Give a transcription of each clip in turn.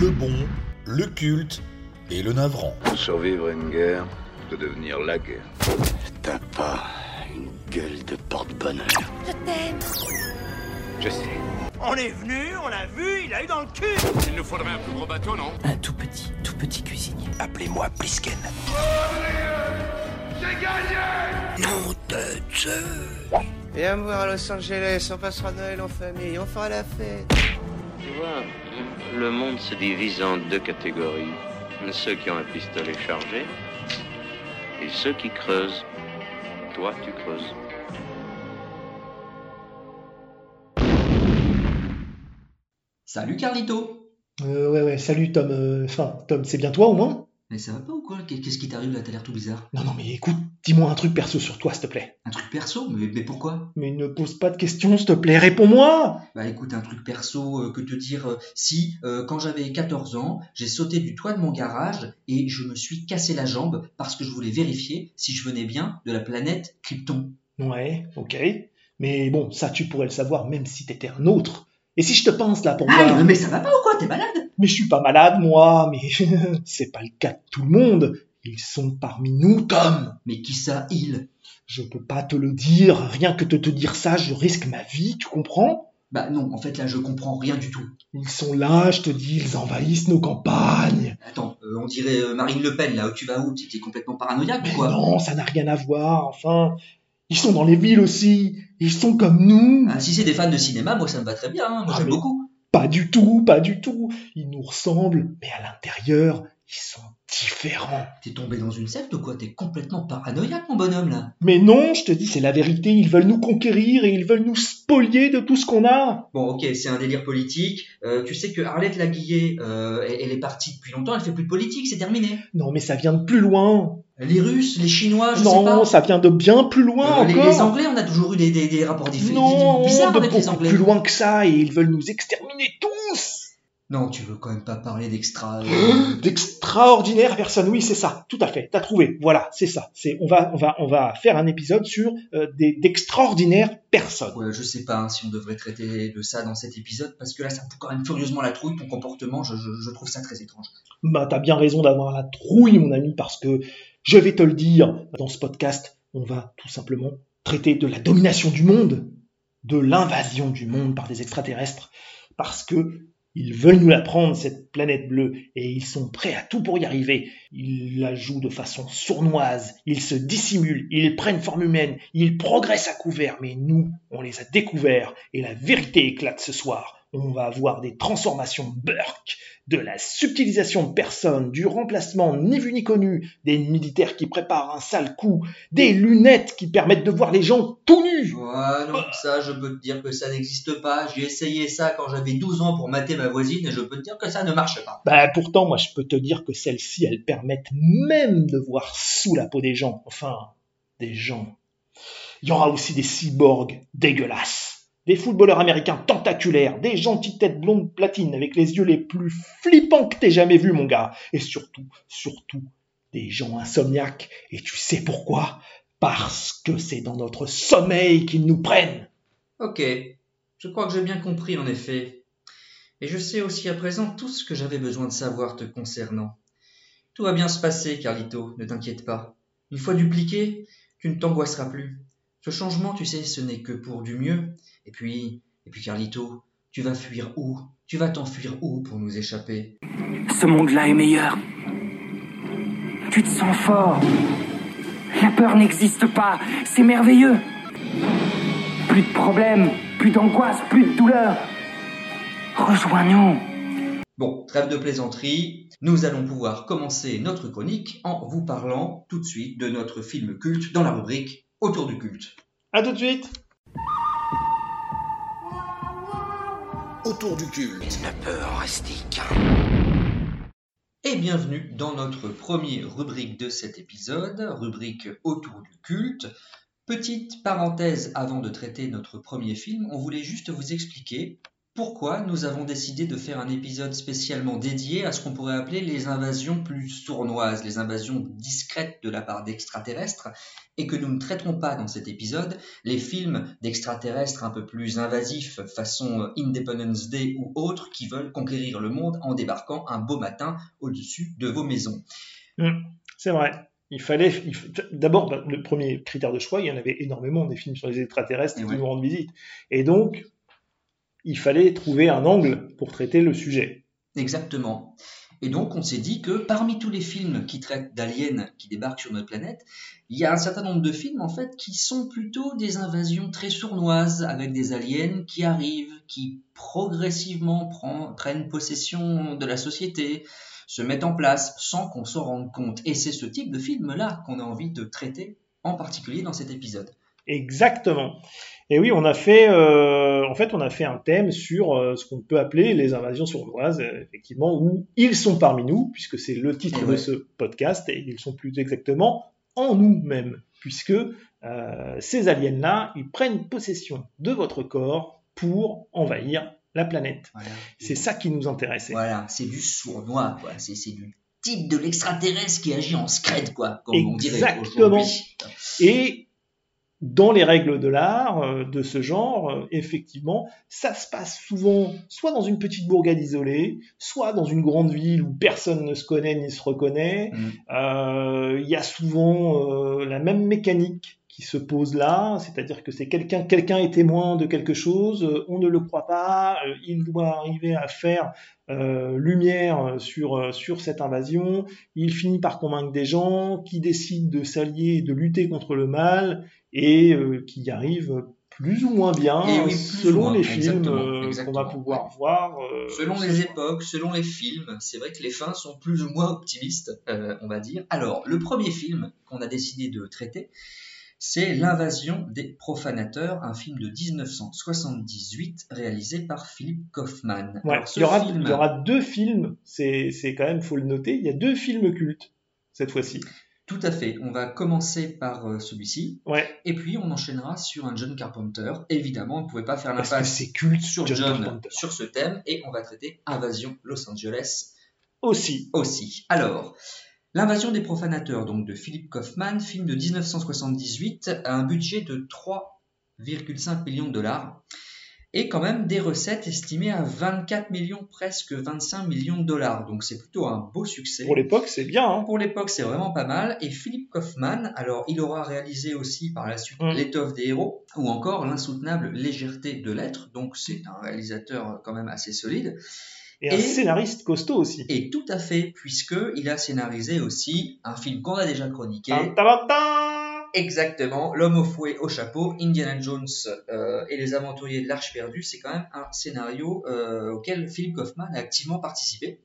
le bon, le culte et le navrant. Survivre à une guerre, de devenir la guerre. T'as pas une gueule de porte-bonheur. Je t'aime. Je sais. On est venu, on l'a vu, il a eu dans le cul Il nous faudrait un plus gros bateau, non? Un tout petit, tout petit cuisinier. Appelez-moi Plisken. Nom de Dieu Viens me voir à Los Angeles, on passera Noël en famille, on fera la fête. Tu vois, le monde se divise en deux catégories. Ceux qui ont un pistolet chargé et ceux qui creusent. Toi, tu creuses. Salut Carlito Euh, ouais, ouais, salut Tom. Euh, Enfin, Tom, c'est bien toi au moins? Mais ça va pas ou quoi Qu'est-ce qui t'arrive là? T'as l'air tout bizarre. Non, non, mais écoute, dis-moi un truc perso sur toi, s'il te plaît. Un truc perso? Mais, mais pourquoi? Mais ne pose pas de questions, s'il te plaît, réponds-moi Bah écoute, un truc perso, euh, que te dire euh, Si, euh, quand j'avais 14 ans, j'ai sauté du toit de mon garage et je me suis cassé la jambe parce que je voulais vérifier si je venais bien de la planète Krypton. Ouais, ok. Mais bon, ça, tu pourrais le savoir même si t'étais un autre. Et si je te pense là pour Ah, voir... mais ça va pas ou quoi? T'es malade? Mais je suis pas malade, moi, mais c'est pas le cas de tout le monde. Ils sont parmi nous, Tom. Mais qui ça, il Je peux pas te le dire, rien que de te dire ça, je risque ma vie, tu comprends? Bah non, en fait là je comprends rien du tout. Ils sont là, je te dis, ils envahissent nos campagnes. Attends, euh, on dirait euh, Marine Le Pen là où tu vas où? T'es complètement paranoïaque ou quoi? non, ça n'a rien à voir, enfin. Ils sont dans les villes aussi. Ils sont comme nous. Ah, Si c'est des fans de cinéma, moi ça me va très bien, hein. moi Ah, j'aime beaucoup. Pas du tout, pas du tout. Ils nous ressemblent, mais à l'intérieur, ils sont différents. T'es tombé dans une secte ou quoi T'es complètement paranoïaque mon bonhomme là. Mais non, je te dis, c'est la vérité. Ils veulent nous conquérir et ils veulent nous spolier de tout ce qu'on a. Bon, ok, c'est un délire politique. Euh, tu sais que Arlette Laguillet, euh, elle, elle est partie depuis longtemps, elle fait plus de politique, c'est terminé. Non, mais ça vient de plus loin. Les Russes, les Chinois, je sais non, pas. ça vient de bien plus loin Euh, les, encore. les Anglais, on a toujours eu des, des, des rapports diffé- non, bizarres avec les Anglais. plus loin que ça et ils veulent nous exterminer tous. Non, tu veux quand même pas parler d'extra. euh, D'extraordinaire personne, oui, c'est ça, tout à fait, t'as trouvé, voilà, c'est ça. C'est, on va, on va, on va faire un épisode sur euh, des, d'extraordinaires personnes. Ouais, je sais pas hein, si on devrait traiter de ça dans cet épisode, parce que là, ça me fout quand même furieusement la trouille, ton comportement, je, je, je trouve ça très étrange. Bah, t'as bien raison d'avoir la trouille, mon ami, parce que je vais te le dire, dans ce podcast, on va tout simplement traiter de la domination du monde, de l'invasion du monde par des extraterrestres, parce que ils veulent nous la prendre, cette planète bleue, et ils sont prêts à tout pour y arriver. Ils la jouent de façon sournoise, ils se dissimulent, ils prennent forme humaine, ils progressent à couvert, mais nous, on les a découverts, et la vérité éclate ce soir. On va avoir des transformations Burke, de la subtilisation de personnes, du remplacement ni vu ni connu, des militaires qui préparent un sale coup, des lunettes qui permettent de voir les gens tout nus. Ouais, non, ça, je peux te dire que ça n'existe pas. J'ai essayé ça quand j'avais 12 ans pour mater ma voisine, et je peux te dire que ça ne marche pas. Bah pourtant, moi je peux te dire que celles-ci, elles permettent même de voir sous la peau des gens. Enfin, des gens. Il y aura aussi des cyborgs dégueulasses. Des footballeurs américains tentaculaires, des gentilles têtes blondes platines avec les yeux les plus flippants que t'aies jamais vus, mon gars. Et surtout, surtout, des gens insomniaques. Et tu sais pourquoi? Parce que c'est dans notre sommeil qu'ils nous prennent. Ok, je crois que j'ai bien compris en effet. Et je sais aussi à présent tout ce que j'avais besoin de savoir te concernant. Tout va bien se passer, Carlito, ne t'inquiète pas. Une fois dupliqué, tu ne t'angoisseras plus. Ce changement, tu sais, ce n'est que pour du mieux. Et puis, et puis Carlito, tu vas fuir où? Tu vas t'enfuir où pour nous échapper? Ce monde-là est meilleur. Tu te sens fort. La peur n'existe pas. C'est merveilleux. Plus de problèmes, plus d'angoisse, plus de douleur. Rejoins-nous. Bon, trêve de plaisanterie, nous allons pouvoir commencer notre chronique en vous parlant tout de suite de notre film culte dans la rubrique Autour du culte. À tout de suite Autour du culte. La peur rustique. Et bienvenue dans notre première rubrique de cet épisode, rubrique Autour du culte. Petite parenthèse avant de traiter notre premier film, on voulait juste vous expliquer pourquoi nous avons décidé de faire un épisode spécialement dédié à ce qu'on pourrait appeler les invasions plus sournoises, les invasions discrètes de la part d'extraterrestres, et que nous ne traiterons pas dans cet épisode les films d'extraterrestres un peu plus invasifs, façon Independence Day ou autres, qui veulent conquérir le monde en débarquant un beau matin au-dessus de vos maisons. Hum, c'est vrai. Il fallait, il d'abord, bah, le premier critère de choix, il y en avait énormément des films sur les extraterrestres Et qui ouais. nous rendent visite. Et donc, il fallait trouver un angle pour traiter le sujet. Exactement. Et donc, on s'est dit que parmi tous les films qui traitent d'aliens qui débarquent sur notre planète, il y a un certain nombre de films, en fait, qui sont plutôt des invasions très sournoises, avec des aliens qui arrivent, qui progressivement prend- prennent possession de la société, se mettent en place sans qu'on s'en rende compte. Et c'est ce type de film-là qu'on a envie de traiter, en particulier dans cet épisode. Exactement. Et oui, on a fait, euh, en fait, on a fait un thème sur euh, ce qu'on peut appeler les invasions sournoises, euh, effectivement, où ils sont parmi nous, puisque c'est le titre Et de ce podcast, et ils sont plus exactement en nous-mêmes, puisque euh, ces aliens-là, ils prennent possession de votre corps pour envahir la planète. Voilà. C'est ça qui nous intéressait. Voilà, c'est du sournois, quoi. C'est, du type de l'extraterrestre qui agit en scred, quoi, comme on dirait Exactement. aujourd'hui. Et dans les règles de l'art euh, de ce genre, euh, effectivement, ça se passe souvent soit dans une petite bourgade isolée, soit dans une grande ville où personne ne se connaît ni se reconnaît. Mm. Euh, Il y a souvent euh, la même mécanique qui se pose là, c'est-à-dire que c'est quelqu'un, quelqu'un est témoin de quelque chose, on ne le croit pas, il doit arriver à faire euh, lumière sur, sur cette invasion, il finit par convaincre des gens qui décident de s'allier et de lutter contre le mal et euh, qui y arrivent plus ou moins bien oui, selon moins, les films euh, qu'on va pouvoir voir. euh, Selon les époques, selon les films, c'est vrai que les fins sont plus ou moins optimistes, euh, on va dire. Alors, le premier film qu'on a décidé de traiter, c'est L'invasion des profanateurs, un film de 1978 réalisé par Philippe Kaufman. Ouais, Alors, il, y aura, film- il y aura deux films, c'est quand même, faut le noter, il y a deux films cultes cette fois-ci. Tout à fait. On va commencer par euh, celui-ci, Ouais, et puis on enchaînera sur un John Carpenter. Évidemment, on ne pouvait pas faire l'impasse c'est culte sur John John, Carpenter. sur ce thème, et on va traiter Invasion Los Angeles Aussi. aussi. Alors, L'invasion des profanateurs, donc de Philip Kaufman, film de 1978, a un budget de 3,5 millions de dollars et quand même des recettes estimées à 24 millions, presque 25 millions de dollars. Donc c'est plutôt un beau succès. Pour l'époque, c'est bien. Hein. Pour l'époque, c'est vraiment pas mal. Et Philip Kaufman, alors il aura réalisé aussi par la suite Mm. L'étoffe des héros ou encore L'insoutenable légèreté de l'être. Donc c'est un réalisateur quand même assez solide. Et, un scénariste costaud aussi. Et tout à fait, puisque il a scénarisé aussi un film qu'on a déjà chroniqué. Exactement, L'homme au fouet au chapeau, Indiana Jones euh, et les aventuriers de l'Arche perdue, c'est quand même un scénario euh, auquel Philip Kaufman a activement participé.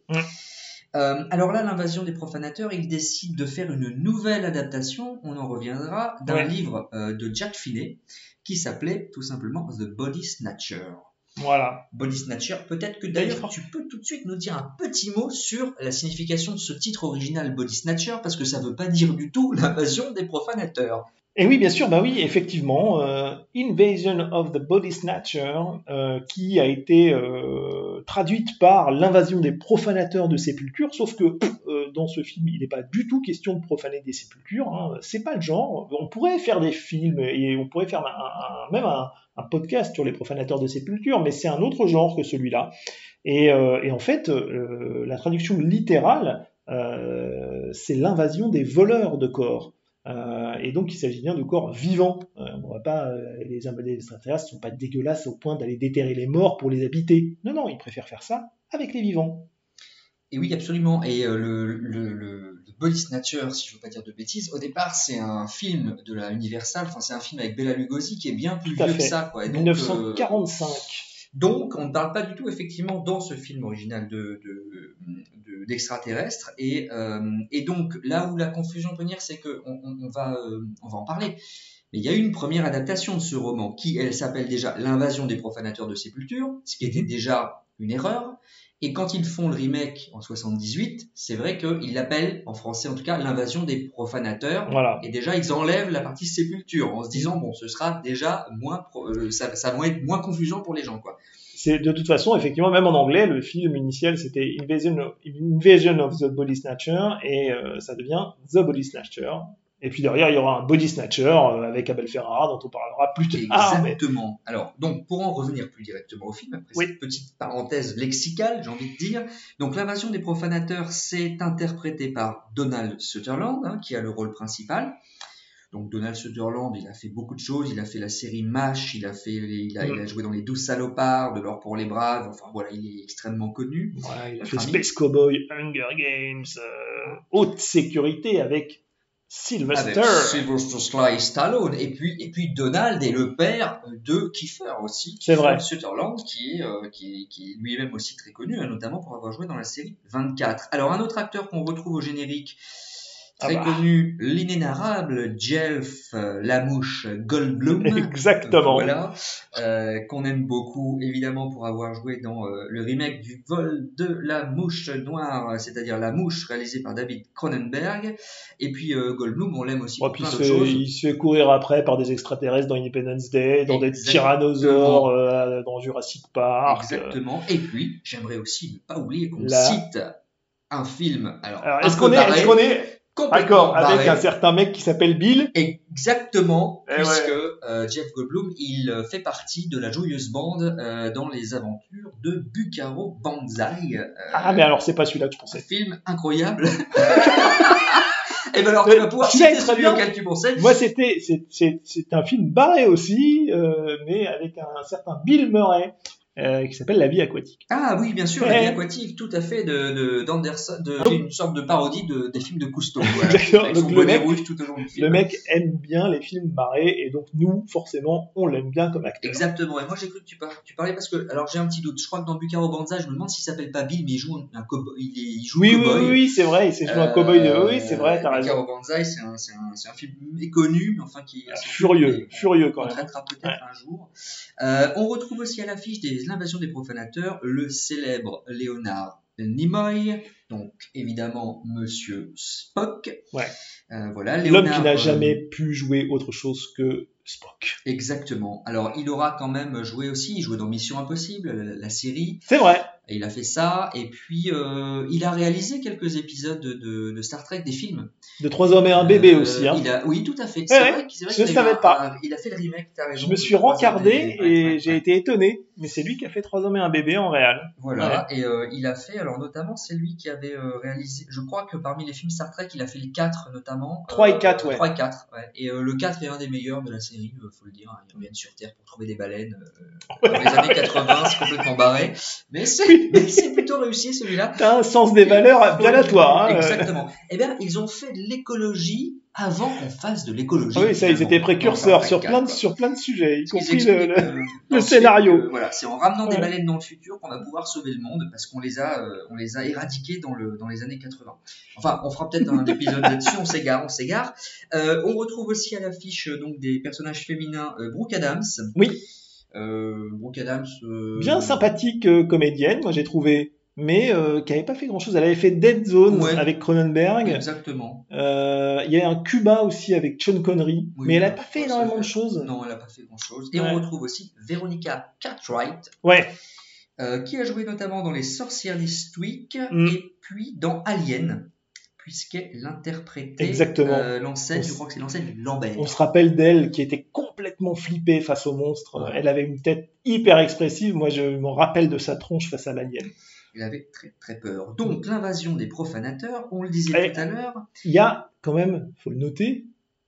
Euh, alors là, l'invasion des profanateurs, il décide de faire une nouvelle adaptation, on en reviendra, d'un Ouais. livre euh, de Jack Finney qui s'appelait tout simplement The Body Snatcher. Voilà. Body Snatcher. Peut-être que d'ailleurs tu peux tout de suite nous dire un petit mot sur la signification de ce titre original Body Snatcher parce que ça veut pas dire du tout l'invasion des profanateurs. Et oui, bien sûr, bah oui, effectivement, euh, Invasion of the Body Snatcher, euh, qui a été euh, traduite par l'invasion des profanateurs de sépultures, sauf que dans ce film, il n'est pas du tout question de profaner des sépultures, hein, c'est pas le genre. On pourrait faire des films et on pourrait faire un- un- même un, un podcast sur les profanateurs de sépultures, mais c'est un autre genre que celui-là. Et, euh, en fait, euh, la traduction littérale, euh, c'est l'invasion des voleurs de corps. Et donc il s'agit bien de corps vivants. Euh, on va pas, les, les extraterrestres sont pas dégueulasses au point d'aller déterrer les morts pour les habiter. Non, non, ils préfèrent faire ça avec les vivants. Et oui, absolument. Et le, le Body Snatcher, si je veux pas dire de bêtises, au départ c'est un film de la Universal, enfin c'est un film avec Bela Lugosi qui est bien plus vieux que ça. Quoi. Et donc, euh, 1945. Donc, on ne parle pas du tout, effectivement, dans ce film original de, de, de- d'extraterrestres. Et, euh, et donc, là où la confusion peut venir, c'est qu'on on, on va, euh, on va en parler. Mais il y a eu une première adaptation de ce roman qui, elle, s'appelle déjà L'invasion des profanateurs de sépulture, ce qui était déjà une erreur. Et quand ils font le remake en 78, c'est vrai qu'ils l'appellent, en français en tout cas, L'invasion des profanateurs. Voilà. Et déjà, ils enlèvent la partie sépulture en se disant, bon, ce sera déjà moins, euh, ça, ça va être moins confusant pour les gens, quoi. c'est de toute façon, effectivement, même en anglais, le film initial c'était Invasion of, Invasion of the Body Snatcher et euh, ça devient The Body Snatcher. Et puis derrière, il y aura un Body Snatcher euh, avec Abel Ferrara dont on parlera plus tard. mais- Exactement. Alors, donc, pour en revenir plus directement au film, après Oui. cette petite parenthèse lexicale, j'ai envie de dire, donc l'invasion des profanateurs, c'est interprété par Donald Sutherland, hein, qui a le rôle principal. Donc Donald Sutherland, il a fait beaucoup de choses. Il a fait la série MASH, il a fait, les- il a, il a joué dans les Douze salopards, de l'or pour les braves. Enfin voilà, il est extrêmement connu. Voilà, il a fait. Space Cowboy, Hunger Games, euh, haute sécurité avec Sylvester. Avec Sylvester Sly Stallone et puis et puis Donald est le père de Kiefer aussi C'est vrai. Sutherland qui est euh, qui est, qui est lui-même aussi très connu hein, notamment pour avoir joué dans la série 24 alors un autre acteur qu'on retrouve au générique très Ah bah. connu l'inénarrable Jelf euh, Lamouche Goldblum Exactement. voilà euh, qu'on aime beaucoup évidemment pour avoir joué dans euh, le remake du vol de la mouche noire c'est-à-dire la mouche réalisé par David Cronenberg et puis euh, Goldblum on l'aime aussi Ouais, pour plein d'autres choses il se fait courir après par des extraterrestres dans Independence Day, dans des tyrannosaures euh, dans Jurassic Park. Exactement. Et puis, j'aimerais aussi ne pas oublier qu'on cite un film. Alors, est-ce qu'on est, est-ce qu'on est d'accord avec barré. un certain mec qui s'appelle Bill Exactement, Eh puisque euh, Jeff Goldblum, il euh, fait partie de la joyeuse bande euh, dans les aventures de Bucaro Banzai. euh, Ah, mais alors c'est pas celui-là que je un pensais. film incroyable. Et ben alors, tu vas pouvoir celui-là citer celui auquel tu pensais. Moi, c'était, c'est, c'est, c'est un film barré aussi, euh, mais avec un, certain Bill Murray, euh, qui s'appelle La vie aquatique. Ah oui, bien sûr, Ouais. la vie aquatique, tout à fait, de, de, d'Anderson, de, une sorte de parodie de, des films de Cousteau. Voilà, D'accord, avec donc son le mec- rouge tout au long du film. Le mec aime bien les films barrés, et donc nous, forcément, on l'aime bien comme acteur. Exactement. Et moi, j'ai cru que tu, par- tu parlais parce que, alors j'ai un petit doute. Je crois que dans Bucaro Banzai, je me demande s'il s'appelle pas Bill, mais il joue un, un cow- il, est- il joue Oui, oui, cowboy. oui, oui, c'est vrai, il s'est joué un cowboy de... Oui, c'est vrai, t'as Euh, raison. Bucaro Banzai, c'est un, film méconnu, mais enfin qui assez Furieux, et furieux quand même. traitera peut-être un jour. Euh, on retrouve aussi à l'affiche des l'invasion des profanateurs le célèbre Léonard Nimoy, donc évidemment Monsieur Spock. Ouais. Euh, voilà, L'homme qui n'a euh, jamais pu jouer autre chose que Spock. Exactement. Alors, il aura quand même joué aussi, il jouait dans Mission Impossible, la, la série, C'est vrai. Et il a fait ça, et puis euh, il a réalisé quelques épisodes de, de- de Star Trek, des films. De trois hommes et un bébé Euh, aussi. Hein. il a, oui, tout à fait. C'est ouais, vrai, vrai je eu savais un- pas. il a fait le remake, t'as raison. Je me suis rencardé et ouais, j'ai ouais. été étonné, mais c'est lui qui a fait trois hommes et un bébé en réel. Voilà, et euh, il a fait, alors notamment, c'est lui qui avait euh, réalisé, je crois que parmi les films Star Trek, il a fait les 4 notamment. Trois et quatre, ouais. 3 et 4, ouais. Et euh, le 4 est un des meilleurs de la série, euh, faut le dire. hein. Ils reviennent sur Terre pour trouver des baleines. euh, dans les années 80, c'est complètement barré. Mais c'est mais c'est plutôt réussi celui-là. T'as un sens des valeurs bien à toi. Hein. Exactement. Eh bien, ils ont fait de l'écologie avant qu'on fasse de l'écologie. Ah oui, ça, ils étaient précurseurs sur plein, de, 4, sur plein de sujets, y ils compris le, le- euh, le scénario. que, voilà, c'est en ramenant des baleines dans le futur qu'on va pouvoir sauver le monde parce qu'on les a, euh, on les a éradiqués dans le dans les années 80. Enfin, on fera peut-être un épisode là-dessus. On s'égare, on s'égare. Euh, on retrouve aussi à l'affiche euh, donc des personnages féminins euh, Brooke Adams. Oui. Euh, Brooke Adams. euh, Bien sympathique euh, comédienne, moi j'ai trouvé, mais qui avait pas fait grand chose. Elle avait fait Dead Zone Ouais. avec Cronenberg. Exactement. Il y a un Cuba aussi avec Sean Connery, Oui, mais elle a ouais, pas fait énormément de choses. Non, elle a pas fait grand-chose. Et Ouais. on retrouve aussi Veronica Cartwright. Ouais, qui a joué notamment dans Les Sorcières d'Eastwick Mm. et puis dans Alien, puisqu'elle interprétait Exactement. l'enseigne, je crois que c'est l'enseigne Lambert. on se rappelle d'elle qui était complètement flippée face au monstre. Elle avait une tête hyper expressive. Moi, je me rappelle de sa tronche face à l'alien. Elle avait très très peur. Donc l'invasion des profanateurs, on le disait Et- tout à l'heure. Il y a quand même, faut le noter,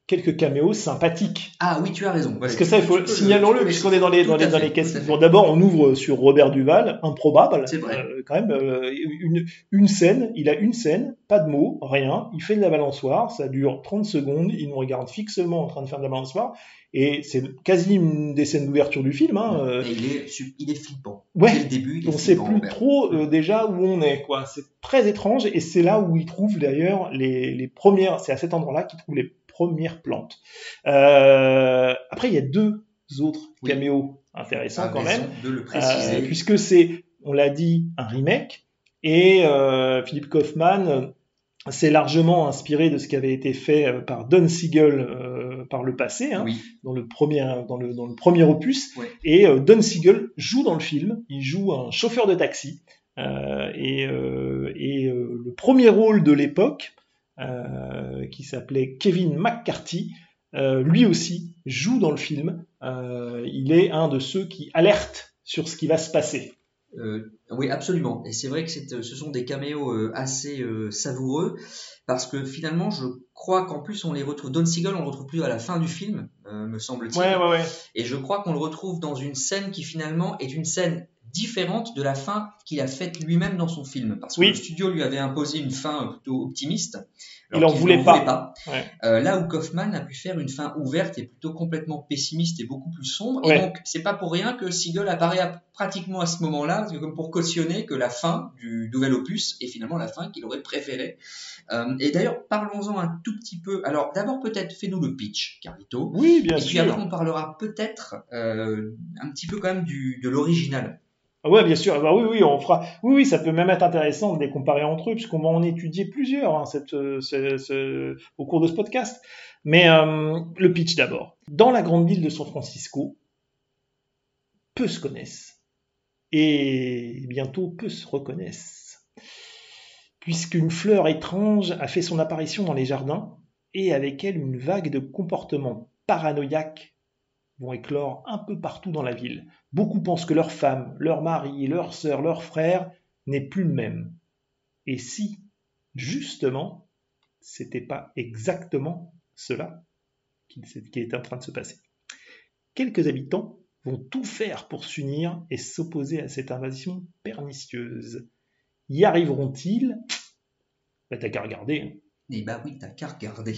quelques caméos sympathiques. Ah oui, tu as raison. Parce que ça, il faut signalons-le, puisqu'on est dans les, dans les, dans les questions. Bon, d'abord, on ouvre sur Robert Duval, improbable. C'est vrai. Euh, quand même, euh, une, une scène, il a une scène, pas de mots, rien. Il fait de la balançoire, ça dure 30 secondes. Il nous regarde fixement en train de faire de la balançoire. Et c'est quasi une des scènes d'ouverture du film. Hein. euh, il est, il est flippant. Ouais. Dès le début, il est on sait flippant, plus Robert. trop euh, déjà où on est, quoi. C'est très étrange et c'est là où il trouve d'ailleurs les, les premières. C'est à cet endroit-là qu'il trouve les premières plantes. Euh, après, il y a deux autres Oui. caméos intéressants Ah, quand même, de le euh, préciser. puisque c'est, on l'a dit, un remake et euh, Philippe Kaufman s'est largement inspiré de ce qui avait été fait par Don Siegel euh, par le passé, hein, Oui. dans, le premier, dans, le, dans le premier opus. Et euh, Don Siegel joue dans le film, il joue un chauffeur de taxi. Euh, et et le premier rôle de l'époque, qui s'appelait Kevin McCarthy, euh, lui aussi joue dans le film. Euh, il est un de ceux qui alertent sur ce qui va se passer. Euh, oui, absolument. Et c'est vrai que euh, ce sont des caméos euh, assez euh, savoureux parce que finalement, je crois qu'en plus on les retrouve. Don Siegel, on le retrouve plus à la fin du film, euh, me semble-t-il. Ouais, ouais, ouais. Et je crois qu'on le retrouve dans une scène qui finalement est une scène différente de la fin qu'il a faite lui-même dans son film. Parce que Oui. le studio lui avait imposé une fin plutôt optimiste. Il alors en qu'il voulait n'en pas. Ouais. Euh, là où Kaufman a pu faire une fin ouverte et plutôt complètement pessimiste et beaucoup plus sombre. Ouais. Et donc, c'est pas pour rien que Siegel apparaît à- pratiquement à ce moment-là, comme pour cautionner que la fin du nouvel opus est finalement la fin qu'il aurait préférée. Euh, et d'ailleurs, parlons-en un tout petit peu. Alors, d'abord, peut-être, fais-nous le pitch, Carlito. Oui, bien et puis sûr. après, on parlera peut-être euh, un petit peu quand même du, de l'original. Ah Ouais, bien sûr. Bah oui, oui, on fera. Oui, oui, ça peut même être intéressant de les comparer entre eux, puisqu'on va en étudier plusieurs hein, euh, au cours de ce podcast. Mais euh, le pitch d'abord. Dans la grande ville de San Francisco, peu se connaissent et bientôt peu se reconnaissent, puisqu'une fleur étrange a fait son apparition dans les jardins et avec elle une vague de comportements paranoïaques vont éclore un peu partout dans la ville. Beaucoup pensent que leur femme, leur mari, leur sœur, leur frère n'est plus le même. Et si, justement, c'était pas exactement cela qui, est en train de se passer. Quelques habitants vont tout faire pour s'unir et s'opposer à cette invasion pernicieuse. Y arriveront-ils? Bah, T'as qu'à regarder. Et bah oui, t'as qu'à regarder.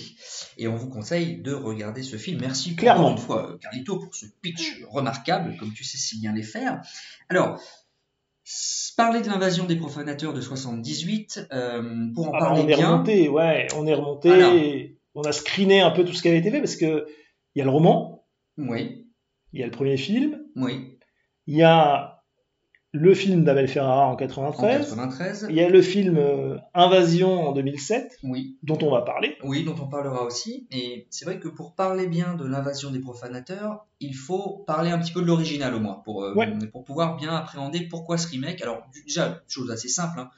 Et on vous conseille de regarder ce film. Merci pour- Clairement. encore une fois, euh, Carlito, pour ce pitch remarquable, comme tu sais si bien les faire. Alors, parler de l'invasion des profanateurs de 78, euh, pour en Ah parler on est bien. remonté, ouais, on est remonté. Et On a screené un peu tout ce qui avait été fait parce que il y a le roman, Oui, il y a le premier film, oui, il y a le film d'Abel Ferrara en en 93, 93. il y a le film euh, Invasion en 2007 Oui, dont on va parler. oui, dont on parlera aussi. Et c'est vrai que pour parler bien de l'invasion des profanateurs, il faut parler un petit peu de l'original au moins, pour, euh, Ouais. pour pouvoir bien appréhender pourquoi ce remake. Alors, déjà, chose assez simple, hein.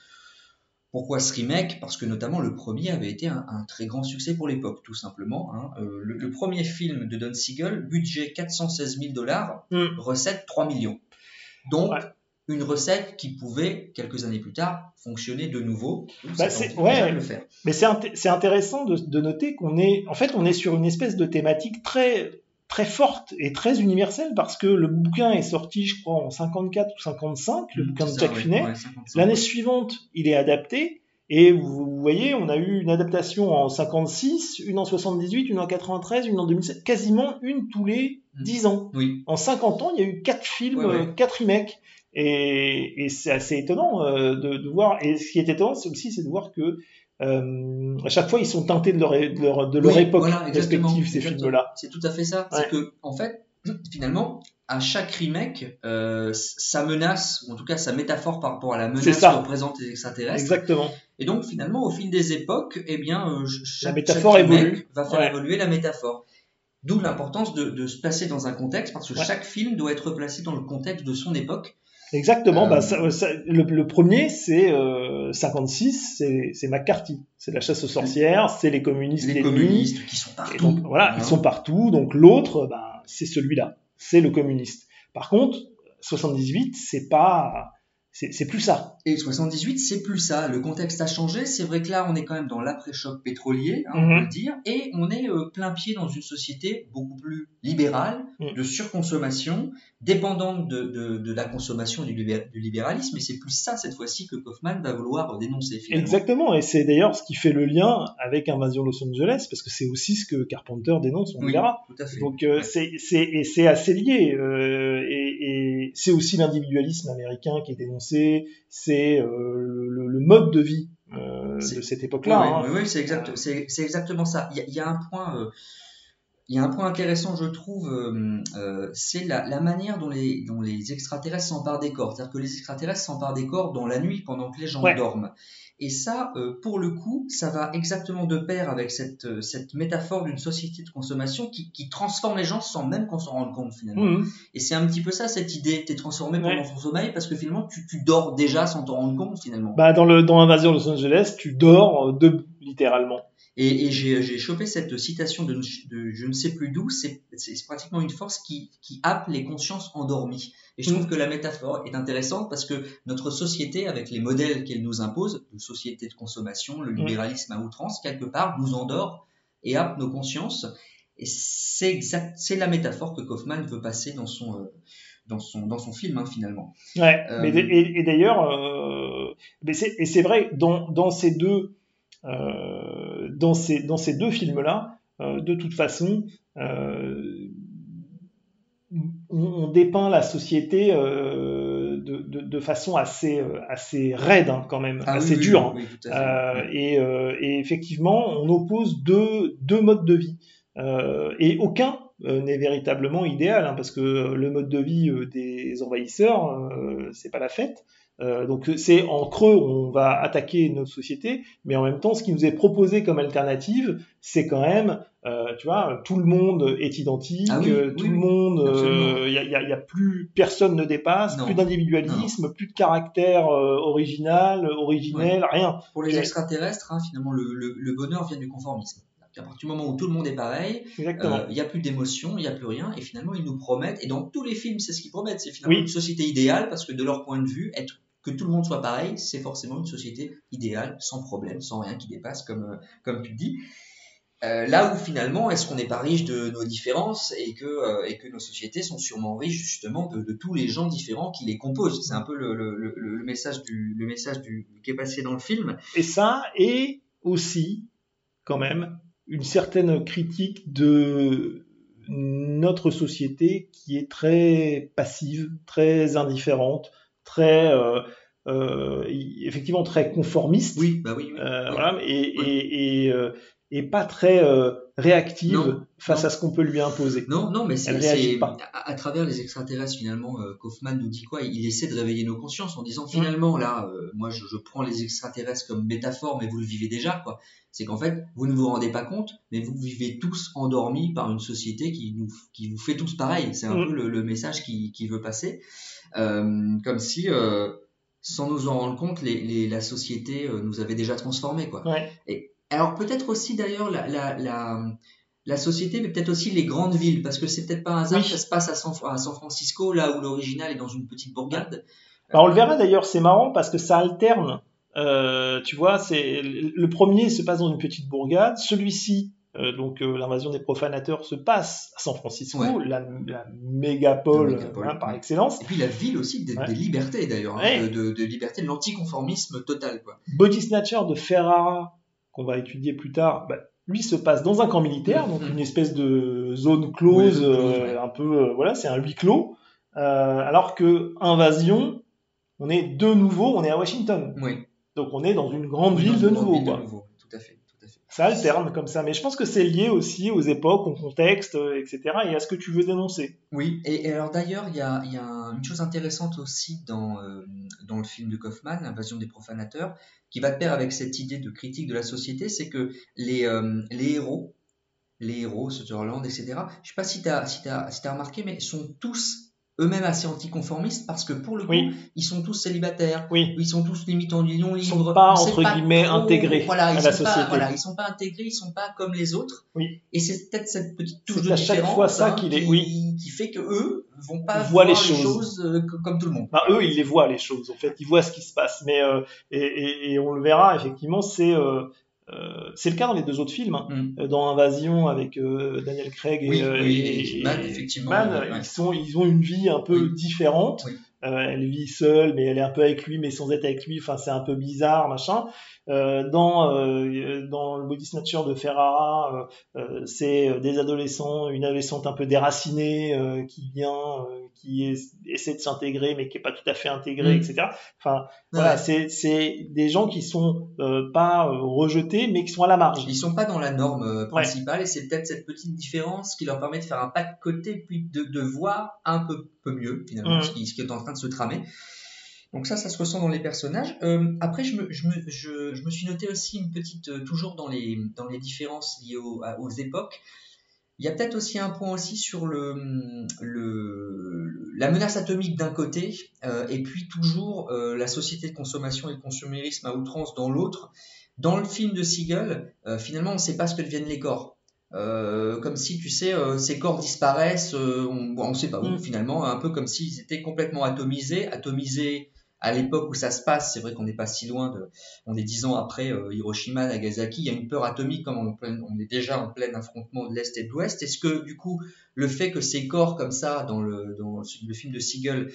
Pourquoi ce remake? Parce que notamment le premier avait été un, un très grand succès pour l'époque, tout simplement. hein. Euh, le, le premier film de Don Siegel, budget 416 000 dollars, Mm. recette 3 millions. Donc, Ouais. Une recette qui pouvait, quelques années plus tard, fonctionner de nouveau. Bah, c'est- ouais. le faire. Mais c'est int- c'est intéressant de, de noter qu'on est, en fait, on est sur une espèce de thématique très très forte et très universelle parce que le bouquin est sorti, je crois, en 54 ou 55, le bouquin de Jack Finney. ouais, 55, L'année suivante, il est adapté. Et vous, voyez, on a eu une adaptation en 56, une en 78, une en 93, une en 2007, quasiment une tous les Mm. 10 ans. Oui, En 50 ans, il y a eu quatre films, Ouais, ouais. euh, quatre remakes. Et, et c'est assez étonnant euh, de, de voir. Et ce qui est étonnant, aussi c'est de voir que euh, à chaque fois, ils sont teintés de leur, de leur, de leur Oui, époque voilà, respective, ces films-là. C'est tout à fait ça. Ouais. C'est que, en fait, finalement, à chaque remake, euh, sa menace, ou en tout cas sa métaphore par rapport à la menace que représentent les extraterrestres. Exactement. Et donc, finalement, au fil des époques, eh bien, chaque, métaphore chaque remake évolue. va faire Ouais. évoluer la métaphore. D'où l'importance de, de se placer dans un contexte, parce que Ouais. chaque film doit être placé dans le contexte de son époque. Exactement. Euh, Bah, ça- ça- le, le premier, c'est euh, 56, c'est McCarthy. C'est la chasse aux sorcières, c'est les communistes Les communistes qui sont partout. donc voilà, hein. ils sont partout. Donc l'autre, bah, c'est celui-là, c'est le communiste. Par contre, 78, c'est pas, c'est plus ça. Et 78, c'est plus ça. Le contexte a changé. C'est vrai que là, on est quand même dans l'après-choc pétrolier, hein, on Mhm. peut le dire, et on est euh, plein pied dans une société beaucoup plus libérale, Mhm. de surconsommation, dépendante de, de, de la consommation du, du libéralisme. Et c'est plus ça cette fois-ci que Kaufman va vouloir dénoncer. Finalement. Exactement. Et c'est d'ailleurs ce qui fait le lien avec Invasion Los Angeles, parce que c'est aussi ce que Carpenter dénonce, on Oui, verra. tout à fait. Donc euh, Ouais. c'est assez lié euh, et, et c'est aussi l'individualisme américain qui est dénoncé, c'est euh, le, le mode de vie euh, de cette époque-là. ouais, hein. ouais, c'est exact, c'est c'est exactement ça. Il y, a- il y a un point. euh, il y a un point intéressant, je trouve, euh, euh, c'est la, la, manière dont les, dont les extraterrestres s'emparent des corps. C'est-à-dire que les extraterrestres s'emparent des corps dans la nuit pendant que les gens Ouais. dorment. Et ça, euh, pour le coup, ça va exactement de pair avec cette, euh, cette métaphore d'une société de consommation qui, qui transforme les gens sans même qu'on s'en rende compte finalement. Mhm. Et c'est un petit peu ça cette idée, t'es transformé pendant Ouais. ton sommeil parce que finalement tu, tu dors déjà sans t'en rendre compte finalement. Bah, dans le dans Invasion Los Angeles, tu dors euh, debout, littéralement. Et, et j'ai chopé cette citation de, de je ne sais plus d'où, c'est pratiquement une force qui, qui happe les consciences endormies. Et je trouve Mm. que la métaphore est intéressante parce que notre société, avec les modèles qu'elle nous impose, de société de consommation, le libéralisme à outrance, quelque part nous endort et happe nos consciences. Et c'est la métaphore que Kaufman veut passer dans son, euh, dans son, dans son film hein, finalement. Ouais, Euh, mais et, et d'ailleurs, euh, c'est- et c'est vrai, dans, dans ces deux, euh, dans ces, dans ces deux films-là, euh, de toute façon, euh, on, dépeint la société euh, de, de, de façon assez, assez raide hein, quand même, Ah assez oui, dure. oui, oui. Euh, et, euh, et effectivement, on oppose deux, deux modes de vie. Et aucun n'est véritablement idéal, hein, parce que le mode de vie des envahisseurs, c'est pas la fête. Euh, donc c'est en creux, on va attaquer notre société, mais en même temps, ce qui nous est proposé comme alternative, c'est quand même, euh, tu vois, tout le monde est identique, Ah oui, euh, tout oui, le monde, il y, a, plus personne ne dépasse, Non. plus d'individualisme, plus de caractère original, originel, rien. Pour les extraterrestres, hein, finalement, le, le, le bonheur vient du conformisme. À partir du moment où tout le monde est pareil, il n'y a plus d'émotion, il n'y a plus rien, et finalement ils nous promettent, et dans tous les films c'est ce qu'ils promettent, c'est finalement Oui. une société idéale, parce que de leur point de vue, être, que tout le monde soit pareil, c'est forcément une société idéale, sans problème, sans rien qui dépasse, comme, euh, comme tu dis. Euh, là où finalement, est-ce qu'on n'est pas riche de nos différences et que, euh, et que nos sociétés sont sûrement riches justement de, tous les gens différents qui les composent? C'est un peu le, message, du, message du, qui est passé dans le film. Et ça, et aussi, quand même, une certaine critique de notre société qui est très passive, très indifférente, très, euh, euh, effectivement, très conformiste. Oui, bah oui. oui. Euh, Oui. voilà, et, Oui. et, et, euh, et pas très euh, réactive Non, face non. à ce qu'on peut lui imposer. Non, non, mais c'est à, à travers les extraterrestres finalement, euh, Kaufman nous dit quoi? Il essaie de réveiller nos consciences en disant finalement là, euh, moi je, je prends les extraterrestres comme métaphore, mais vous le vivez déjà quoi. C'est qu'en fait vous ne vous rendez pas compte, mais vous vivez tous endormis par une société qui nous qui vous fait tous pareil. C'est un Mm. peu le, le message qu'il qui veut passer, comme si euh, sans nous en rendre compte, les, les- la société euh, nous avait déjà transformés quoi. Ouais. Et, alors peut-être aussi d'ailleurs la, la, la, la société, mais peut-être aussi les grandes villes, parce que c'est peut-être pas un hasard Oui. que ça se passe à San, à San Francisco, là où l'original est dans une petite bourgade. Alors, on le verra d'ailleurs, c'est marrant parce que ça alterne. Euh, tu vois, c'est le premier se passe dans une petite bourgade, celui-ci, euh, donc euh, l'invasion des profanateurs, se passe à San Francisco, Ouais. la, la mégapole, hein, par excellence. Et puis la ville aussi des, Ouais. des libertés d'ailleurs, hein, Ouais. de, de, de liberté, de l'anticonformisme total. Quoi. Body Snatcher de Ferrara, qu'on va étudier plus tard, bah, lui se passe dans un camp militaire, donc Mhm. une espèce de zone close, Oui, zone close, euh, un peu, voilà, c'est un huis clos. Alors que Invasion, on est de nouveau, on est à Washington. Oui. Donc on est dans une grande Oui, ville de nouveau. ville de nouveau. Tout à fait. Ça alterne comme ça, mais je pense que c'est lié aussi aux époques, au contexte, euh, etc., et à ce que tu veux dénoncer. Oui, et, alors d'ailleurs, il y a, une chose intéressante aussi dans, euh, le film de Kaufman, Invasion des profanateurs, qui va de pair avec cette idée de critique de la société, c'est que les, euh, les héros, les héros, Sutherland, etc., je sais pas si tu as, t'as remarqué, mais sont tous eux-mêmes assez anticonformistes parce que pour le coup, Oui. ils sont tous célibataires, Oui. ils sont tous limite en union Ils libre. sont pas, entre guillemets, intégrés voilà, à ils la sont pas- société. voilà, ils sont pas intégrés, ils sont pas comme les autres. Oui. Et c'est peut-être cette petite touche de à chaque fois ça hein, qu'il est- qui, fait que eux vont pas voir les les choses. euh, co- comme tout le monde. Bah, eux, ils les voient, les choses, en fait, ils voient ce qui se passe. Mais, euh, et, et- et on le verra, effectivement, c'est euh, euh, c'est le cas dans les deux autres films. hein. Mm. Euh, Dans Invasion, avec euh, Daniel Craig et, Oui, oui, et- et Kidman, effectivement, ouais. ils, sont, ils ont une vie un peu Oui. différente. Elle vit seule, mais elle est un peu avec lui, mais sans être avec lui. Enfin, c'est un peu bizarre, machin. Euh, dans euh, dans le Body Snatcher de Ferrara, euh, c'est des adolescents, une adolescente un peu déracinée qui vient, qui est- essaie de s'intégrer mais qui est pas tout à fait intégré, Mm. etc. Enfin, voilà, Ouais. c'est c'est des gens qui sont euh, pas euh, rejetés mais qui sont à la marge. Ils sont pas dans la norme euh, principale et c'est peut-être cette petite différence qui leur permet de faire un pas de côté puis de, de voir un peu, peu mieux finalement Mhm. ce, qui, ce qui est en train de se tramer. Donc ça, ça se ressent dans les personnages. Euh, après, je me, je, me, je, je me suis noté aussi une petite, euh, toujours dans les, dans les différences liées au- à- aux époques, il y a peut-être aussi un point aussi sur le, le, la menace atomique d'un côté, euh, et puis toujours euh, la société de consommation et de consumérisme à outrance dans l'autre. Dans le film de Siegel, euh, finalement, on ne sait pas ce que deviennent les corps. Comme si, tu sais, ces corps disparaissent, on ne sait pas où, Mm. finalement, un peu comme s'ils étaient complètement atomisés, atomisés à l'époque où ça se passe, c'est vrai qu'on n'est pas si loin de, on est dix ans après euh, Hiroshima, Nagasaki, il y a une peur atomique comme on, est on est déjà en plein affrontement de l'Est et de l'Ouest. Est-ce que du coup, le fait que ces corps comme ça, dans le, dans le film de Siegel,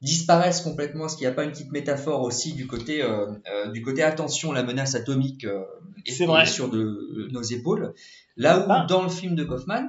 disparaissent complètement, est-ce qu'il n'y a pas une petite métaphore aussi du côté, euh, euh, du côté attention, la menace atomique euh, est, C'est vrai. est sur de, nos épaules, là où Ah. dans le film de Kaufman,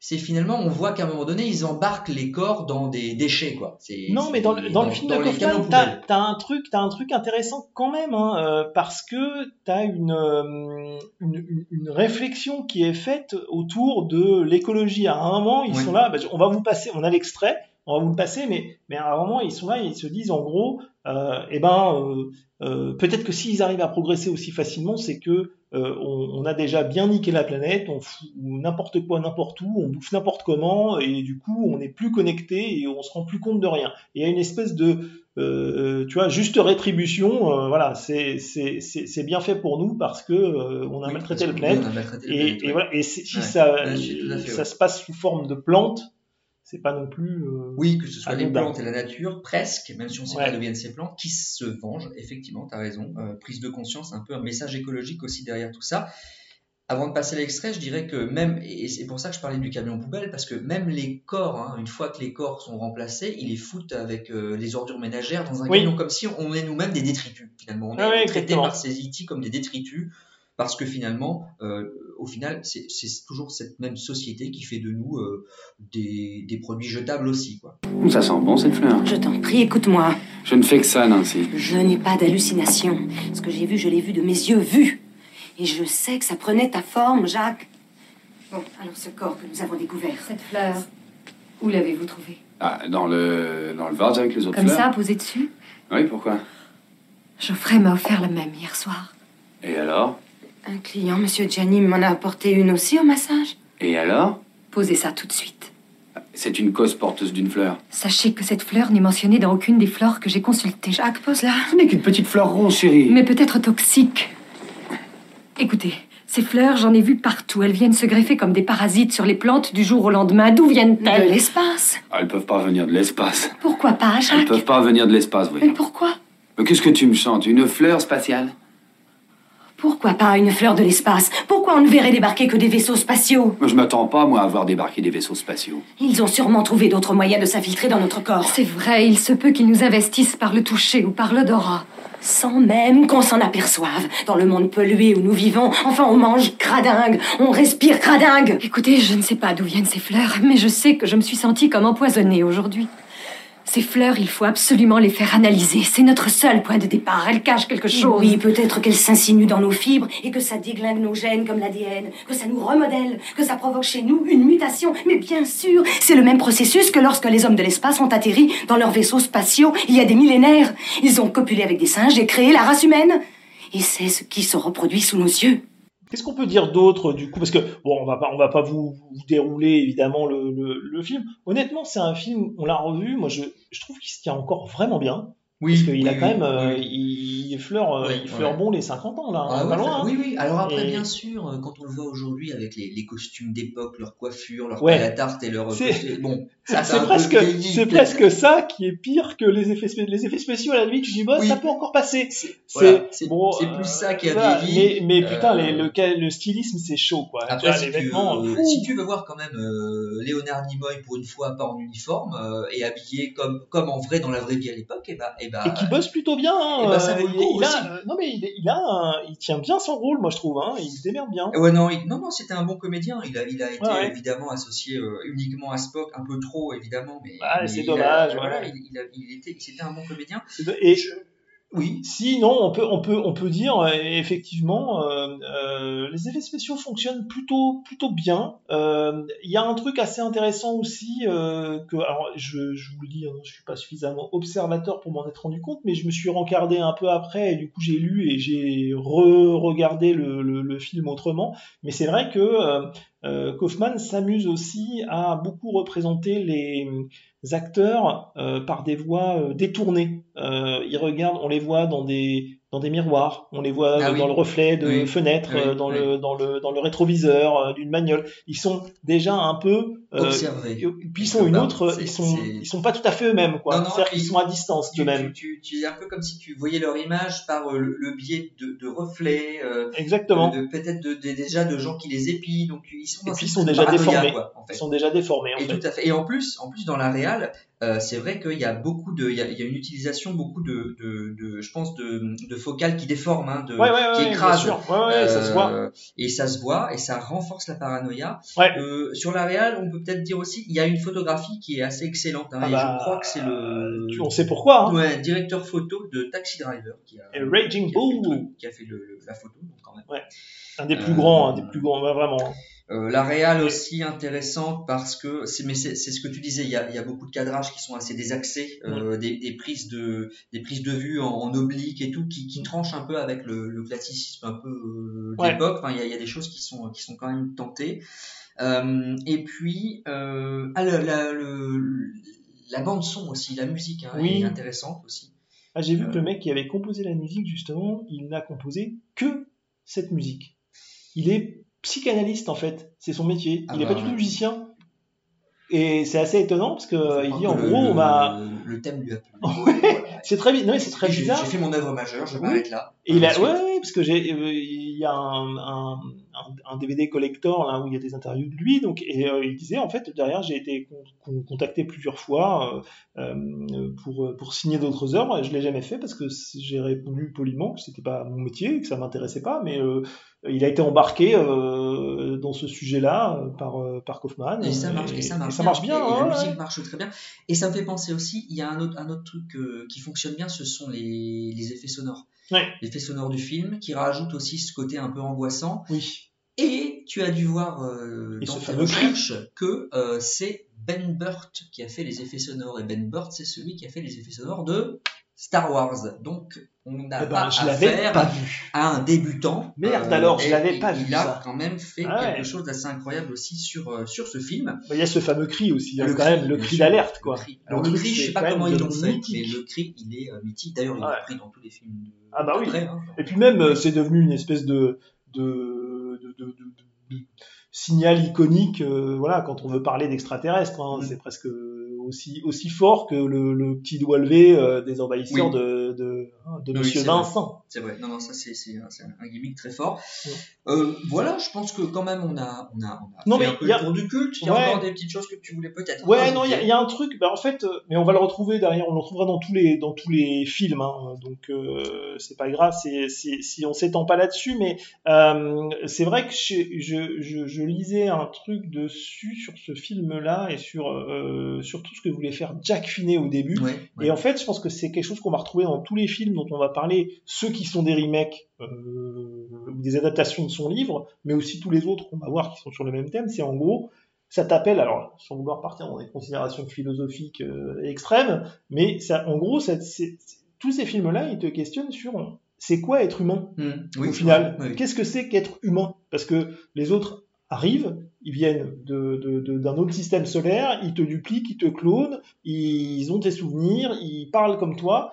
c'est finalement, on voit qu'à un moment donné, ils embarquent les corps dans des déchets, quoi. Non, mais dans le, dans le film de Kaufman, t'as un truc, t'as un truc intéressant quand même, hein, euh, parce que t'as une, euh, une une- réflexion qui est faite autour de l'écologie. À un moment, ils sont là, bah, on va vous passer, on a l'extrait, on va vous le passer, mais mais à un moment, ils sont là, et ils se disent en gros, euh, eh ben, euh, euh, peut-être que s'ils arrivent à progresser aussi facilement, c'est que euh, on, on a déjà bien niqué la planète, on fout n'importe quoi n'importe où, on bouffe n'importe comment, et du coup on n'est plus connecté et on se rend plus compte de rien. Et il y a une espèce de, euh, tu vois, juste rétribution. euh, voilà, c'est c'est c'est c'est bien fait pour nous parce que euh, on a Oui, maltraité le que planète. Et, voilà, et si Ouais, ça fait, ça ouais. se passe sous forme de plantes, c'est pas non plus. euh, Oui, que ce soit les plantes et la nature, presque, même si on sait Ouais. pas d'où viennent ces plantes, qui se vengent, effectivement, tu as raison. Euh, prise de conscience, un peu un message écologique aussi derrière tout ça. Avant de passer à l'extrait, je dirais que même, et c'est pour ça que je parlais du camion poubelle, parce que même les corps, hein, une fois que les corps sont remplacés, ils les foutent avec euh, les ordures ménagères dans un Oui. camion, comme si on est nous-mêmes des détritus, finalement. On est Ah ouais, traités par ces IT comme des détritus, parce que finalement, euh, au final, c'est toujours cette même société qui fait de nous euh, des, des produits jetables aussi, quoi. Ça sent bon cette fleur? Je t'en prie, écoute-moi. Je ne fais que ça, Nancy. Je n'ai pas d'hallucination. Ce que j'ai vu, je l'ai vu de mes yeux vus. Et je sais que ça prenait ta forme, Jacques. Bon, alors ce corps que nous avons découvert. Cette fleur, où l'avez-vous trouvée? Ah, dans le dans le vase avec les autres Comme fleurs. ça, posée dessus? Oui, pourquoi? Geoffrey m'a offert la même hier soir. Et alors? Un client, Monsieur Gianni, m'en a apporté une aussi au massage. Et alors? Posez ça tout de suite. C'est une cause porteuse d'une fleur. Sachez que cette fleur n'est mentionnée dans aucune des fleurs que j'ai consultées. Jacques, pose-la. Ce n'est qu'une petite fleur rose, chérie. Mais peut-être toxique. Écoutez, ces fleurs, j'en ai vu partout. Elles viennent se greffer comme des parasites sur les plantes du jour au lendemain. D'où De viennent-elles l'espace. Ah, elles peuvent pas venir de l'espace. Pourquoi pas, Elles Jacques peuvent pas venir de l'espace, Mais voyons. pourquoi? Mais qu'est-ce que tu me chantes? Une fleur spatiale? Pourquoi pas une fleur de l'espace? Pourquoi on ne verrait débarquer que des vaisseaux spatiaux? Je m'attends pas, moi, à voir débarquer des vaisseaux spatiaux. Ils ont sûrement trouvé d'autres moyens de s'infiltrer dans notre corps. C'est vrai, il se peut qu'ils nous investissent par le toucher ou par l'odorat. Sans même qu'on s'en aperçoive. Dans le monde pollué où nous vivons, enfin on mange cradingue, on respire cradingue. Écoutez, je ne sais pas d'où viennent ces fleurs, mais je sais que je me suis sentie comme empoisonnée aujourd'hui. Ces fleurs, il faut absolument les faire analyser. C'est notre seul point de départ. Elles cachent quelque chose. Oui, peut-être qu'elles s'insinuent dans nos fibres et que ça déglingue nos gènes comme l'ADN, que ça nous remodèle, que ça provoque chez nous une mutation. Mais bien sûr, c'est le même processus que lorsque les hommes de l'espace ont atterri dans leurs vaisseaux spatiaux il y a des millénaires. Ils ont copulé avec des singes et créé la race humaine. Et c'est ce qui se reproduit sous nos yeux. Qu'est-ce qu'on peut dire d'autre du coup? Parce que bon, on va pas, on va pas vous, dérouler évidemment le film. Honnêtement, c'est un film, on l'a revu. Moi, je, je trouve qu'il se tient encore vraiment bien. Oui, parce qu'il oui, a quand oui, même, euh, oui. il, il fleure, euh, il fleure ouais. bon les 50 ans là, Ah hein, ouais, pas loin. hein. oui, oui. Alors après, Et- bien sûr, euh, quand on le voit aujourd'hui avec les, les costumes d'époque, leur coiffure, leur tarte et leur C'est- bon, C'est presque, c'est ça qui est pire que les effets, spé- les effets spéciaux à la limite. Je dis bah ça peut encore passer. voilà, c'est- bon, plus ça qui a vieilli. Mais, mais putain, les- le, le stylisme c'est chaud quoi. Après, si tu, si tu veux voir quand même Léonard Nimoy pour une fois pas en uniforme et habillé comme, comme en vrai dans la vraie vie à l'époque, et bah, et bah et qui bosse plutôt bien. hein. ça Euh, vaut le il, coup il aussi. a, euh, non mais il, il a, un- il tient bien son rôle, moi je trouve. Hein. Il se démerde bien. Ouais, non, il- non, non, c'était un bon comédien. Il a, il a été Ouais, évidemment associé euh, uniquement à Spock, un peu trop évidemment, mais, mais c'est a- dommage, voilà, ouais. il, il a- il était, c'était un bon comédien. Et oui. Sinon, on peut, on peut, on peut dire euh, effectivement, euh, euh, les effets spéciaux fonctionnent plutôt, plutôt bien. Euh, Il y a un truc assez intéressant aussi euh, que, alors, je, je vous le dis, hein, je suis pas suffisamment observateur pour m'en être rendu compte, mais je me suis rencardé un peu après et du coup j'ai lu et j'ai re-regardé le, le, le film autrement. Mais c'est vrai que euh, Kaufman s'amuse aussi à beaucoup représenter les acteurs euh, par des voix euh, détournées. Euh, ils regardent, on les voit dans des dans des miroirs, on les voit Ah dans le reflet de Oui. fenêtres, Oui, dans le dans le dans le rétroviseur euh, d'une bagnole. Ils sont déjà un peu euh, Observés. puis ils sont une autre, ils sont ils sont pas tout à fait eux-mêmes quoi. C'est-à-dire qu'ils sont à distance d'eux-mêmes. tu, tu, tu es un peu comme si tu voyais leur image par euh, le, le biais de, de reflets, euh, Exactement. de- de- peut-être de, de- déjà de gens qui les épient, donc ils sont Et puis ils sont déjà déformés. quoi, en fait. Ils sont déjà déformés en Et fait. tout à fait. Et en plus, en plus dans la réal, euh, c'est vrai qu'il y a beaucoup de, il y a, il y a une utilisation beaucoup de, de, de je pense de, de focales qui déforment, hein, de, Ouais, ouais, qui écrasent. Ouais, ouais, ça se voit. Euh, Et ça se voit et ça renforce la paranoïa. Ouais. Euh, sur la réal, on peut peut-être dire aussi, il y a une photographie qui est assez excellente. Hein, Ah et bah, je crois que c'est le, tu- on sait pourquoi, hein. Ouais, directeur photo de Taxi Driver qui a, Et Raging qui a fait le qui a fait le- la photo, donc quand même. Ouais. Un des plus Euh, grands, un des plus grands, ouais, vraiment. Euh, la réal aussi intéressante parce que c'est mais c'est c'est ce que tu disais il y a, il y a beaucoup de cadrages qui sont assez désaxés euh, des, des prises de des prises de vue en, en oblique et tout qui, qui tranchent un peu avec le, le classicisme un peu euh, Ouais. d'époque enfin il y a, il y a des choses qui sont qui sont quand même tentées Euh, et puis euh, ah, la, le- la bande son aussi la musique hein, Oui. est intéressante aussi Ah, j'ai vu Euh. que le mec qui avait composé la musique, justement, il n'a composé que cette musique. Il est psychanalyste, en fait. C'est son métier. Ah il n'est bah, pas du tout ouais. musicien. Et c'est assez étonnant parce que il dit en gros, le- on m'a. le, thème lui a plu C'est très, non, c'est très bizarre. j'ai fait mon œuvre majeure je Oui. m'arrête là Et il a, ouais, ouais, parce que j'ai, euh, il y a un, un, un- un DVD collector là où il y a des interviews de lui, donc et euh, il disait en fait derrière j'ai été con- con- contacté plusieurs fois euh, pour pour signer d'autres œuvres, et je l'ai jamais fait parce que j'ai répondu poliment que c'était pas mon métier, que ça m'intéressait pas, mais il a été embarqué euh, dans ce sujet-là euh, par euh, par Kaufman Et ça marche, et, ça marche ça marche bien. Et, la ouais. musique marche très bien. Et ça me fait penser aussi, il y a un autre, un autre truc euh, qui fonctionne bien, ce sont les, les effets sonores. Ouais. L'effet sonore du film, qui rajoute aussi ce côté un peu angoissant. Oui. Et tu as dû voir dans tes recherches que c'est Ben Burt qui a fait les effets sonores. Et Ben Burt, c'est celui qui a fait les effets sonores de Star Wars. Donc, on n'a Eh ben, pas je affaire pas vu. à un débutant. Merde, alors, je l'avais pas il vu, a ça. quand même fait Ah ouais. quelque chose d'assez incroyable aussi sur, euh, sur ce film. Bah, Il y a ce fameux cri aussi, hein, Le quand même, le cri d'alerte quoi. Le cri, Alors, le cri, je c'est sais pas comment ils l'ont fait, mais le cri, il est euh, mythique. D'ailleurs, il Ouais. est pris dans tous les films. de- Ah bah oui. hein. Et puis même, euh, c'est devenu une espèce de, de, de, de- de- de- de signal iconique. euh, voilà, quand on veut parler d'extraterrestres, hein, Mm. c'est presque aussi aussi fort que le, le petit doigt levé euh, des envahisseurs Oui. de de, hein, de Oui, Monsieur. Vincent. C'est vrai. Non, non, ça c'est un, gimmick très fort. Euh, voilà, je pense que quand même on a on a, on a Non, fait mais un peu il y a- le tour du culte. Il y a encore des petites choses que tu voulais peut-être. Ouais, non, il y, a- y un truc. Bah, en fait, euh, mais on va le retrouver derrière. On le retrouvera dans tous les dans tous les films. Hein, donc euh, c'est pas grave. C'est si on s'étend pas là-dessus, mais c'est vrai que je, je, je, je lisais un truc dessus sur ce film-là et sur ce que voulait faire Jack Finney au début. Ouais, ouais. Et en fait, je pense que c'est quelque chose qu'on va retrouver dans tous les films dont on va parler, ceux qui sont des remakes euh, ou des adaptations de son livre, mais aussi tous les autres qu'on va voir qui sont sur le même thème. C'est en gros, ça t'appelle, alors sans vouloir partir dans des considérations philosophiques euh, extrêmes, mais ça, en gros, ça, tous ces films-là, ils te questionnent sur c'est quoi être humain oui, au final ouais. Qu'est-ce que c'est qu'être humain? Parce que les autres arrivent, ils viennent de- de- de- d'un autre système solaire, ils te dupliquent, ils te clonent, ils ont tes souvenirs, ils parlent comme toi,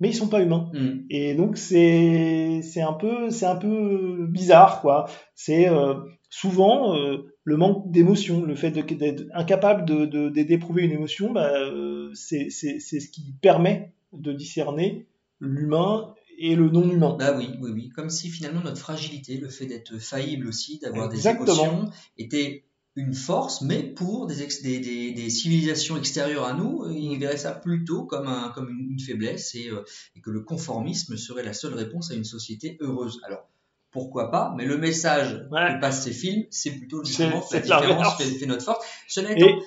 mais ils sont pas humains. Hmm. Et donc c'est c'est un peu c'est un peu bizarre quoi. C'est euh, souvent euh, le manque d'émotion, le fait d'être incapable de de- de- d'éprouver une émotion, bah, euh, c'est ce qui permet de discerner l'humain et le non humain. Bah oui, oui, oui. Comme si finalement notre fragilité, le fait d'être faillible aussi, d'avoir des émotions, était une force, mais pour des, ex- des, des, des civilisations extérieures à nous, il verrait ça plutôt comme, un, comme une, une faiblesse et, euh, et que le conformisme serait la seule réponse à une société heureuse. Alors, pourquoi pas, mais le message que passent ces films, c'est plutôt justement la différence fait, fait notre force. Cela Et- étant,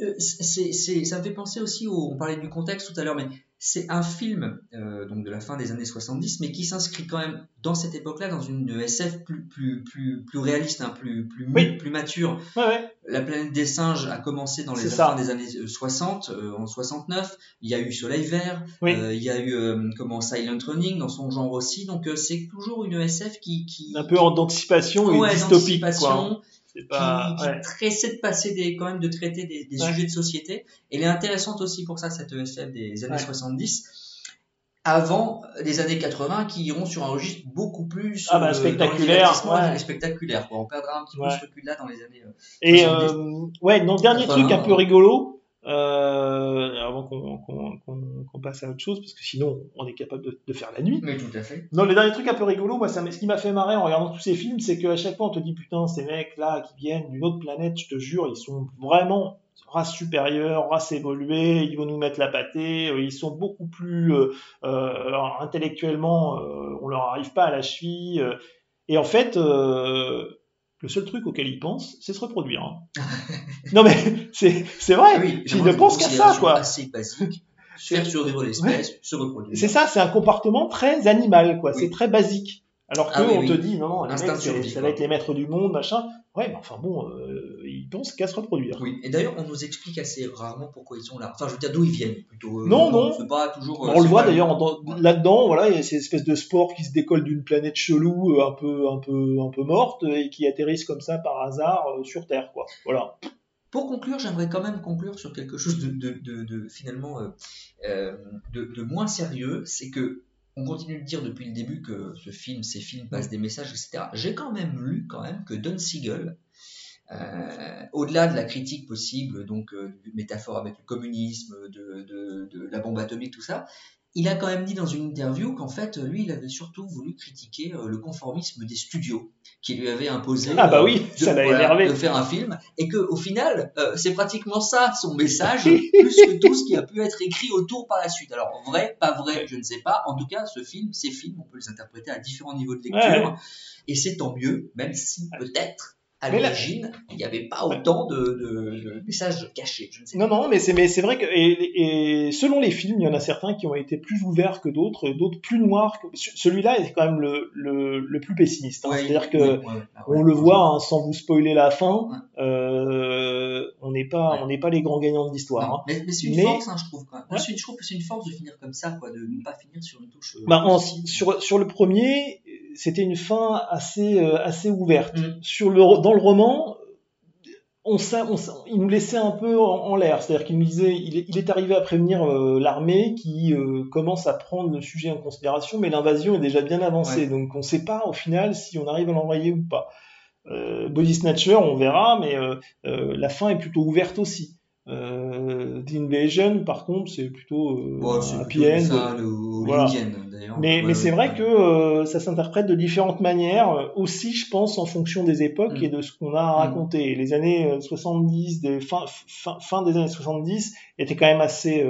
euh, c'est, c'est, ça me fait penser aussi au, on parlait du contexte tout à l'heure, mais c'est un film euh, donc de la fin des années 70, mais qui s'inscrit quand même dans cette époque-là dans une SF plus plus plus plus réaliste, hein, plus plus mature. Ouais, ouais. La planète des singes a commencé dans les fins des années euh, 60, euh, en 69. Il y a eu Soleil Vert, Oui. euh, il y a eu euh, comment Silent Running dans son genre aussi. Donc euh, c'est toujours une SF qui qui Un peu en d'anticipation et Ouais, dystopique, quoi. C'est pas. qui, ouais. essaie de passer des, quand même de traiter des, des Ouais. sujets de société. Elle est intéressante aussi pour ça, cette ESF des années Ouais. 70, avant les années 80, qui iront sur un registre beaucoup plus Ah bah, euh, spectaculaire, ouais. spectaculaire. On perdra un petit Ouais. peu ce recul-là dans les années. euh, Et 70. euh, ouais, donc dernier truc un euh, peu rigolo, euh, avant qu'on qu'on- qu'on passe à autre chose, parce que sinon on est capable de, de faire la nuit. Mais tout à fait. Non, le dernier truc un peu rigolo, moi, ça, ce qui m'a fait marrer en regardant tous ces films, c'est qu'à chaque fois on te dit putain, ces mecs-là qui viennent d'une autre planète, je te jure, ils sont vraiment race supérieure, race évoluée, ils vont nous mettre la pâtée, euh, ils sont beaucoup plus euh, euh, intellectuellement, euh, on leur arrive pas à la cheville. euh, et en fait, euh, le seul truc auquel ils pensent, c'est se reproduire. hein. non mais c'est c'est vrai, oui, vraiment ne une pensent qu'à ça quoi. assez basique. Faire survivre l'espèce, se reproduire. C'est ça, c'est un comportement très animal, quoi. C'est très basique. Alors que Ah oui, on te dit non, non, les mecs, ça va être les maîtres du monde, machin. Ouais, mais enfin bon, euh, ils pensent qu'à se reproduire. Oui, et d'ailleurs, on nous explique assez rarement pourquoi ils sont là. Enfin, je veux dire, d'où ils viennent plutôt. Euh, Non, non. C'est pas toujours. euh, on le voit d'ailleurs dans- là-dedans, voilà, il y a ces espèces de sports qui se décollent d'une planète chelou, euh, un peu, un peu, un peu morte, et qui atterrissent comme ça par hasard sur Terre, quoi. Voilà. Pour conclure, j'aimerais quand même conclure sur quelque chose de, de, de, de- finalement euh, de, de moins sérieux, c'est que on continue de dire depuis le début que ce film, ces films passent des messages, etc. J'ai quand même lu quand même que Don Siegel, euh, au-delà de la critique possible, donc euh, de métaphore avec le communisme, de, de, de la bombe atomique, tout ça, il a quand même dit dans une interview qu'en fait, lui, il avait surtout voulu critiquer euh, le conformisme des studios qui lui avaient imposé Ah bah euh, oui, de, ça faire un film, et que au final, c'est pratiquement ça son message, plus que tout ce qui a pu être écrit autour par la suite. Alors vrai, pas vrai, je ne sais pas. En tout cas, ce film, ces films, on peut les interpréter à différents niveaux de lecture, Ouais, ouais. et c'est tant mieux, même si peut-être à l'origine, il n'y avait pas autant de, de- de messages cachés. Je ne sais Non, non, mais c'est, mais c'est vrai que, et, et selon les films, il y en a certains qui ont été plus ouverts que d'autres, d'autres plus noirs que, celui-là est quand même le, le, le plus pessimiste. hein. Ouais, C'est-à-dire que, ouais, ouais, on le voit, hein, sans vous spoiler la fin, euh, on n'est pas, on n'est pas les grands gagnants de l'histoire. hein. Mais, mais c'est une Mais- force, hein, je trouve. Quand même. Je trouve que c'est une force de finir comme ça, quoi, de ne pas finir sur une touche. euh, Bah, en- sur, sur le premier, c'était une fin assez, euh, assez ouverte. Mm. Sur le, dans le roman, on, il nous laissait un peu en, en l'air. C'est-à-dire qu'il nous disait, il est, il est arrivé à prévenir euh, l'armée qui euh, commence à prendre le sujet en considération, mais l'invasion est déjà bien avancée. Ouais. Donc on ne sait pas au final si on arrive à l'envoyer ou pas. Euh, Body Snatcher, on verra, mais la fin est plutôt ouverte aussi. Euh, The Invasion, par contre, c'est plutôt euh, un plutôt end. ça, le Voilà. Mais, Ouais, mais ouais, c'est vrai que euh, ça s'interprète de différentes manières, euh, aussi, je pense, en fonction des époques Mm. et de ce qu'on a à raconter. Les années euh, 70, des, fin, fin, fin des années 70 étaient quand même assez...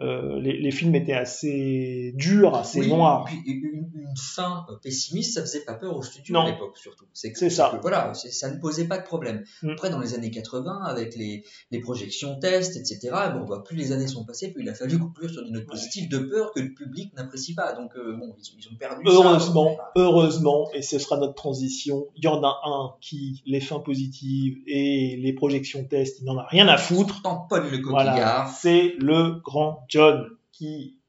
euh, euh, les, les films étaient assez durs, assez Oui, noirs. puis une, une fin euh, pessimiste, ça faisait pas peur aux studios Non. à l'époque, surtout. C'est ça. que, voilà, ça ne posait pas de problème. Mm. Après, dans les années 80, avec les, les projections tests, etc., bon, bah, plus les années sont passées, plus il a fallu conclure sur des notes positives de peur que le public n'apprécie pas. Donc, euh, bon, ils, ils ont perdu ça. Heureusement, heureusement, et ce sera notre transition, il y en a un qui, les fins positives et les projections tests, il n'en a rien à foutre. Tamponne le Voilà, coquillard. c'est le grand John qui,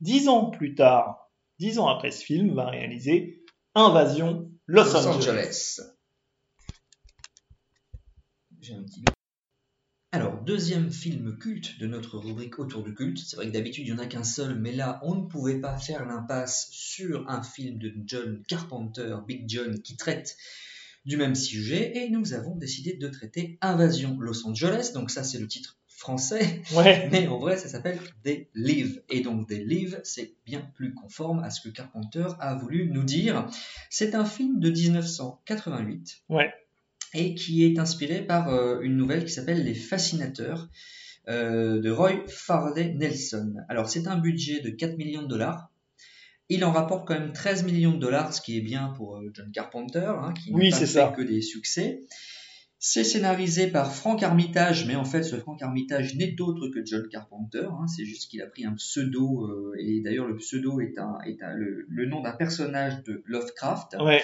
dix ans plus tard, dix ans après ce film, va réaliser Invasion Los, Los Angeles. Angeles. J'ai un petit- Alors, deuxième film culte de notre rubrique autour du culte. C'est vrai que d'habitude, il n'y en a qu'un seul, mais là, on ne pouvait pas faire l'impasse sur un film de John Carpenter, Big John, qui traite du même sujet, et nous avons décidé de traiter Invasion Los Angeles. Donc ça, c'est le titre français, Ouais. mais en vrai, ça s'appelle They Live. Et donc They Live, c'est bien plus conforme à ce que Carpenter a voulu nous dire. C'est un film de 1988. Ouais. et qui est inspiré par euh, une nouvelle qui s'appelle Les Fascinateurs euh, de Roy Faraday Nelson. Alors c'est un budget de 4 millions de dollars. Il en rapporte quand même 13 millions de dollars, ce qui est bien pour euh, John Carpenter, hein, qui Oui, n'a pas fait ça. que des succès. C'est scénarisé par Frank Armitage, mais en fait, ce Frank Armitage n'est autre que John Carpenter. hein, c'est juste qu'il a pris un pseudo, euh, et d'ailleurs, le pseudo est, un, est un- le, le nom d'un personnage de Lovecraft. Ouais.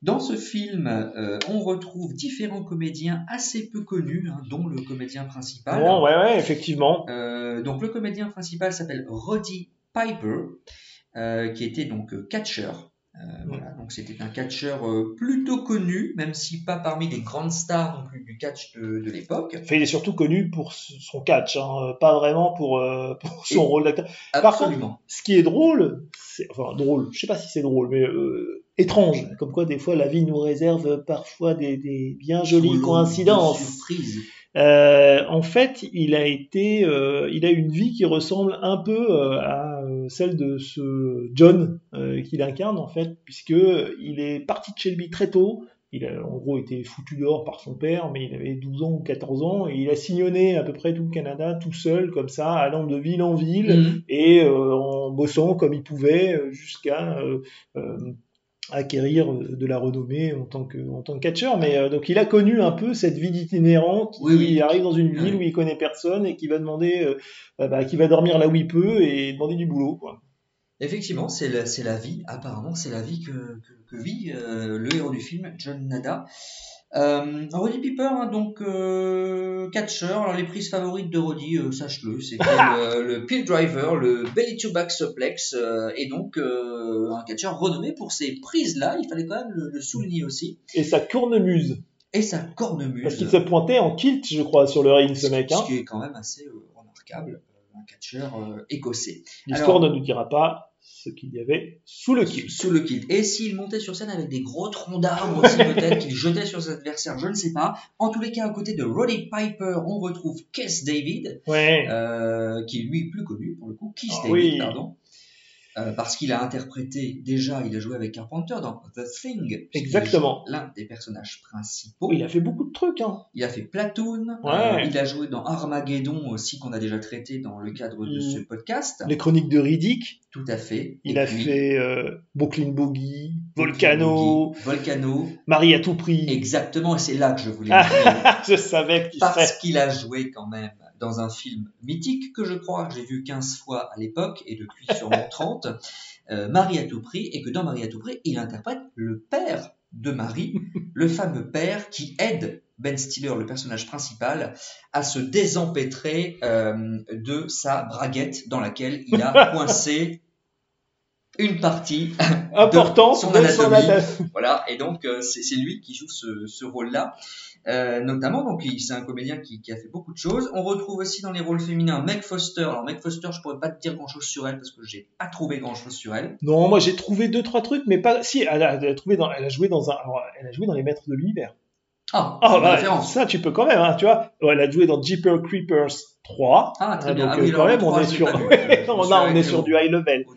Dans ce film, euh, on retrouve différents comédiens assez peu connus, hein, dont le comédien principal. Bon, ouais, ouais, effectivement. Euh, donc le comédien principal s'appelle Roddy Piper, qui était donc catcheur. Euh, voilà, donc c'était un catcheur euh, plutôt connu, même si pas parmi les grandes stars non plus du catch de, de l'époque. Enfin, il est surtout connu pour son catch, hein, pas vraiment pour, euh, pour son Et- rôle d'acteur. Par contre, Absolument. ce qui est drôle, c'est, enfin drôle, je sais pas si c'est drôle, mais euh, étrange, comme quoi des fois la vie nous réserve parfois des, des bien jolies coïncidences. surprise. Euh, en fait, il a été, euh, il a une vie qui ressemble un peu euh, à euh, celle de ce John euh, qu'il incarne en fait, puisque il est parti de lui très tôt. Il a en gros été foutu dehors par son père, mais il avait 12 ans ou 14 ans, et il a sillonné à peu près tout le Canada tout seul, comme ça, allant de ville en ville, Mhm. et euh, en bossant comme il pouvait, jusqu'à acquérir euh, de la renommée en tant que en tant que catcheur mais euh, donc il a connu un peu cette vie d'itinérant qui Oui, oui. arrive dans une ville où il connaît personne et qui va demander euh, euh, bah, qui va dormir là où il peut et demander du boulot quoi. Effectivement, c'est la, c'est la vie, apparemment, c'est la vie que, que, que vit euh, le héros du film, John Nada. Euh, Roddy Piper, hein, donc euh, catcheur, alors les prises favorites de Roddy, euh, sache-le, c'était le, le Peel Driver, le Belly to Back Suplex, et donc un catcheur renommé pour ces prises-là, il fallait quand même le, le souligner aussi, et sa cornemuse. Et sa cornemuse, parce qu'il se pointait en kilt je crois sur le ring ce mec hein. ce qui est quand même assez remarquable, un catcheur écossais. l'histoire ne nous dira pas ce qu'il y avait sous le kilt Sous le kilt. Et s'il montait sur scène avec des gros troncs d'arbres aussi peut-être qu'il jetait sur ses adversaires, je ne sais pas. En tous les cas, à côté de Roddy Piper, on retrouve Keith David, ouais euh, qui est lui plus connu pour le coup, Keith Ah David, oui. pardon. Euh, parce qu'il a interprété, déjà, il a joué avec Carpenter dans The Thing. Exactement. L'un des personnages principaux. il a fait beaucoup de trucs hein. Il a fait Platoon. Ouais. euh, il a joué dans Armageddon aussi, qu'on a déjà traité dans le cadre de Mm. ce podcast. les chroniques de Riddick Tout à fait. il Et a puis, fait euh, Brooklyn Boogie Volcano Volcano. Marie à tout prix Exactement, et c'est là que je voulais Ah, je savais qu'il serait Parce qu'il a joué quand même dans un film mythique que je crois que j'ai vu 15 fois à l'époque et depuis sûrement 30, euh, Marie à tout prix, et que dans Marie à tout prix, il interprète le père de Marie, le fameux père qui aide Ben Stiller, le personnage principal, à se désempêtrer euh, de sa braguette dans laquelle il a coincé une partie important de son anatomie. Voilà, et donc euh, c'est c'est lui qui joue ce, ce rôle-là, Euh, notamment. Donc c'est un comédien qui, qui a fait beaucoup de choses. On retrouve aussi dans les rôles féminins Meg Foster. Alors Meg Foster, je pourrais pas te dire grand-chose sur elle parce que j'ai pas trouvé grand-chose sur elle. Non, moi j'ai trouvé deux trois trucs, mais pas. Si, elle a, elle a trouvé dans, elle a joué dans un, alors, elle a joué dans les Maîtres de l'univers. Ah, une bah, ça tu peux quand même, hein, tu vois. Elle a joué dans Jeeper Creepers 3. Ah, très hein, bien. donc Ah oui, euh, quand même, on 3, est sur, on, est sur du high level. au.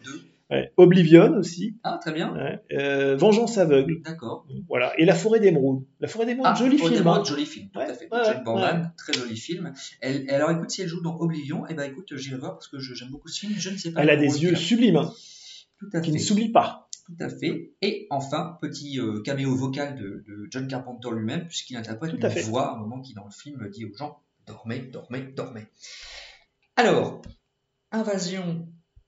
Ouais. Oblivion aussi. Ah, très bien. Ouais. Euh, Vengeance aveugle. D'accord. Voilà. Et La forêt d'émeraude. La forêt d'émeraude, Ah, joli film. Hein. joli film, tout Ouais, à fait. Jane Borman, très joli film. Elle, alors écoute, si elle joue dans Oblivion, eh ben écoute, j'irai voir parce que je- j'aime beaucoup ce film. Je ne sais pas. Elle a des yeux sublimes, hein, Tout à qui fait. ne s'oublient pas. Tout à fait. Et enfin, petit euh, caméo vocal de, de John Carpenter lui-même, puisqu'il interprète Tout une à fait. voix à un moment qui, dans le film, dit aux gens Dormez, dormez, dormez. Alors, Invasion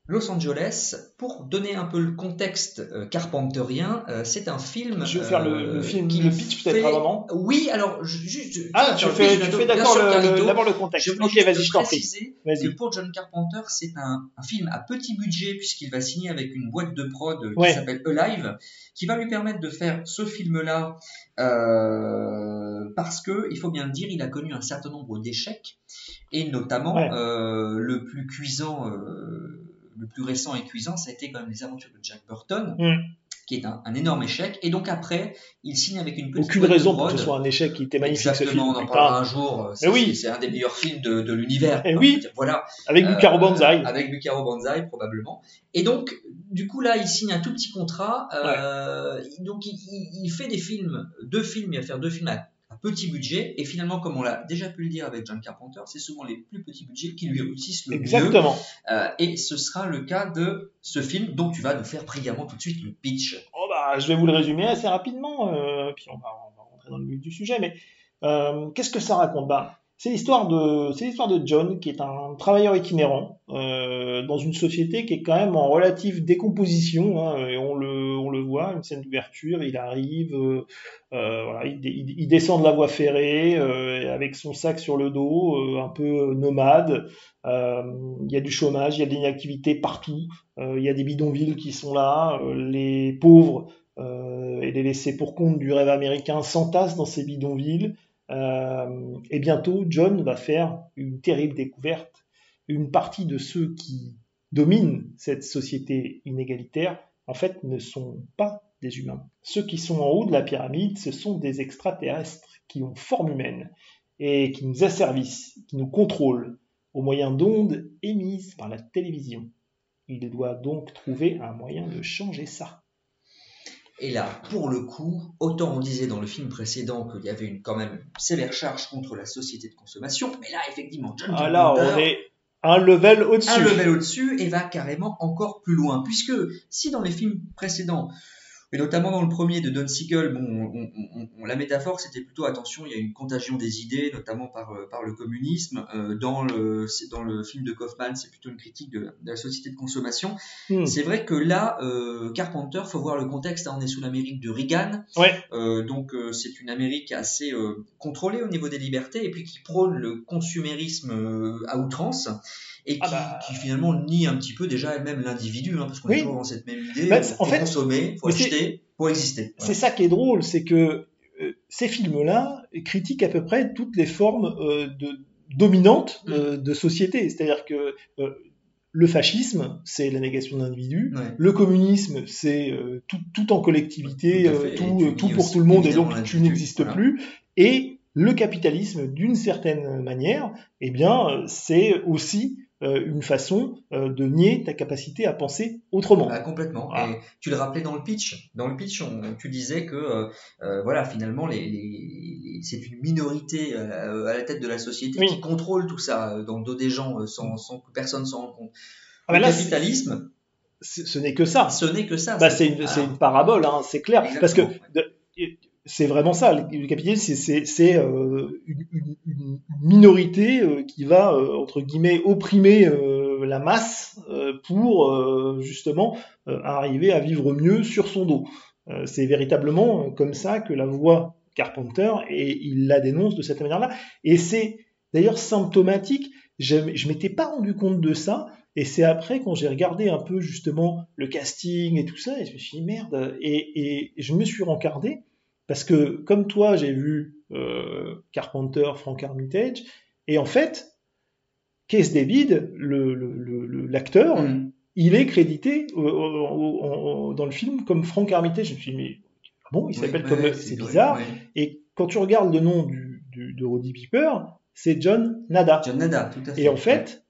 Los Angeles, pour donner un peu le contexte euh, carpenterien, euh, c'est un film. Je vais faire le, le euh, film, qui le pitch peut-être fait- avant. Oui, alors, ju- juste. Ah, tu fais, fais le- le- d'abord le contexte. Je Ok, vas-y, je t'en prie. que pour John Carpenter, c'est un, un film à petit budget puisqu'il va signer avec une boîte de prod qui Ouais. s'appelle Alive, qui va lui permettre de faire ce film-là euh, parce que, il faut bien le dire, il a connu un certain nombre d'échecs et notamment Ouais. euh, le plus cuisant, euh, le plus récent et cuisant, ça a été quand même les aventures de Jack Burton. Mm. qui est un, un énorme échec, et donc après, il signe avec une petite Aucune raison pour que ce soit un échec qui était magnifique ce film. Exactement, on en parlera un jour. euh, C'est oui. c'est un des meilleurs films de, de l'univers. Eh quoi. oui. Dire, Voilà. Avec Euh, Bucaro Banzai. Avec Bucaro Banzai, probablement. Et donc, du coup, là, il signe un tout petit contrat. euh, Donc, il, il- il fait des films, deux films, il va faire deux films à à petit budget. Et finalement, comme on l'a déjà pu le dire avec John Carpenter, c'est souvent les plus petits budgets qui lui réussissent le Exactement. mieux. Euh, et ce sera le cas de ce film dont tu vas nous faire brillamment tout de suite le pitch. Oh bah, je vais vous le résumer assez rapidement, euh, puis on va, on va rentrer dans le vif du sujet. Mais euh, qu'est-ce que ça raconte? Bah, c'est l'histoire de c'est l'histoire de John qui est un travailleur itinérant euh, dans une société qui est quand même en relative décomposition hein, et on le on le voit une scène d'ouverture il arrive euh, euh, il, il, descend de la voie ferrée euh, avec son sac sur le dos un peu nomade. Il y a du chômage il y a de l'inactivité partout. Il y a des bidonvilles qui sont là. Les pauvres et les laissés pour compte du rêve américain s'entassent dans ces bidonvilles. Et bientôt, John va faire une terrible découverte. Une partie de ceux qui dominent cette société inégalitaire, en fait, ne sont pas des humains. Ceux qui sont en haut de la pyramide, ce sont des extraterrestres qui ont forme humaine et qui nous asservissent, qui nous contrôlent au moyen d'ondes émises par la télévision. Il doit donc trouver un moyen de changer ça. Et là, pour le coup, autant on disait dans le film précédent qu'il y avait une quand même sévère charge contre la société de consommation, mais là, effectivement, John ah là, on est un level au-dessus. Un level au-dessus et va carrément encore plus loin. Puisque si dans les films précédents, et notamment dans le premier de Don Siegel, bon, on, on, on, la métaphore c'était plutôt attention, il y a une contagion des idées, notamment par, euh, par le communisme. Euh, dans, le, dans le film de Kaufman, c'est plutôt une critique de, de, la société de consommation. Hmm. C'est vrai que là, euh, Carpenter, faut voir le contexte, hein, on est sous l'Amérique de Reagan, ouais. Euh, donc euh, c'est une Amérique assez contrôlée au niveau des libertés et puis qui prône le consumérisme à outrance et qui, ah bah... qui, finalement nie un petit peu déjà elle-même l'individu, hein, parce qu'on oui. est toujours dans cette même idée, bah, faut en fait, consommer, faut acheter, pour exister. C'est ça qui est drôle, c'est que euh, ces films-là critiquent à peu près toutes les formes euh, de, dominantes Mm. euh, de société. C'est-à-dire que le fascisme, c'est la négation de l'individu. Ouais. Le communisme, c'est euh, tout, tout, en collectivité, Tout fait. pour aussi tout le monde, et donc tu n'existes Voilà. plus. Et le capitalisme, d'une certaine manière, eh bien, c'est aussi euh, une façon euh, de nier ta capacité à penser autrement. Ah, complètement. Ah. Et tu le rappelais dans le pitch. Dans le pitch, on, tu disais que euh, euh, voilà, finalement, les, les, les- c'est une minorité euh, à la tête de la société Oui. qui contrôle tout ça euh, dans le dos des gens euh, sans, sans que personne s'en rende compte. Ah, le là, capitalisme, ce n'est que ça. ce n'est que ça. Bah, c'est une, une parabole, hein, c'est clair. Parce que de- c'est vraiment ça. Le capitalisme, c'est- euh, une, minorité euh, qui va, euh, entre guillemets, opprimer la masse pour justement arriver à vivre mieux sur son dos. C'est véritablement comme ça que la voit Carpenter et il la dénonce de cette manière-là. Et c'est d'ailleurs symptomatique. Je, je m'étais pas rendu compte de ça. Et c'est après, quand j'ai regardé un peu justement le casting et tout ça, et je me suis dit merde, et, et je me suis rencardé, parce que comme toi, j'ai vu euh, Carpenter, Frank Armitage, et en fait, Case David, le- le- le- le- l'acteur, Mm. il est crédité euh, au- au- au- dans le film comme Frank Armitage. Je me suis dit, mais ah bon, il s'appelle ouais, comme. ouais, C'est bizarre. ouais. Et quand tu regardes le nom du, du- de Roddy Piper, c'est John Nada. John Nada, tout à fait. Et en fait,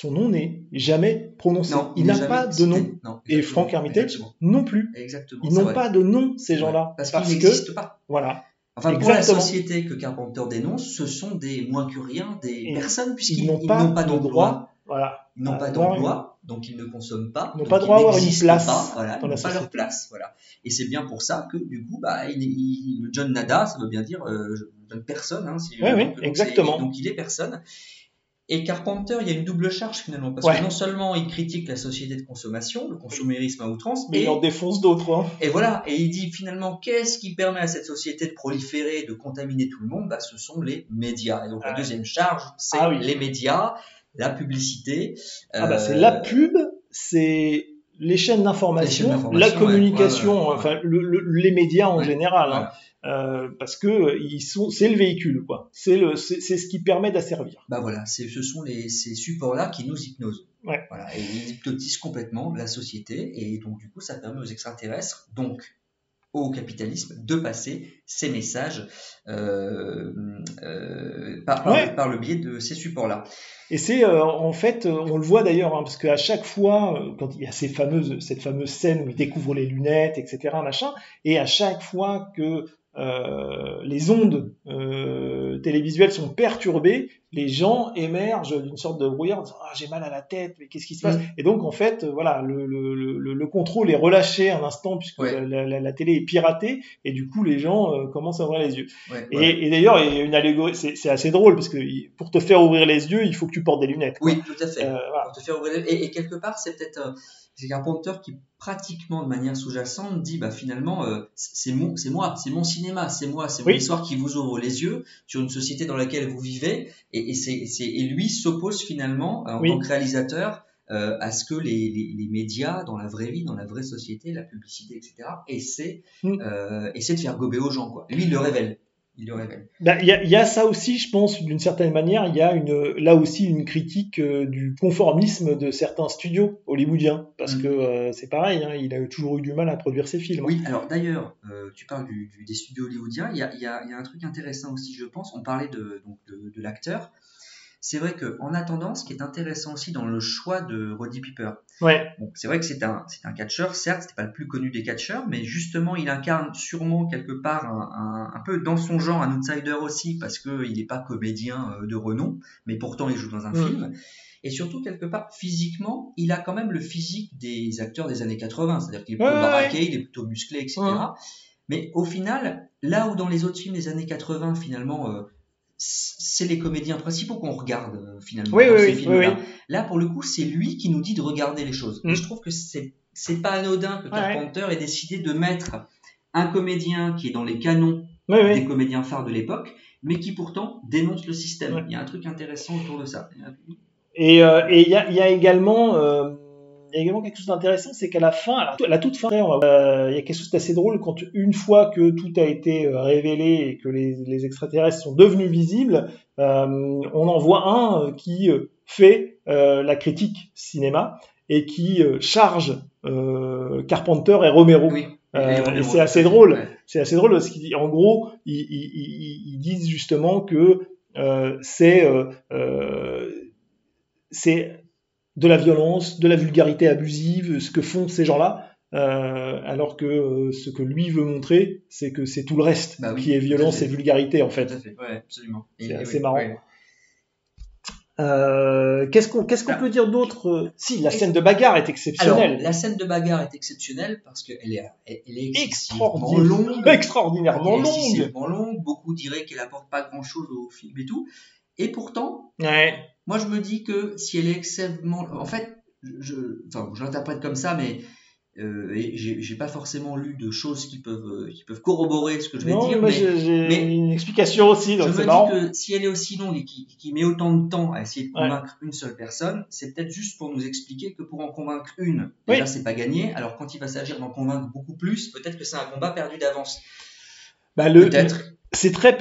son nom n'est jamais prononcé. Non, il n'a pas de nom. Non, Et Frank Armitage exactement. non plus. Exactement. Ils n'ont pas de nom, ces Ouais, gens-là. Parce, Parce qu'ils n'existent pas. voilà. Enfin, pour la société que Carpenter dénonce, ce sont des moins que rien, des Et personnes, puisqu'ils Ils n'ont pas, d'emploi. Voilà. ils n'ont pas d'emploi, donc ils ne consomment pas, Ils n'ont pas droit à avoir une place pas, voilà, ils n'ont pas leur place, voilà. Et c'est bien pour ça que du coup, bah, il, il- le John Nada, ça veut bien dire euh, jeune personne, hein, si Oui, oui, exactement. Donc il est personne. Et Carpenter, il y a une double charge finalement, parce Ouais. que non seulement il critique la société de consommation, le consumérisme à outrance, Mais et il en défonce d'autres. Hein. et voilà, et il dit finalement qu'est-ce qui permet à cette société de proliférer, de contaminer tout le monde? Bah, Ce sont les médias. Et donc la deuxième charge, c'est Ah oui. les médias, la publicité. Ah bah, euh, c'est la pub, c'est les chaînes d'information, la communication, ouais, enfin le- le- les médias en général, hein, euh, parce que ils sont, c'est le véhicule, quoi. C'est le, c'est c'est ce qui permet d'asservir. Bah voilà, c'est, ce sont les, ces supports-là qui nous hypnosent. Ouais. Voilà, et ils hypnotisent complètement la société, et donc du coup, ça permet aux extraterrestres, donc au capitalisme, de passer ces messages euh, euh, par, par- Ouais. par le biais de ces supports-là. Et c'est euh, en fait, on le voit d'ailleurs, hein, parce qu'à chaque fois, quand il y a ces fameuses, cette fameuse scène où il découvre les lunettes, etc., machin, et à chaque fois que euh, les ondes euh, télévisuelles sont perturbées, les gens émergent d'une sorte de brouillard en disant ah, j'ai mal à la tête, mais qu'est-ce qui se passe? Et donc en fait, euh, voilà, le, le, le, le contrôle est relâché un instant puisque Ouais. la, la, la télé est piratée et du coup les gens euh, commencent à ouvrir les yeux. Ouais, Et, ouais. et d'ailleurs, il y a une allégorie, c'est assez drôle parce que pour te faire ouvrir les yeux, il faut que tu portes des lunettes. quoi. Oui, tout à fait. Voilà. Pour te faire ouvrir les- et, et quelque part, c'est peut-être c'est Carpenter qui pratiquement de manière sous-jacente dit bah finalement euh, c'est mon c'est moi, c'est mon cinéma, c'est moi, c'est mon Oui. histoire qui vous ouvre les yeux sur une société dans laquelle vous vivez et, et c'est c'est- et lui s'oppose finalement euh, en Oui. tant que réalisateur euh, à ce que les, les, les médias dans la vraie vie, dans la vraie société, la publicité, etc. essaient Mm. euh, essaient de faire gober aux gens quoi. Lui il le révèle, il le révèle. Bah, Il y, a, il y a ça aussi, je pense, d'une certaine manière, il y a une, là aussi une critique euh, du conformisme de certains studios hollywoodiens, parce Mm. que euh, c'est pareil, hein, il a toujours eu du mal à produire ses films. Oui, alors d'ailleurs, euh, tu parles du, du- des studios hollywoodiens, il y a, y y un truc intéressant aussi, je pense. On parlait de, donc, de, de l'acteur. C'est vrai qu'en attendant, ce qui est intéressant aussi dans le choix de Roddy Piper, Ouais. bon, c'est vrai que c'est un, c'est un catcheur, certes, c'était pas le plus connu des catcheurs, mais justement, il incarne sûrement quelque part un, un- un peu dans son genre un outsider aussi, parce qu'il n'est pas comédien euh, de renom, mais pourtant il joue dans un Mm. film. Et surtout, quelque part, physiquement, il a quand même le physique des acteurs des années 80, c'est-à-dire qu'il est plutôt Ouais, ouais, baraqué, il est plutôt musclé, etc. Mais au final, là où dans les autres films des années 80, finalement, euh, c'est les comédiens principaux qu'on regarde, euh, finalement, Oui, dans oui, ces oui, films-là. Là, pour le coup, c'est lui qui nous dit de regarder les choses. Mm. Et je trouve que c'est c'est pas anodin que Ouais. Carpenter ait décidé de mettre un comédien qui est dans les canons des comédiens phares de l'époque, mais qui pourtant dénonce le système. Ouais. Il y a un truc intéressant autour de ça. Et euh, et il y, a, il y a également. euh, il y a également quelque chose d'intéressant, c'est qu'à la fin, à la, toute fin, euh, il y a quelque chose d'assez drôle quand une fois que tout a été euh, révélé et que les, les extraterrestres sont devenus visibles, euh, on en voit un qui fait euh, la critique cinéma et qui charge Carpenter et Romero. Oui. Euh, et c'est assez drôle. ouais. C'est assez drôle parce qu'en gros, ils, ils- ils- ils disent justement que euh, c'est euh, c'est de la violence, de la vulgarité abusive, ce que font ces gens-là, euh, alors que euh, ce que lui veut montrer, c'est que c'est tout le reste Bah oui, qui est violence et vulgarité en Tout fait. à fait, ouais, absolument. Et- C'est et assez oui, marrant. ouais. Euh, qu'est-ce qu'on Ah. peut dire d'autre Si, la scène de bagarre est Alors, exceptionnelle, la scène de bagarre est exceptionnelle parce qu'elle est, elle est excessivement extraordinaire, longue. extraordinairement Elle est longue. Beaucoup diraient qu'elle apporte pas grand chose au film et tout. Et pourtant, Ouais. Moi je me dis que si elle est excessivement. En fait, je, enfin, je l'interprète comme ça, mais euh, j'ai pas forcément lu de choses qui peuvent, euh, qui peuvent corroborer ce que je vais Non, dire. mais j'ai mais- une explication aussi, je donc me c'est dis que si elle est aussi longue et qui, qui met autant de temps à essayer de Ouais. convaincre une seule personne, c'est peut-être juste pour nous expliquer que pour en convaincre une, Oui. déjà c'est pas gagné. Alors quand il va s'agir d'en convaincre beaucoup plus, peut-être que c'est un combat perdu d'avance. Bah, le, Peut-être. C'est très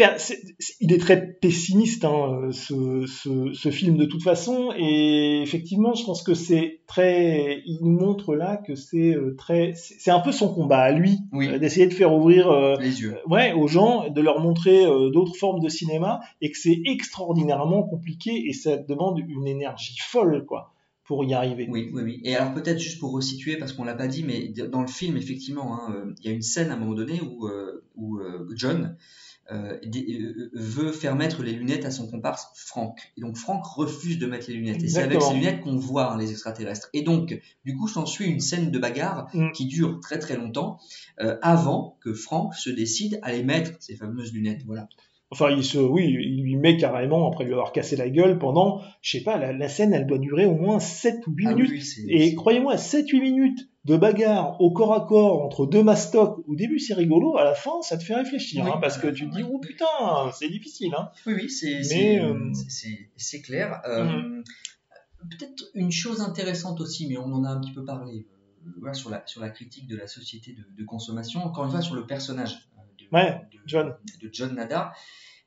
il est très pessimiste hein, ce, ce, ce film de toute façon et effectivement je pense que c'est très il nous montre là que c'est euh, très c'est un peu son combat à lui Oui. euh, d'essayer de faire ouvrir euh, Les yeux. ouais aux gens de leur montrer euh, d'autres formes de cinéma et que c'est extraordinairement compliqué et ça demande une énergie folle quoi pour y arriver Oui, oui, oui. Et alors peut-être juste pour resituer, parce qu'on l'a pas dit, mais dans le film, effectivement, hein, il y a une scène à un moment donné où, où John euh, dé- euh, veut faire mettre les lunettes à son comparse Frank. Et donc Frank refuse de mettre les lunettes. Et c'est avec ces lunettes qu'on voit hein, les extraterrestres. Et donc, du coup, s'ensuit une scène de bagarre Mm. qui dure très très longtemps, euh, avant que Frank se décide à les mettre, ces fameuses lunettes. Voilà. Enfin, il se, oui, il lui met carrément, après lui avoir cassé la gueule, pendant, je sais pas, la, la scène, elle doit durer au moins 7 ou 8 Ah minutes. oui, Et croyez-moi, 7-8 minutes de bagarre au corps à corps entre deux mastocs, au début c'est rigolo, à la fin ça te fait réfléchir, Oui, hein, parce que tu te dis, oh putain, c'est difficile. Hein. Oui, oui, c'est euh, Mm. clair. Euh, Peut-être une chose intéressante aussi, mais on en a un petit peu parlé euh, voilà, sur, la, sur la critique de la société de, de consommation, encore une fois sur le personnage euh, de, Ouais, de- John. de John Nadar.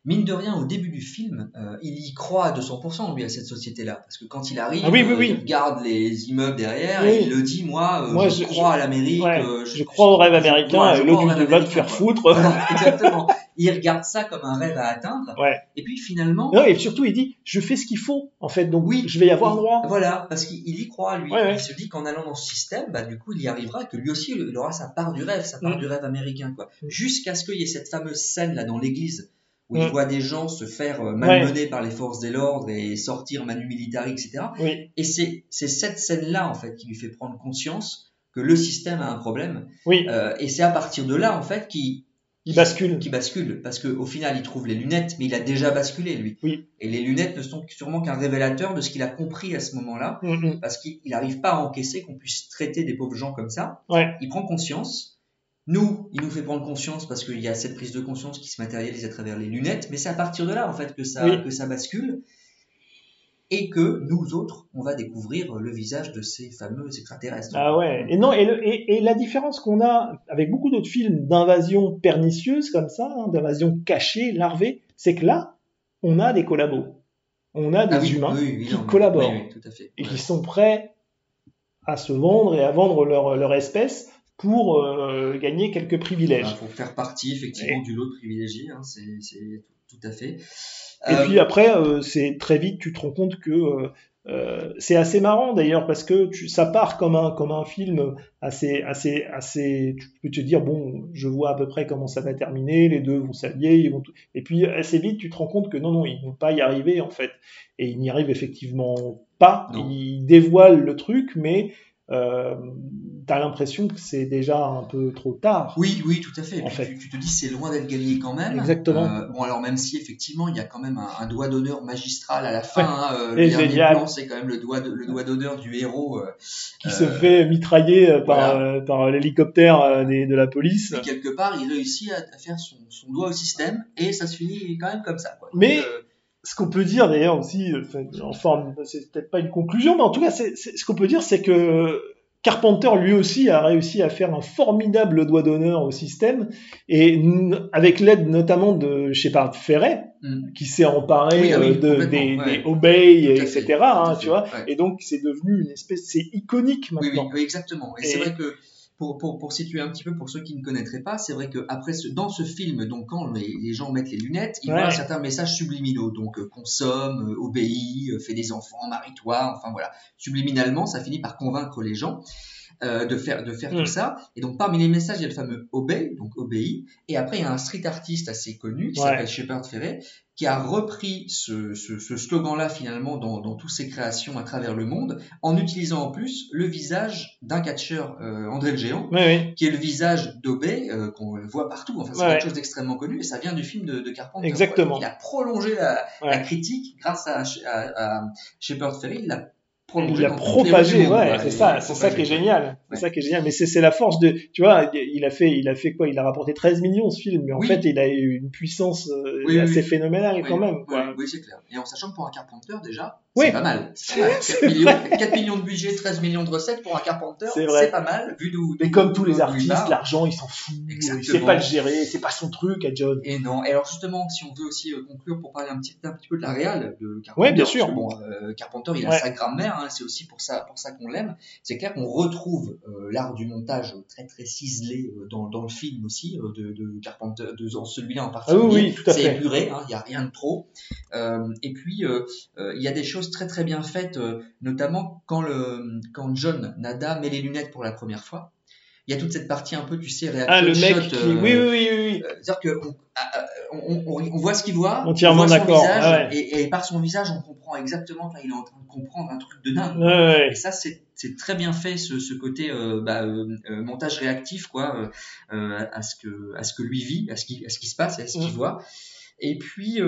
Mine de rien, au début du film, euh, il y croit à 200% lui à cette société-là, parce que quand il arrive, Ah oui, oui, euh, oui. il regarde les immeubles derrière et il le dit, moi, euh, Moi, je, je- crois je- à l'Amérique, Ouais, je crois au rêve américain, Ouais, je et crois l'autre au il rêve dit va te faire foutre. Voilà, exactement. Il regarde ça comme un rêve à atteindre, Ouais. et puis finalement, Non, et surtout il dit je fais ce qu'il faut en fait, donc Oui. je vais y avoir droit. Voilà, parce qu'il il y croit, lui. Il se dit qu'en allant dans ce système, bah, du coup, il y arrivera, que lui aussi, il aura sa part du rêve, sa part Mm. du rêve américain, quoi. Jusqu'à ce qu'il y ait cette fameuse scène, là, dans l'église, où il Mm. voit des gens se faire euh, malmener par les forces de l'ordre et sortir manu militari, etc. Oui, Et c'est cette scène-là, en fait, qui lui fait prendre conscience que le système a un problème. oui, Euh, et c'est à partir de là, en fait, qu'il il bascule. qui bascule parce qu'au final il trouve les lunettes mais il a déjà basculé lui Oui. et les lunettes ne sont sûrement qu'un révélateur de ce qu'il a compris à ce moment-là Mm, mm. parce qu'il n'arrive pas à encaisser qu'on puisse traiter des pauvres gens comme ça Ouais. il prend conscience nous il nous fait prendre conscience parce qu'il y a cette prise de conscience qui se matérialise à travers les lunettes mais c'est à partir de là en fait que ça Oui. que ça bascule et que nous autres on va découvrir le visage de ces fameux extraterrestres Ah ouais. Et non, et, le- et, et la différence qu'on a avec beaucoup d'autres films d'invasion pernicieuse comme ça, hein, d'invasion cachée, larvée, c'est que là, on a des collabos. On a des Ah oui, humains oui, oui, qui collaborent Oui, oui, tout à fait. et Ouais. qui sont prêts à se vendre et à vendre leur, leur espèce pour euh, gagner quelques privilèges. Il faut faire partie effectivement du lot de privilégiés, hein, c'est tout à fait. Et Euh, puis après, euh, c'est très vite, tu te rends compte que euh, euh, c'est assez marrant d'ailleurs parce que tu, ça part comme un comme un film assez assez assez. Tu peux te dire bon, je vois à peu près comment ça va terminer. Les deux vont s'allier, ils vont. tout- Et puis assez vite, tu te rends compte que non non, ils vont pas y arriver en fait. Et ils n'y arrivent effectivement pas. Non. Ils dévoilent le truc, mais euh, t'as l'impression que c'est déjà un peu trop tard. Oui, oui, tout à fait. Et En puis fait. tu, tu te dis c'est loin d'être gagné quand même. Exactement. Euh, bon alors même si effectivement il y a quand même un, un doigt d'honneur magistral à la fin. Ouais. hein, euh, Et génial. c'est quand même le doigt de- le doigt d'honneur du héros. euh, Qui euh, se fait mitrailler par, voilà. par l'hélicoptère de la police. Et quelque part il réussit à, faire son, son doigt au système et ça se finit quand même comme ça. Quoi. Mais- Donc, ce qu'on peut dire d'ailleurs aussi, euh, enfin, en forme, c'est peut-être pas une conclusion, mais en tout cas, c'est, c'est- ce qu'on peut dire, c'est que Carpenter lui aussi a réussi à faire un formidable doigt d'honneur au système, et n- avec l'aide notamment de Shepard Ferret, Mm. qui s'est emparé Oui, ah oui, euh, de, des, ouais. des Obey, Tout etc. fait, hein, tu fait, vois, ouais. et donc c'est devenu une espèce, c'est iconique Oui, oui, maintenant. oui, exactement. Et, c'est vrai que pour, pour, pour situer un petit peu pour ceux qui ne connaîtraient pas, c'est vrai que après ce, dans ce film, donc quand les, les gens mettent les lunettes, ils Ouais. voient certains messages subliminaux, donc euh, consomme, euh, obéis, euh, fais des enfants, marie-toi, enfin voilà. Subliminalement, ça finit par convaincre les gens. Euh, de faire de faire Mm. tout ça et donc parmi les messages il y a le fameux obey donc obéis et après il y a un street artiste assez connu qui Ouais. s'appelle Shepard Ferret qui a repris ce, ce, ce slogan-là finalement dans, dans toutes ses créations à travers le monde, en utilisant en plus le visage d'un catcheur, euh, André le Géant, Oui, oui. qui est le visage d'Obey, euh, qu'on voit partout. Enfin, c'est Ouais. quelque chose d'extrêmement connu, et ça vient du film de, de Carpenter. Exactement. quoi. Il a prolongé la, Ouais. la critique grâce à, à, à Shepard Ferry, il l'a. Il du propagé, ouais, c'est ça, c'est ça qui est génial. C'est Ouais. ça qui est génial. Mais c'est la force de, tu vois, il a fait, il a fait quoi? Il a rapporté 13 millions ce film, mais en Oui. fait, il a eu une puissance euh, Oui, assez oui. phénoménale quand même. Quoi. oui, c'est clair. Et en sachant que pour un Carpenter, déjà, Oui. c'est pas mal. C'est pas mal. 4, millions, 4 millions de budget, 13 millions de recettes pour un Carpenter, C'est c'est pas mal, vu d'où. Mais comme tous les il artistes, l'argent, il s'en fout. Il Exactement. sait pas le gérer, c'est pas son truc à John. Et non. Et alors justement, si on veut aussi euh, conclure pour parler un petit, un petit peu de la réal de Carpenter. Ouais, bien sûr. bon, euh, Carpenter, il a Ouais. sa grammaire. Hein, c'est aussi pour ça, pour ça qu'on l'aime. C'est clair qu'on retrouve euh, l'art du montage très très ciselé euh, dans, dans le film aussi de, de Carpenter, de celui-là en Ah particulier. oui, oui, tout à c'est fait. épuré, hein, il y a rien de trop. Et puis il y a des choses très très bien faites, euh, notamment quand le quand John Nada met les lunettes pour la première fois. Il y a toute cette partie un peu, tu sais, réaction Ah, le mec shot, qui, euh, oui, oui, oui, oui, euh, C'est-à-dire que on, ah, ah, on, voit ce qu'il voit, Entièrement on voit son d'accord, visage, ah ouais. et, et par son visage, on comprend exactement qu'il est en train de comprendre un truc de dingue. Ouais. Et ça, c'est c'est très bien fait, ce, ce côté euh, bah, euh, montage réactif, quoi, euh, à ce que à ce que lui vit, à ce qui à ce qui se passe, à ce qu'il Mm. voit. Et puis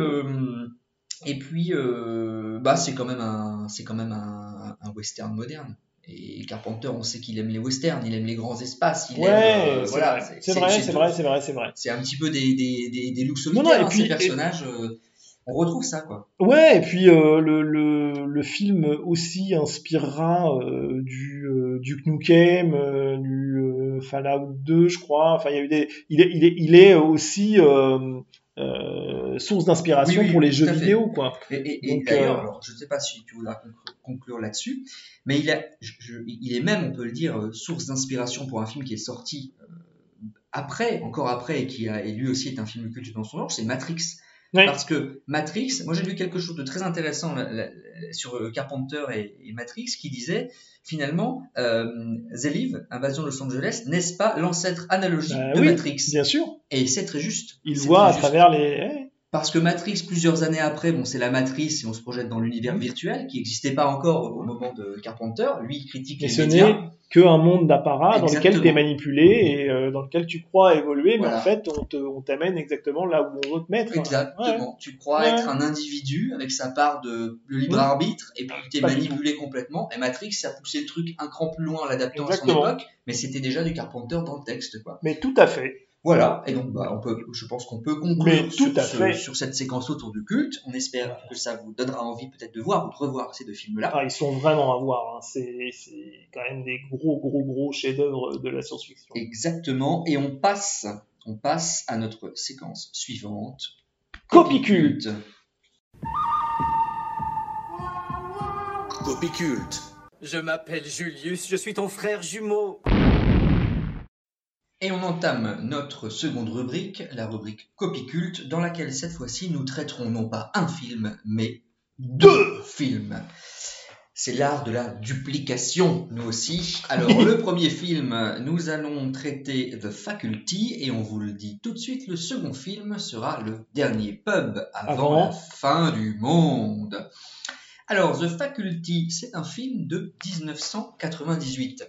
et puis euh, bah c'est quand même un c'est quand même un, un western moderne. Et Carpenter, on sait qu'il aime les westerns, il aime les grands espaces, il Ouais, aime euh, c'est voilà. vrai, c'est vrai, c'est vrai, c'est vrai, c'est vrai. C'est un petit peu des des des, des Non, solitaires, non, et hein, puis- ces personnages. euh, on retrouve ça, quoi. Ouais, et puis le, le, le film aussi inspirera du euh, Duke Nukem, du Fallout 2, je crois. Enfin, il y a eu des. Il est, il est, il est aussi euh, source d'inspiration Oui, oui, pour les jeux vidéo, quoi. Et, et- et Donc, d'ailleurs, euh, alors, je ne sais pas si tu voudras conclure, là-dessus, mais il, a, je- je- il est même, on peut le dire, euh, source d'inspiration pour un film qui est sorti après, encore après, et qui a, et lui aussi est un film culte dans son genre, c'est Matrix. Parce que Matrix, moi j'ai lu quelque chose de très intéressant là, là, sur euh, Carpenter et, et Matrix qui disait finalement euh, The Live, Invasion de Los Angeles, n'est-ce pas l'ancêtre analogique Bah de oui, Matrix? Bien sûr. Et c'est très juste. Il voit à juste. travers les. Parce que Matrix, plusieurs années après, bon, c'est la matrice et on se projette dans l'univers virtuel qui n'existait pas encore au moment de Carpenter. Lui, il critique Mais les ce médias. n'est qu'un monde d'apparat dans lequel tu es manipulé et euh, dans lequel tu crois évoluer, mais en fait, on te- on t'amène exactement là où on veut te mettre. Exactement. Tu crois Ouais. être un individu avec sa part de, libre Mmh. arbitre et puis tu es manipulé complètement. Et Matrix a poussé le truc un cran plus loin en l'adaptant à son époque, mais c'était déjà du Carpenter dans le texte. Quoi. Mais tout à fait. Voilà, et donc bah, on peut, je pense qu'on peut conclure tout sur, à ce- fait. sur cette séquence autour du culte. On espère que ça vous donnera envie peut-être de voir ou de revoir ces deux films-là. Ah, ils sont vraiment à voir. hein. C'est quand même des gros, gros, gros chefs-d'œuvre de la science-fiction. Exactement, et on passe, on passe à notre séquence suivante. Copie culte. Copie culte. Je m'appelle Julius, je suis ton frère jumeau. Et on entame notre seconde rubrique, la rubrique Copie culte, dans laquelle cette fois-ci nous traiterons non pas un film, mais deux films. C'est l'art de la duplication, nous aussi. Alors, le premier film, nous allons traiter The Faculty, et on vous le dit tout de suite, le second film sera le dernier pub avant, Avant. la fin du monde. Alors, The Faculty, c'est un film de 1998.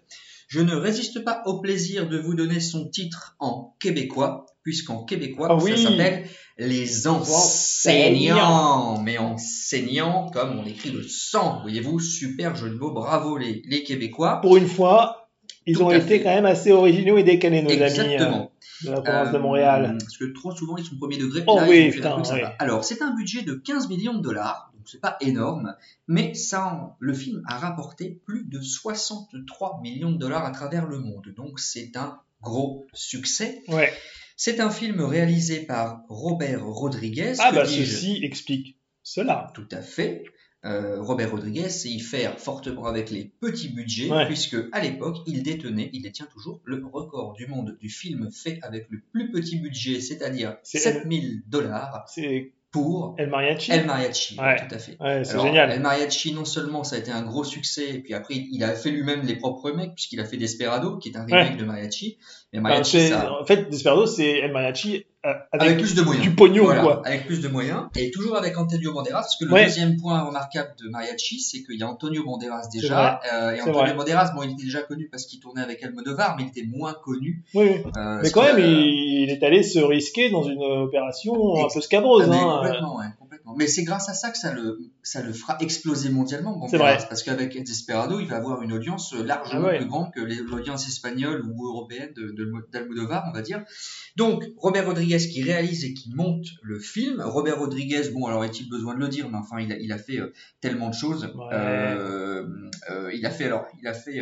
Je ne résiste pas au plaisir de vous donner son titre en québécois, puisqu'en québécois, Ah oui. ça s'appelle Les enseignants. Mais enseignants, comme on écrit le sang, voyez-vous, super jeu de mots, bravo les, les Québécois. Pour une fois, ils Tout ont été fait. quand même assez originaux et décalés, nos amis Exactement. euh, de la province de Euh, Montréal. Parce que trop souvent, ils sont premier degré. Oh là, putain, truc oui. Alors, c'est un budget de 15 millions de dollars, donc c'est pas énorme, mais ça, le film a rapporté plus de 63 millions de dollars à travers le monde. Donc, c'est un gros succès. Ouais. C'est un film réalisé par Robert Rodriguez. Ah bah ceci explique cela. Tout à fait. Euh, Robert Rodriguez sait y faire fortement avec les petits budgets, Ouais. puisque à l'époque, il détenait, il détient toujours le record du monde du film fait avec le plus petit budget, c'est-à-dire C'est 7000 dollars C'est pour El Mariachi. El Mariachi. Ouais. Tout à fait. Ouais, c'est génial. El Mariachi, non seulement ça a été un gros succès, et puis après, il a fait lui-même les propres remakes, puisqu'il a fait Desperado, qui est un remake Ouais. de Mariachi. Mais Enfin, Mariachi, c'est- ça, En fait, Desperado, c'est El Mariachi euh, avec, avec plus de moyens. du pognon, Voilà, quoi. Avec plus de moyens. Et toujours avec Antonio Banderas, parce que le Ouais. deuxième point remarquable de Mariachi, c'est qu'il y a Antonio Banderas déjà. euh, et Antonio vrai. Banderas, bon, il était déjà connu parce qu'il tournait avec Almodovar, mais il était moins connu. Oui. Euh, Mais quand même, il, il est allé se risquer dans une opération un peu scabreuse. Ah, mais hein. complètement, ouais, complètement. Mais c'est grâce à ça que ça le, ça le fera exploser mondialement, C'est vrai. parce qu'avec Desperado, il va avoir une audience largement Ah ouais. plus grande que l'audience espagnole ou européenne de, de, d'Almodovar, on va dire. Donc, Robert Rodriguez qui réalise et qui monte le film. Robert Rodriguez, bon, alors est-il besoin de le dire, mais enfin, il a, il a fait euh, tellement de choses. Ouais. Euh, euh, il a fait, alors, il a fait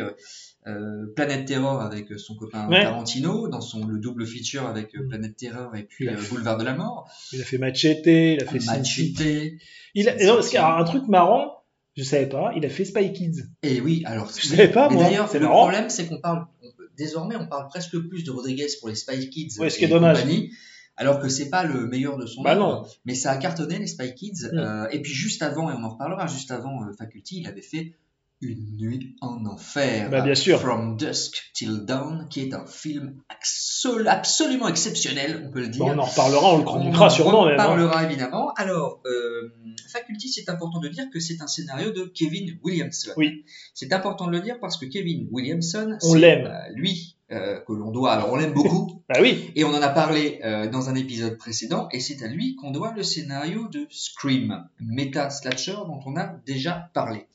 euh, Planète Terror avec euh, son copain Ouais. Tarantino, dans son le double feature avec euh, Planète Terror et puis euh, Boulevard de la Mort. Il a fait Machete, il a fait City. Machete. Il a... Non, parce City. qu'il y a un truc marrant, je savais pas, il a fait Spy Kids. Et oui, alors. Je savais pas, moi. D'ailleurs, le marrant. problème, c'est qu'on parle, on désormais, on parle presque plus de Rodriguez pour les Spy Kids Ouais, ce qui est dommage. compagnie, alors que c'est pas le meilleur de son Bah non. Mais ça a cartonné les Spy Kids. Mm. euh, et puis juste avant, et on en reparlera, juste avant euh, Faculty, il avait fait Une nuit en enfer. Bah, bien sûr. From Dusk Till Dawn, qui est un film absol- absolument exceptionnel, on peut le dire. Bon, on en reparlera, on le On chroniquera en sûrement même. hein. reparlera évidemment. Alors, euh, Faculty, c'est important de dire que c'est un scénario de Kevin Williamson. Oui. C'est important de le dire parce que Kevin Williamson, On c'est, l'aime. euh, lui euh, que l'on doit. Alors, on l'aime beaucoup. Bah oui. Et on en a parlé euh, dans un épisode précédent, et c'est à lui qu'on doit le scénario de Scream, méta slasher dont on a déjà parlé.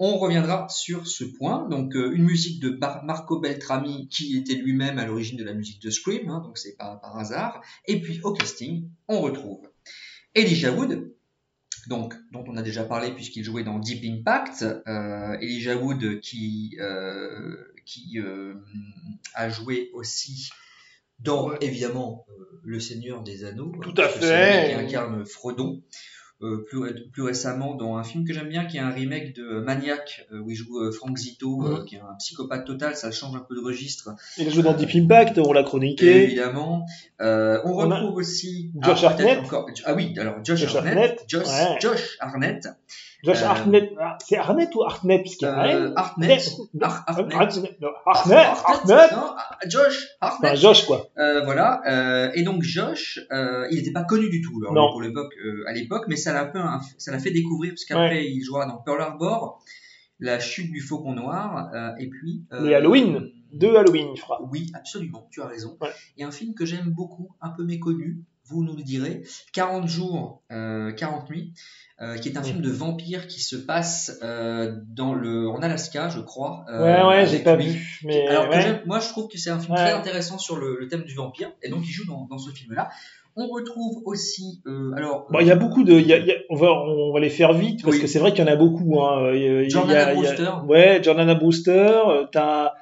On reviendra sur ce point. Donc, euh, une musique de Bar- Marco Beltrami, qui était lui-même à l'origine de la musique de Scream, hein, donc c'est pas par hasard. Et puis au casting, on retrouve Elijah Wood, donc dont on a déjà parlé puisqu'il jouait dans Deep Impact. Euh, Elijah Wood qui euh, qui euh, a joué aussi dans évidemment Le Seigneur des Anneaux. Tout à fait. Qui incarne Frodon. Euh, plus, plus récemment dans un film que j'aime bien qui est un remake de Maniac euh, où il joue euh, Frank Zito euh, Mhm. qui est un psychopathe total ça change un peu de registre Il a joué dans Deep Impact, on l'a chroniqué. évidemment euh, on On retrouve aussi Josh ah, Hartnett. encore- ah oui alors Josh, Josh Hartnett, Josh, ouais. Josh Hartnett Euh, euh, Hartnett. Har- Hartnett Hartnett, non, Hartnett, Hartnett. non, ah, Josh Hartnett Enfin, Josh, quoi. Euh, voilà, euh, et donc Josh, euh, il n'était pas connu du tout alors, pour l'époque, euh, à l'époque, mais ça l'a un peu, ça l'a fait découvrir parce qu'après il jouera dans Pearl Harbor, La chute du faucon noir, euh, et puis euh, Les Halloween. Deux Halloween, il fera. Oui, absolument, tu as raison. Ouais. Et un film que j'aime beaucoup, un peu méconnu, vous nous le direz, 40 jours, euh, 40 nuits, euh, qui est un film de vampire qui se passe euh, dans le, en Alaska, je crois. euh, Ouais, ouais, j'ai pas lui. vu. Mais Alors ouais. moi, je trouve que c'est un film Ouais. très intéressant sur le, le thème du vampire, et donc il joue dans, dans ce film-là. On retrouve aussi, euh, alors, Bon, il y a beaucoup de, il y a- il y a- on va, on va les faire vite parce Oui. que c'est vrai qu'il y en a beaucoup. Hein. Y a- Jordana Brewster. Ouais, Jordana Brewster. T'as,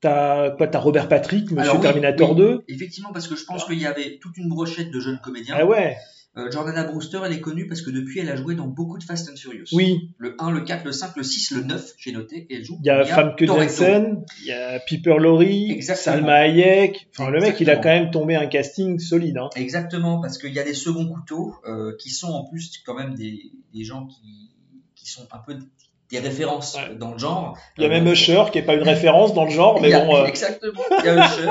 t'as quoi T'as Robert Patrick, Monsieur oui, Terminator oui, 2. Effectivement, parce que je pense qu'il y avait toute une brochette de jeunes comédiens. Ah ouais. Euh, Jordana Brewster, elle est connue parce que depuis, elle a joué dans beaucoup de Fast and Furious. Oui. Le 1, le 4, le 5, le 6, le 9, j'ai noté, et elle joue. Il y a Famke. Jensen, il y a Piper Laurie, Exactement. Salma Hayek. Enfin, le mec, il a quand même tombé un casting solide. Hein. Exactement, parce qu'il y a des seconds couteaux euh, qui sont en plus quand même des, des gens qui, qui sont un peu des références Ouais. dans le genre. Il y a Euh, même donc, Usher qui est pas une référence dans le genre, mais a- bon. euh, Exactement. Il y a Usher,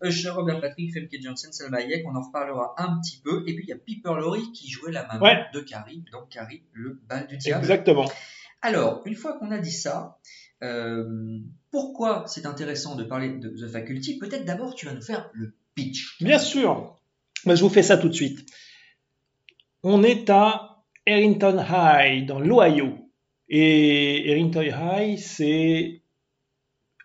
Usher, Robert Patrick, Femke Johnson, Salma Hayek, on en reparlera un petit peu. Et puis il y a Piper Laurie qui jouait la maman Ouais. de Carrie, donc Carrie, le bal du diable. Exactement. Alors, une fois qu'on a dit ça, euh, pourquoi c'est intéressant de parler de The Faculty? Peut-être d'abord tu vas nous faire le pitch. Bien sûr. Bah, je vous fais ça tout de suite. On est à Harrington High, dans l'Ohio. Et Harrington High, c'est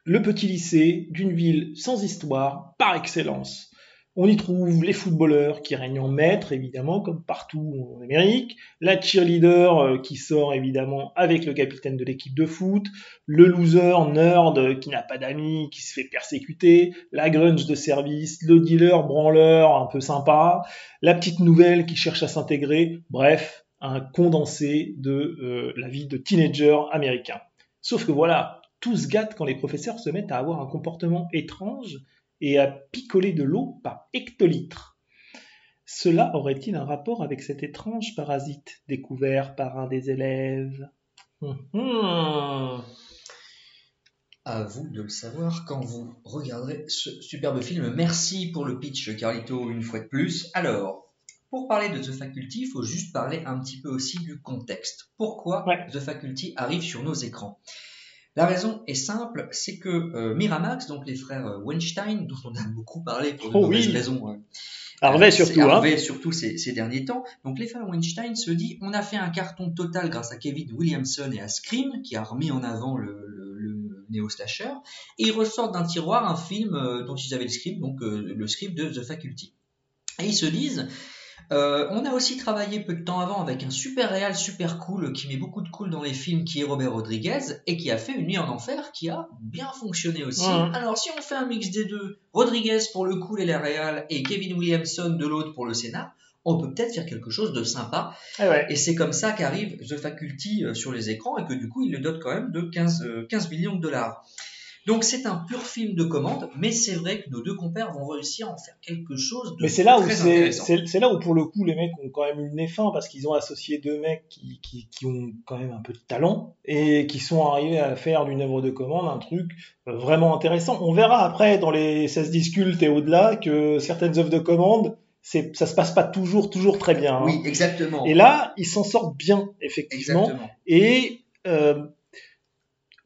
le petit lycée d'une ville sans histoire, par excellence. On y trouve les footballeurs qui règnent en maître, évidemment, comme partout en Amérique, la cheerleader euh, qui sort évidemment avec le capitaine de l'équipe de foot, le loser nerd euh, qui n'a pas d'amis, qui se fait persécuter, la grunge de service, le dealer branleur un peu sympa, la petite nouvelle qui cherche à s'intégrer, bref, un condensé de euh, la vie de teenager américain. Sauf que voilà, tout se gâte quand les professeurs se mettent à avoir un comportement étrange et à picoler de l'eau par hectolitres. Cela aurait-il un rapport avec cet étrange parasite découvert par un des élèves? Hum, hum. À vous de le savoir quand vous regarderez ce superbe film. Merci pour le pitch, Carlito, une fois de plus. Alors, pour parler de The Faculty, il faut juste parler un petit peu aussi du contexte. Pourquoi Ouais. The Faculty arrive sur nos écrans? La raison est simple, c'est que euh, Miramax, donc les frères euh, Weinstein, dont on a beaucoup parlé pour de Oh mauvaises oui. raisons, euh, Harvey surtout, hein. Harvey surtout ces, ces derniers temps. Donc les frères Weinstein se dit, on a fait un carton total grâce à Kevin Williamson et à Scream, qui a remis en avant le, le, le néo-slasher, et ils ressortent d'un tiroir un film euh, dont ils avaient le script, donc euh, le script de The Faculty. Et ils se disent, euh, on a aussi travaillé peu de temps avant avec un super réal super cool qui met beaucoup de cool dans les films qui est Robert Rodriguez et qui a fait Une nuit en enfer qui a bien fonctionné aussi. Alors si on fait un mix des deux, Rodriguez pour le cool et la réal et Kevin Williamson de l'autre pour le scénar, on peut peut-être faire quelque chose de sympa. Ouais. Et c'est comme ça qu'arrive The Faculty euh, sur les écrans et que du coup il le dote quand même de 15, euh, 15 millions de dollars. Donc c'est un pur film de commande, mais c'est vrai que nos deux compères vont réussir à en faire quelque chose de Mais c'est là où très c'est, intéressant. c'est, c'est là où pour le coup les mecs ont quand même eu le nez fin parce qu'ils ont associé deux mecs qui, qui, qui ont quand même un peu de talent et qui sont arrivés à faire d'une œuvre de commande un truc vraiment intéressant. On verra après dans les 16 discultes et au-delà que certaines œuvres de commande c'est, ça se passe pas toujours toujours très bien. hein. Oui, exactement. Et là ils s'en sortent bien effectivement Exactement. et euh,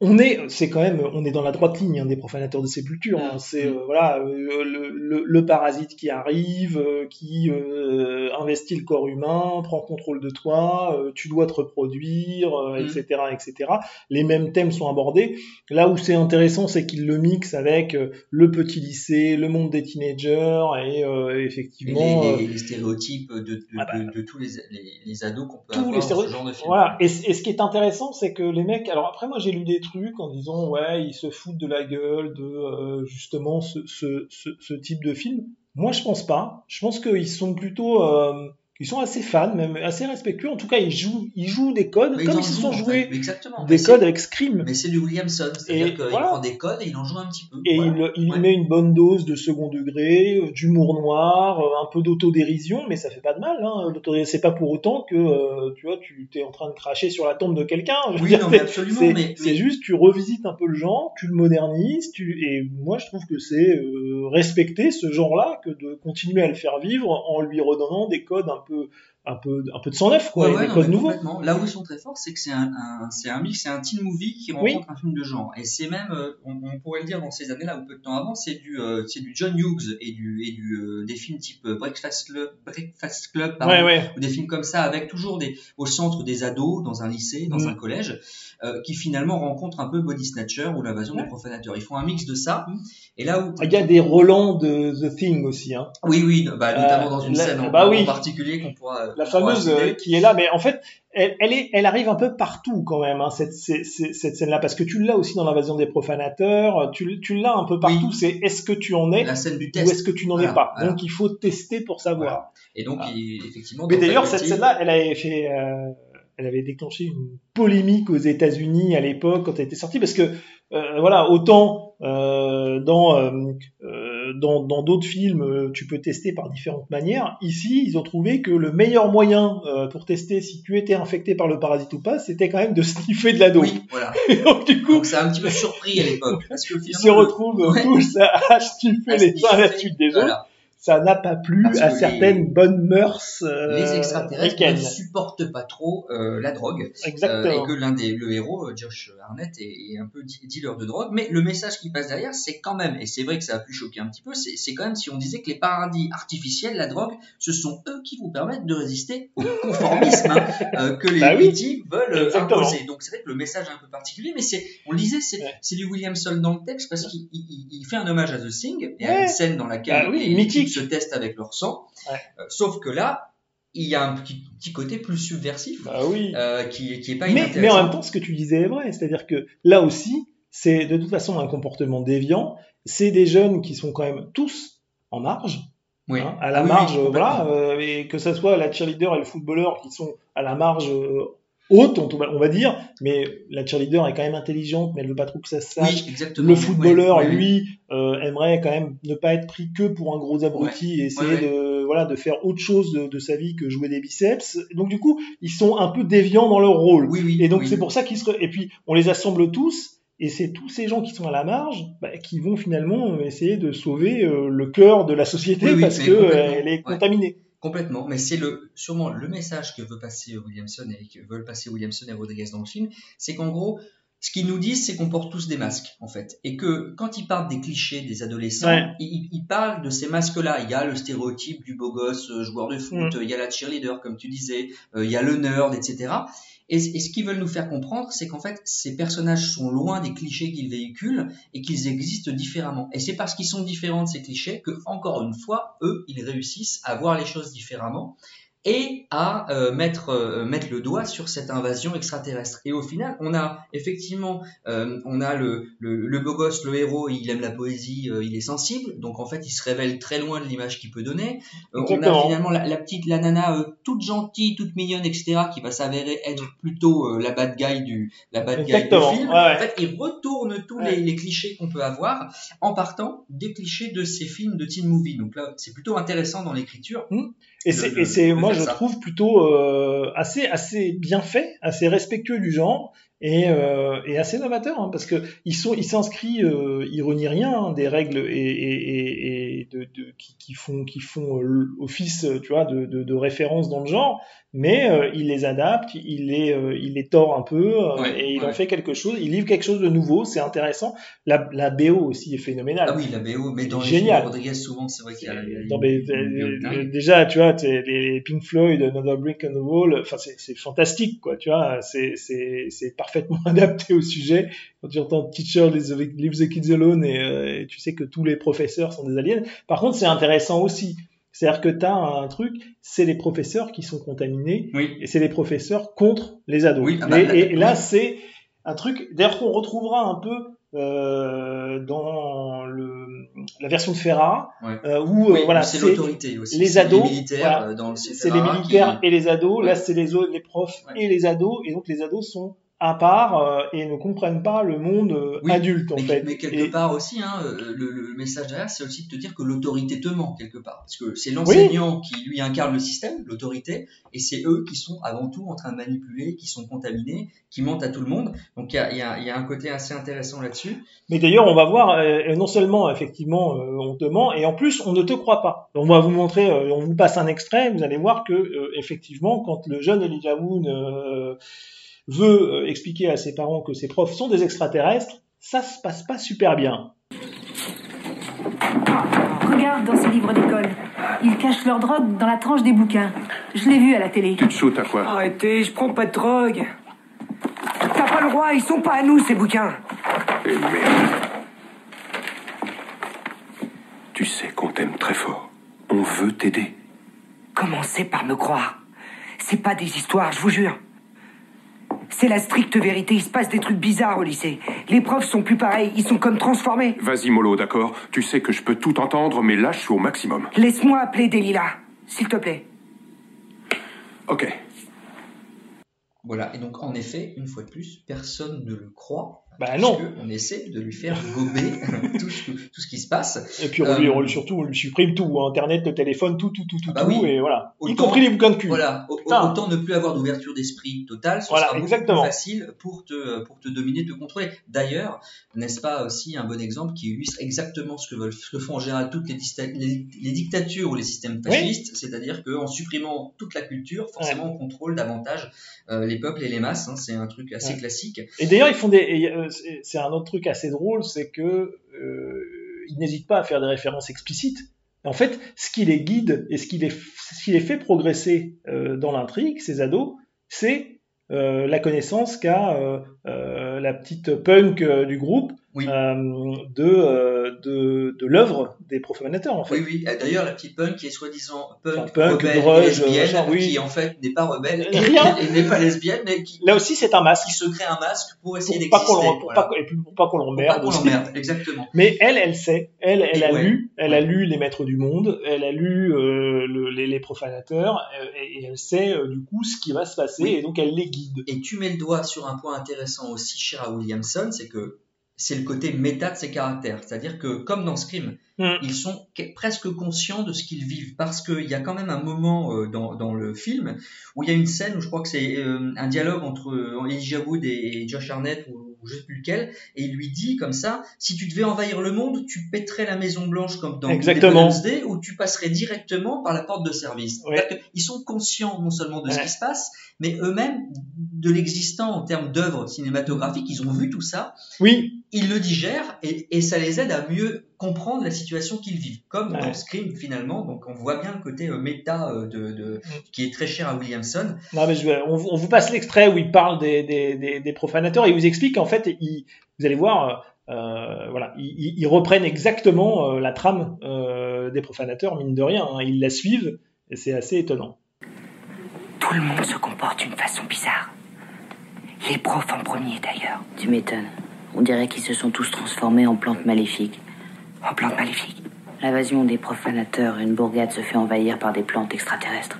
on est, c'est quand même, on est dans la droite ligne hein, des profanateurs de sépulture. hein. C'est euh, voilà euh, le, le- le parasite qui arrive, euh, qui euh, investit le corps humain, prend contrôle de toi, euh, tu dois te reproduire, euh, Mm. etc., etc. Les mêmes thèmes sont abordés. Là où c'est intéressant, c'est qu'il le mixe avec euh, le petit lycée, le monde des teenagers et euh, Et effectivement les, euh, les- les stéréotypes de, de, Ah bah. de- de tous les, les, les ados qu'on peut tous avoir les dans ce genre de film. Voilà. Et, et ce qui est intéressant, c'est que les mecs. Alors après, moi, j'ai lu des en disant ouais, ils se foutent de la gueule de euh, justement ce, ce, ce, ce type de film? Moi, je pense pas. Je pense qu'ils sont plutôt, euh, ils sont assez fans, même assez respectueux. En tout cas, ils jouent, ils jouent des codes Mais comme ils se sont joués Exactement. des Mais codes avec Scream. Mais c'est du Williamson, c'est-à-dire qu'il voilà. prend des codes et il en joue un petit peu. Et Voilà. il, il Ouais. met une bonne dose de second degré, euh, d'humour noir, euh, un peu d'autodérision, mais ça fait pas de mal. Hein. C'est pas pour autant que euh, tu vois, tu es en train de cracher sur la tombe de quelqu'un. Oui, dire, non, mais absolument, c'est- mais- c'est juste, tu revisites un peu le genre, tu le modernises, tu et moi je trouve que c'est euh, respecter ce genre-là que de continuer à le faire vivre en lui redonnant des codes un peu, un peu, un peu de sang neuf, quoi, Ouais, et ouais, des non, codes mais nouveaux. complètement. Là où ils sont très forts, c'est que c'est un, un- c'est un mix, c'est un teen movie qui Oui. rencontre un film de genre. Et c'est même, euh, on, on pourrait le dire dans ces années-là ou peu de temps avant, c'est du, euh, c'est du John Hughes et du, et du, euh, des films type Breakfast Club, Breakfast Club, pardon, Ouais, ouais. ou des films comme ça avec toujours des, au centre des ados dans un lycée, dans Mm. un collège, euh, qui finalement rencontrent un peu Body Snatcher ou l'invasion Ouais. des profanateurs. Ils font un mix de ça. Et là où, Il y a des Roland de The Thing aussi. Hein. oui, oui, bah, notamment Euh, dans une la- scène en, bah en oui. particulier qu'on pourra, la qu'on pourra fameuse euh, qui est là, mais en fait, elle, elle, est, elle arrive un peu partout quand même, hein, cette, cette, scène-là, parce que tu l'as aussi dans l'invasion des profanateurs, tu, tu l'as un peu partout, c'est est-ce que tu en es la scène du ou test. est-ce que tu n'en Voilà, es pas. voilà. Donc il faut tester pour savoir. Et donc, il- effectivement. Mais d'ailleurs, cette scène-là, elle avait fait, euh, elle avait déclenché une polémique aux États-Unis à l'époque quand elle était sortie, parce que euh, voilà, autant euh, dans euh, euh, dans dans d'autres films, euh, tu peux tester par différentes manières. Ici, ils ont trouvé que le meilleur moyen euh, pour tester si tu étais infecté par le parasite ou pas, c'était quand même de sniffer de la dope. Oui, voilà. donc du coup, Donc, ça a un petit peu surpris à l'époque. Parce que ils se retrouvent Ouais. tous à, à sniffer À les uns à la sniffer, suite des voilà. autres. Ça n'a pas plu Parce à certaines les- bonnes mœurs euh, les extraterrestres ne supportent pas trop euh, la drogue. Exactement. Euh, et que l'un des le héros, euh, Josh Arnett, est, est un peu dealer de drogue. Mais le message qui passe derrière, c'est quand même, et c'est vrai que ça a pu choquer un petit peu, c'est c'est quand même si on disait que les paradis artificiels, la drogue, ce sont eux qui vous permettent de résister au conformisme hein, euh, que les Bah oui. veulent Exactement. imposer. Donc c'est vrai que le message est un peu particulier, mais c'est, on le disait, c'est c'est du Williamson dans le texte parce qu'il il- il- il fait un hommage à The Thing et à Ouais. une scène dans laquelle Bah oui, mythique. Types se testent avec leur sang. Ouais. Euh, sauf que là, il y a un petit, petit côté plus subversif Bah oui. euh, qui, qui est pas mais, mais en même temps, ce que tu disais est vrai. C'est-à-dire que là aussi, c'est de toute façon un comportement déviant. C'est des jeunes qui sont quand même tous en marge. Oui. hein, à la Ah marge, oui, voilà, euh, et que ça soit la cheerleader et le footballeur qui sont à la marge haute, on, on va dire, mais la cheerleader est quand même intelligente, mais elle veut pas trop que ça se sache. Oui, exactement. le footballeur, lui, euh, aimerait quand même ne pas être pris que pour un gros abruti et essayer de voilà de faire autre chose de, de sa vie que jouer des biceps. Donc du coup, ils sont un peu déviants dans leur rôle. Oui, oui, et donc c'est pour ça qu'ils se et puis on les assemble tous. Et c'est tous ces gens qui sont à la marge bah, qui vont finalement essayer de sauver euh, le cœur de la société parce que euh, complètement, elle est contaminée. Complètement, mais c'est le sûrement le message que veut passer Williamson et que veulent passer Williamson et Rodriguez dans le film, c'est qu'en gros, ce qu'ils nous disent, c'est qu'on porte tous des masques, en fait, et que quand ils parlent des clichés des adolescents, Ouais. ils, ils parlent de ces masques-là. Il y a le stéréotype du beau gosse euh, joueur de foot, Mm. il y a la cheerleader, comme tu disais, euh, il y a le nerd, etc. Et, et ce qu'ils veulent nous faire comprendre, c'est qu'en fait, ces personnages sont loin des clichés qu'ils véhiculent et qu'ils existent différemment. Et c'est parce qu'ils sont différents de ces clichés que, encore une fois, eux, ils réussissent à voir les choses différemment et à euh, mettre, euh, mettre le doigt sur cette invasion extraterrestre. Et au final, on a effectivement, euh, on a le, le, le beau gosse, le héros, il aime la poésie, euh, il est sensible, donc en fait, il se révèle très loin de l'image qu'il peut donner. Euh, on a finalement la, la petite, la nana euh, toute gentille, toute mignonne, etc., qui va s'avérer être plutôt euh, la bad guy du, la bad guy Exactement, du film. ouais, ouais. En fait, il retourne tous Ouais. les, les clichés qu'on peut avoir en partant des clichés de ces films de teen movie. Donc là, c'est plutôt intéressant dans l'écriture. Et de- c'est, de- et c'est moi je ça. trouve plutôt euh, assez assez bien fait, assez respectueux du genre et, euh, et assez novateur hein, parce que ils sont ils s'inscrivent euh, ils renient rien hein, des règles et, et, et, et de, de- qui, qui font qui font euh, office euh, tu vois de, de, de référence dans le genre mais euh, il les adapte il les euh, il les tord un peu euh, Ouais, et il en fait quelque chose il livre quelque chose de nouveau c'est intéressant la, la BO aussi est phénoménale Ah oui, la BO, mais dans les Génial. films Rodriguez, souvent, c'est vrai qu'il y a, il y a non, une- mais, une BO dingue. déjà, tu vois, les Pink Floyd, Another Brick on the Wall, enfin, c'est fantastique, quoi, tu vois, c'est c'est parfaitement adapté au sujet. Quand tu entends Teacher leave the kids alone et, euh, et tu sais que tous les professeurs sont des aliens. Par contre, c'est intéressant aussi. C'est-à-dire que tu as un truc, c'est les professeurs qui sont contaminés Oui. et c'est les professeurs contre les ados. Oui, ah bah, et, là- et là, oui. c'est un truc, d'ailleurs, qu'on retrouvera un peu euh, dans le la version de Ferrara, Ouais. euh, où Oui, euh, voilà, c'est l'autorité aussi. les C'est ados, les militaires, voilà. dans le c'est les militaires qui- et les ados. Là, c'est les profs et les ados, et donc les ados sont à part euh, et ne comprennent pas le monde euh, Oui, adulte en mais, fait. mais quelque Et- part aussi, hein, euh, le, le message derrière, c'est aussi de te dire que l'autorité te ment quelque part. Parce que c'est l'enseignant qui lui incarne le système, l'autorité, et c'est eux qui sont avant tout en train de manipuler, qui sont contaminés, qui mentent à tout le monde. Donc il y a, y a- y a un côté assez intéressant là-dessus. Mais d'ailleurs, on va voir, euh, non seulement effectivement euh, on te ment, et en plus on ne te croit pas. On va vous montrer, euh, on vous passe un extrait, vous allez voir que euh, effectivement, quand le jeune Elijah Wood euh, veut euh, expliquer à ses parents que ses profs sont des extraterrestres, ça se passe pas super bien. Regarde dans ce livre d'école. Ils cachent leur drogue dans la tranche des bouquins. Je l'ai vu à la télé. Tu te shootes à quoi? Arrêtez, je prends pas de drogue. T'as pas le droit, ils sont pas à nous ces bouquins. Et merde. Tu sais qu'on t'aime très fort. On veut t'aider. Commencez par me croire. C'est pas des histoires, je vous jure. C'est la stricte vérité, il se passe des trucs bizarres au lycée. Les profs sont plus pareils, ils sont comme transformés. Vas-y, Molo, d'accord Tu sais que je peux tout entendre, mais là, je suis au maximum. Laisse-moi appeler Delilah, s'il te plaît. Ok. Voilà, et donc en effet, une fois de plus, personne ne le croit. Bah non. On essaie de lui faire gober tout, ce, tout ce qui se passe. Et puis on lui, Euh, on lui- surtout, on lui supprime tout, hein, Internet, le téléphone, tout, tout, tout, tout, bah tout, oui. et voilà. y compris les bouquins de cul. Voilà, Putain. autant ne plus avoir d'ouverture d'esprit totale, ce Voilà, sera exactement. plus facile pour te, pour te dominer, te contrôler. D'ailleurs, n'est-ce pas aussi un bon exemple qui illustre exactement ce que, veulent, ce que font en général toutes les, dista- les, les dictatures ou les systèmes Oui. fascistes, c'est-à-dire qu'en supprimant toute la culture, forcément on contrôle davantage euh, les peuples et les masses, hein, c'est un truc assez Ouais. classique. Et d'ailleurs, ils font des. et, euh, c'est- un autre truc assez drôle, c'est que euh, ils n'hésitent pas à faire des références explicites. En fait, ce qui les guide et ce qui les, fait progresser euh, dans l'intrigue, ces ados, c'est euh, la connaissance qu'a euh, la petite punk du groupe euh, de, euh, de, de l'œuvre des profanateurs, en fait. Oui, oui. Euh, D'ailleurs, la petite punk qui est soi-disant punk, Enfin, punk, rebelle, et lesbienne, oui. qui en fait n'est pas rebelle et, Rien. et n'est pas lesbienne, mais qui, Là aussi, c'est un masque. qui se crée un masque pour essayer Pour pas qu'on d'exister. pour voilà. pas, pour pas qu'on Pour l'emmerde. pas qu'on l'emmerde, exactement. Mais elle, elle sait. Elle, elle Et a ouais. lu. Elle a lu Les Maîtres du Monde. Elle a lu euh, le- les, les profanateurs. euh, et, et elle sait euh, du coup ce qui va se passer. Oui. Et donc elle les guide. Et tu mets le doigt sur un point intéressant aussi cher à Williamson, c'est que c'est le côté méta de ses caractères. C'est-à-dire que, comme dans Scream, Mm. ils sont que- presque conscients de ce qu'ils vivent. Parce qu'il y a quand même un moment euh, dans, dans le film où il y a une scène où je crois que c'est euh, un dialogue entre euh, Elijah Wood et Josh Arnett, ou, ou je sais plus lequel, et il lui dit comme ça, si tu devais envahir le monde, tu pèterais la Maison Blanche comme dans. Independence Day, ou tu passerais directement par la porte de service. Ouais. Qu'ils sont conscients non seulement de ce qui se passe, mais eux-mêmes de l'existant en termes d'œuvres cinématographiques, ils ont vu tout ça, Oui. ils le digèrent et, et ça les aide à mieux comprendre la situation qu'ils vivent, comme Ouais. dans Scream finalement. Donc on voit bien le côté euh, méta euh, de, de- qui est très cher à Williamson. Non, mais je on, on vous passe l'extrait où il parle des, des, des, des profanateurs et il vous explique en fait. il- vous allez voir. euh, voilà, ils, reprennent exactement euh, la trame euh, des profanateurs, mine de rien. hein. Ils la suivent et c'est assez étonnant. Tout le monde se comporte d'une façon bizarre. Les profs en premier d'ailleurs. Tu m'étonnes. On dirait qu'ils se sont tous transformés en plantes maléfiques. En plantes maléfiques L'invasion des profanateurs, une bourgade se fait envahir par des plantes extraterrestres.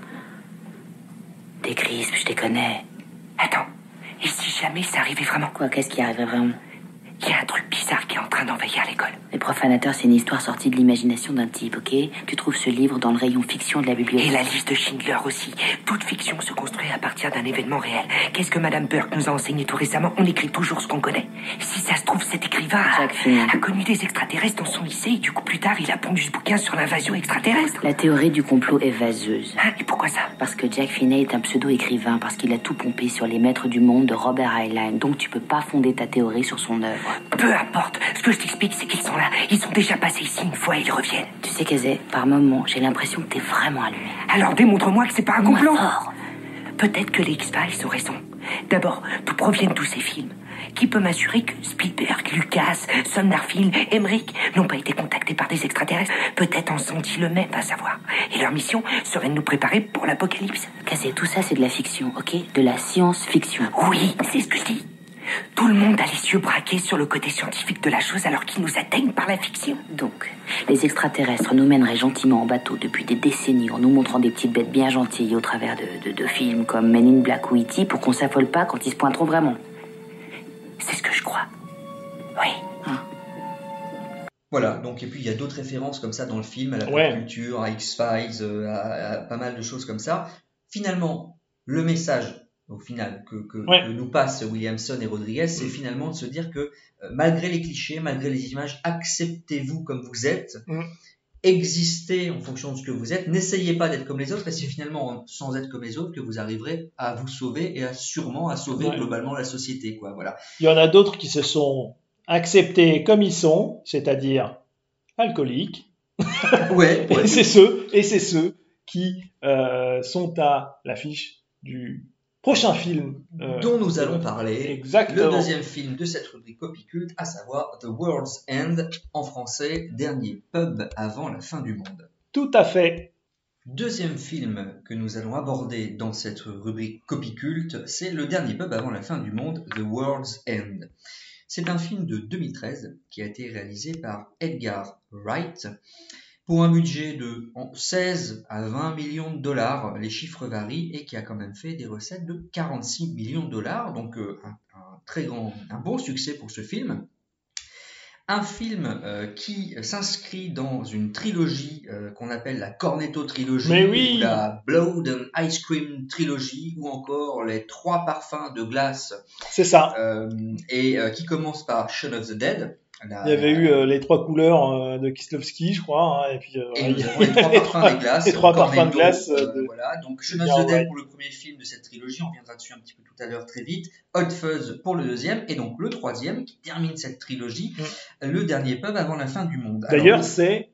Des crisps, je les connais. Attends, et si jamais ça arrivait vraiment? Quoi, qu'est-ce qui arriverait vraiment? Il y a un truc bizarre qui est en train d'envahir l'école. Les profanateurs, c'est une histoire sortie de l'imagination d'un type, ok Tu trouves ce livre dans le rayon fiction de la Et bibliothèque. la liste de Schindler aussi. Toute fiction se construit à partir d'un événement réel. Qu'est-ce que Madame Burke nous a enseigné tout récemment On écrit toujours ce qu'on connaît. Si ça se trouve, cet écrivain a, a connu des extraterrestres dans son lycée et du coup plus tard il a pondu ce bouquin sur l'invasion extraterrestre. La théorie du complot est vaseuse. Hein, et pourquoi ça? Parce que Jack Finney est un pseudo-écrivain, parce qu'il a tout pompé sur les maîtres du monde de Robert Heinlein. Donc tu peux pas fonder ta théorie sur son œuvre. Peu importe. Ce que je t'explique, c'est qu'ils sont là. Ils sont déjà passés ici une fois et ils reviennent. Tu sais, Kazé, par moments, j'ai l'impression que t'es vraiment allumé. Alors démontre-moi que c'est pas un complot. fort. Peut-être que les X-Files ont raison. D'abord, d'où proviennent tous ces films? Qui peut m'assurer que Spielberg, Lucas, Sondarfield, Emmerich n'ont pas été contactés par des extraterrestres? Peut-être en sont-ils eux-mêmes à savoir. Et leur mission serait de nous préparer pour l'apocalypse. Kazé, tout ça c'est de la fiction, ok? De la science-fiction. Oui, c'est ce que je dis. Tout le monde a les yeux braqués sur le côté scientifique de la chose alors qu'ils nous atteignent par la fiction. Donc, les extraterrestres nous mèneraient gentiment en bateau depuis des décennies en nous montrant des petites bêtes bien gentilles au travers de, de- de films comme Men in Black ou E.T. pour qu'on s'affole pas quand ils se pointeront vraiment. C'est ce que je crois. Oui. Voilà, donc et puis il y a d'autres références comme ça dans le film, à la pop Ouais. culture, à X-Files, euh, à, à pas mal de choses comme ça. Finalement, le message au final que, que- Ouais. que nous passent Williamson et Rodriguez, c'est finalement de se dire que euh, malgré les clichés, malgré les images, acceptez-vous comme vous êtes, Mm. existez en fonction de ce que vous êtes, n'essayez pas d'être comme les autres, parce que c'est finalement sans être comme les autres que vous arriverez à vous sauver et à sûrement à sauver Ouais. globalement la société, quoi. Voilà. Il y en a d'autres qui se sont acceptés comme ils sont, c'est-à-dire alcooliques. Ouais. et c'est ceux, et c'est ceux qui euh, sont à l'affiche du prochain film euh, dont nous allons parler. Exactement. Le deuxième film de cette rubrique copie culte, à savoir The World's End, en français, dernier pub avant la fin du monde. Tout à fait. Deuxième film que nous allons aborder dans cette rubrique copie culte, c'est Le dernier pub avant la fin du monde, The World's End. C'est un film de 2013 qui a été réalisé par Edgar Wright pour un budget de en 16 à 20 millions de dollars, les chiffres varient, et qui a quand même fait des recettes de 46 millions de dollars, donc euh, un, un très grand, un bon succès pour ce film. Un film euh, qui s'inscrit dans une trilogie euh, qu'on appelle la Cornetto trilogie, oui. ou la Blood and Ice Cream trilogie, ou encore les trois parfums de glace, C'est ça. euh, et qui commence par Shaun of the Dead. La- Il y avait eu euh, les trois couleurs euh, de Kislovski, je crois, hein, et puis euh, Et nous avons les trois parfums des glaces. les trois parfums de glace. de- voilà, donc the Dead Wright. pour le premier film de cette trilogie, on reviendra dessus un petit peu tout à l'heure très vite. Hot Fuzz pour le deuxième, et donc le troisième qui termine cette trilogie, le dernier pub avant la fin du monde. Mm. D'ailleurs, c'est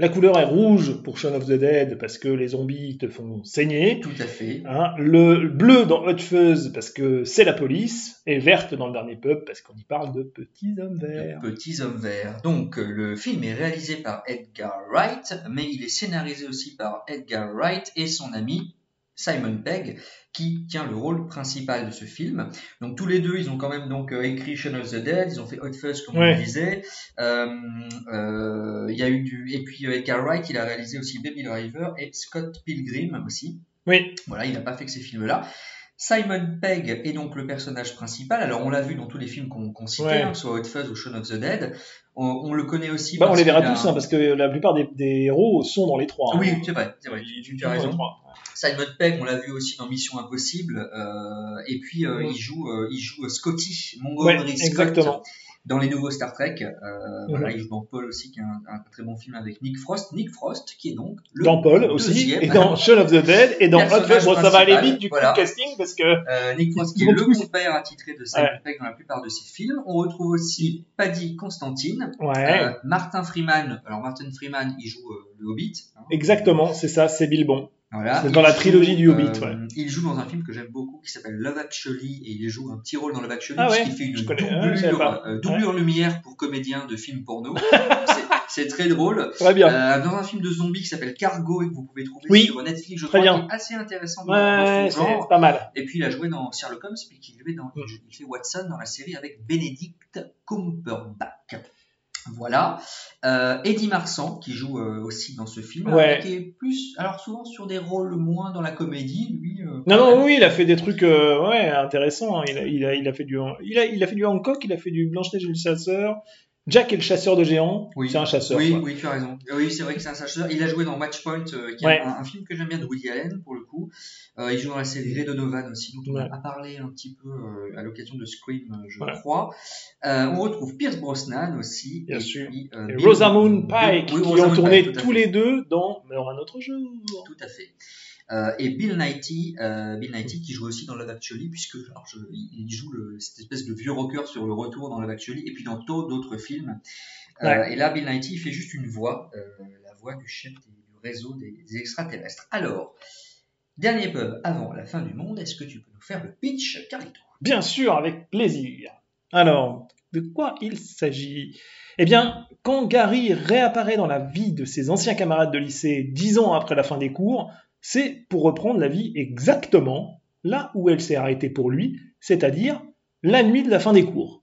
la couleur est rouge pour Shaun of the Dead parce que les zombies te font saigner. Tout à fait. Hein, le bleu dans Hot Fuzz parce que c'est la police et verte dans le dernier pub parce qu'on y parle de petits hommes verts. Petits hommes verts. Donc, euh, le film est réalisé par Edgar Wright, mais il est scénarisé aussi par Edgar Wright et son ami Simon Pegg, qui tient le rôle principal de ce film. Donc, tous les deux, ils ont quand même donc euh, écrit Shaun of the Dead, ils ont fait Hot Fuzz, comme Ouais. on le disait. Euh, euh, il y a eu du... Et puis, euh, Edgar Wright, il a réalisé aussi Baby Driver et Scott Pilgrim aussi. Oui. Voilà, il n'a pas fait que ces films-là. Simon Pegg est donc le personnage principal. Alors, on l'a vu dans tous les films qu'on qu'on citait, Ouais. hein, que ce soit Hot Fuzz ou Shaun of the Dead. On, on le connaît aussi. Bah, on les verra a- tous hein, parce que la plupart des, des héros sont dans les trois. hein. Oui, c'est vrai, c'est vrai, tu, tu- as raison. Simon Pegg, on l'a vu aussi dans Mission Impossible. euh, et puis, euh, Ouais. il joue, euh, il joue euh, Scotty, Montgomery Ouais, Scott, exactement. Dans les nouveaux Star Trek. Euh, Voilà, Mhm. il joue dans Paul aussi, qui est un, un très bon film avec Nick Frost. Nick Frost, qui est donc le Dans Paul aussi, et dans Shaun of the Dead, et dans Hot. Bon, ça va aller vite du Voilà. casting parce que. Euh, Nick Frost qui est le compère attitré de Simon Ouais. Pegg dans la plupart de ses films. On retrouve aussi Paddy Constantine, Ouais. euh, Martin Freeman. Alors Martin Freeman, il joue euh, le Hobbit. hein. Exactement, c'est ça, c'est Bilbon. Voilà. C'est dans la Il trilogie joue, du Hobbit, euh, ouais. Il joue dans un film que j'aime beaucoup qui s'appelle Love Actually et il joue un petit rôle dans Love Actually Ah ouais, puisqu'il fait une doublure, euh, doublure lumière pour comédien de film porno. C'est- très drôle. Très bien. Euh, dans un film de zombies qui s'appelle Cargo et que vous pouvez trouver Oui, sur Netflix, je très crois, bien. qui est assez intéressant dans, Ouais, son genre. pas mal. Et puis il a joué dans Sherlock Holmes, puis il, jouait dans, il fait Watson dans la série avec Benedict Cumberbatch. Voilà. Euh, Eddie Marsan, qui joue euh, aussi dans ce film, Ouais. qui est plus, alors souvent sur des rôles moins dans la comédie, lui. euh, Non, non, oui, il a fait des trucs ouais, intéressants. hein. Il a, il, a, il, a fait du, il, a, il a fait du Hancock, il a fait du Blanche-Neige et le chasseur. Jack et le chasseur de géants. Oui. C'est un chasseur. Oui, quoi. oui, tu as raison. Oui, c'est vrai que c'est un chasseur. Il a joué dans Matchpoint, euh, qui est Ouais. un, un film que j'aime bien de Woody Allen, pour le coup. Euh, il joue dans la série Ray Donovan aussi, dont on Ouais. a parlé un petit peu euh, à l'occasion de Scream, je Ouais. crois. On retrouve Pierce Brosnan aussi. Bien et sûr. puis, Et Bill- Rosamund Pike, Oui, qui Rosamund ont tourné Pike, tous les deux dans Meurt un autre jour. Tout à fait. Euh, et Bill Nighy, euh, Bill Nighy qui joue aussi dans Love Actually, puisque alors, je- il joue le, cette espèce de vieux rocker sur le retour dans Love Actually, et puis dans tant d'autres films. Euh, et là, Bill Nighy il fait juste une voix, la voix du chef des- du réseau des, des extraterrestres. Alors, dernier pub avant la fin du monde, est-ce que tu peux nous faire le pitch, Carlito? Bien sûr, avec plaisir. Alors, de quoi il s'agit? Eh bien, quand Gary réapparaît dans la vie de ses anciens camarades de lycée dix ans après la fin des cours, c'est pour reprendre la vie exactement là où elle s'est arrêtée pour lui, c'est-à-dire la nuit de la fin des cours,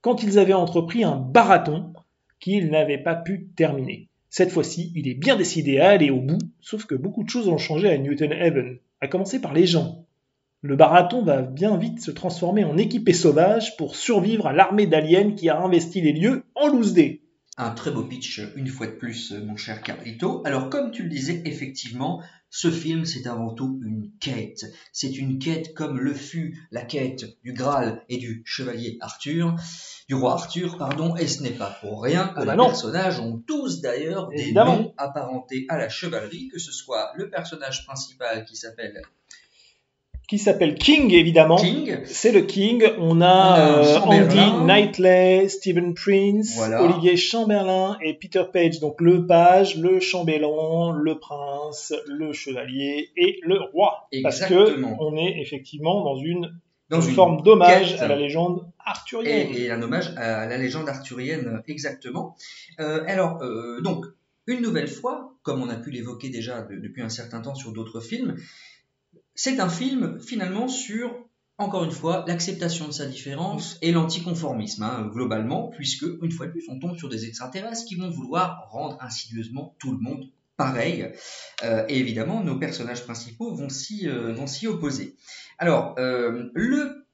quand ils avaient entrepris un marathon qu'ils n'avaient pas pu terminer. Cette fois-ci, il est bien décidé à aller au bout, sauf que beaucoup de choses ont changé à Newton Haven, à commencer par les gens. Le barathon va bien vite se transformer en équipé sauvage pour survivre à l'armée d'aliens qui a investi les lieux en loose. Un très beau pitch, une fois de plus, mon cher Carlito. Alors, comme tu le disais, effectivement, ce film, c'est avant tout une quête. C'est une quête comme le fut la quête du Graal et du chevalier Arthur, du roi Arthur, pardon, et ce n'est pas pour rien que Ah bah les non. personnages ont tous d'ailleurs des noms apparentés à la chevalerie, que ce soit le personnage principal qui s'appelle Qui s'appelle King, évidemment. King. C'est le King. On a, euh. Andy Knightley, Stephen Prince, Voilà. Olivier Chamberlain et Peter Page. Donc le page, le chambellan, le prince, le chevalier et le roi. Parce que Exactement. on est effectivement dans une, Dans une une forme d'hommage à la légende arthurienne. Et, et un hommage à la légende arthurienne, exactement. Euh, alors, euh, donc, une nouvelle fois, comme on a pu l'évoquer déjà de- depuis un certain temps sur d'autres films, c'est un film finalement sur, encore une fois, l'acceptation de sa différence et l'anticonformisme, hein, globalement, puisque, une fois de plus, on tombe sur des extraterrestres qui vont vouloir rendre insidieusement tout le monde pareil. Euh, et évidemment, nos personnages principaux vont s'y euh, vont s'y opposer. Alors, euh, le,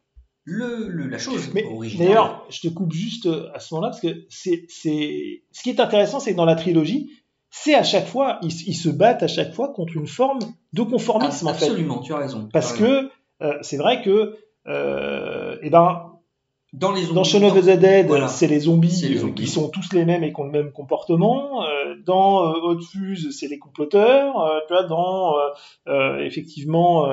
le, le- la chose Mais originale... d'ailleurs, je te coupe juste à ce moment-là parce que c'est, c'est, ce qui est intéressant, c'est que dans la trilogie, c'est à chaque fois, ils, ils se battent à chaque fois contre une forme de conformisme en fait. Absolument, tu as raison. tu Parce as raison. que euh, c'est vrai que, euh, eh ben, dans les dans Shaun of the Dead, voilà. c'est les zombies, les euh, zombies. qui sont tous les mêmes et qui ont le même comportement. Euh, dans euh, Hot Fuse, c'est les comploteurs. Euh, tu vois, dans euh, euh, effectivement,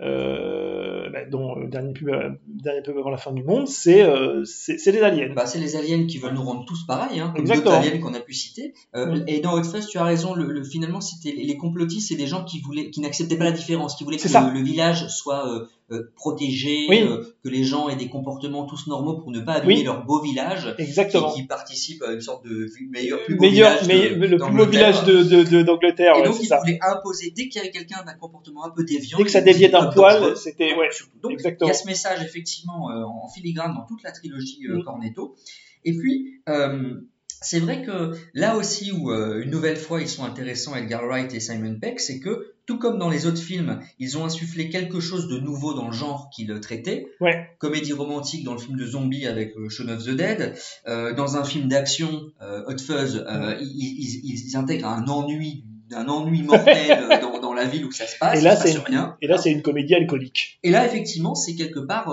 euh, euh, bah, dans euh, dernier pub, euh, dernier pub avant la fin du monde, c'est euh, c'est les aliens. Bah, c'est les aliens qui veulent nous rendre tous pareils, hein, comme Exactement. d'autres aliens qu'on a pu citer. Euh. Et dans Fuzz, tu as raison, le, le- finalement, c'était les complotistes, c'est des gens qui voulaient, qui n'acceptaient pas la différence, qui voulaient que le, le village soit euh, Oui. euh, que les gens aient des comportements tous normaux pour ne pas abîmer Oui. leur beau village, Exactement. qui, qui participent à une sorte de meilleur, plus beau Meilleur, village mais- de- le plus beau d'Angleterre. village de- d'Angleterre, Et ouais, donc, ils ça. voulaient imposer, dès qu'il y avait quelqu'un d'un comportement un peu déviant, Dès que ça déviait d'un poil, c'était ouais. donc, Exactement. il y a ce message effectivement euh, en filigrane dans toute la trilogie Mm. Cornetto. Et puis, c'est vrai que là aussi où euh, une nouvelle fois ils sont intéressants, Edgar Wright et Simon Peck, c'est que tout comme dans les autres films, ils ont insufflé quelque chose de nouveau dans le genre qu'ils traitaient. Ouais. Comédie romantique dans le film de zombies avec euh, Shaun of the Dead, euh, dans un film d'action euh, Hot Fuzz, euh, ils, ils- ils- ils intègrent un ennui d'un ennui mortel euh, dans, dans la ville où ça se passe. Et là, c'est une, rien. et là, c'est une comédie alcoolique. Et là, effectivement, c'est quelque part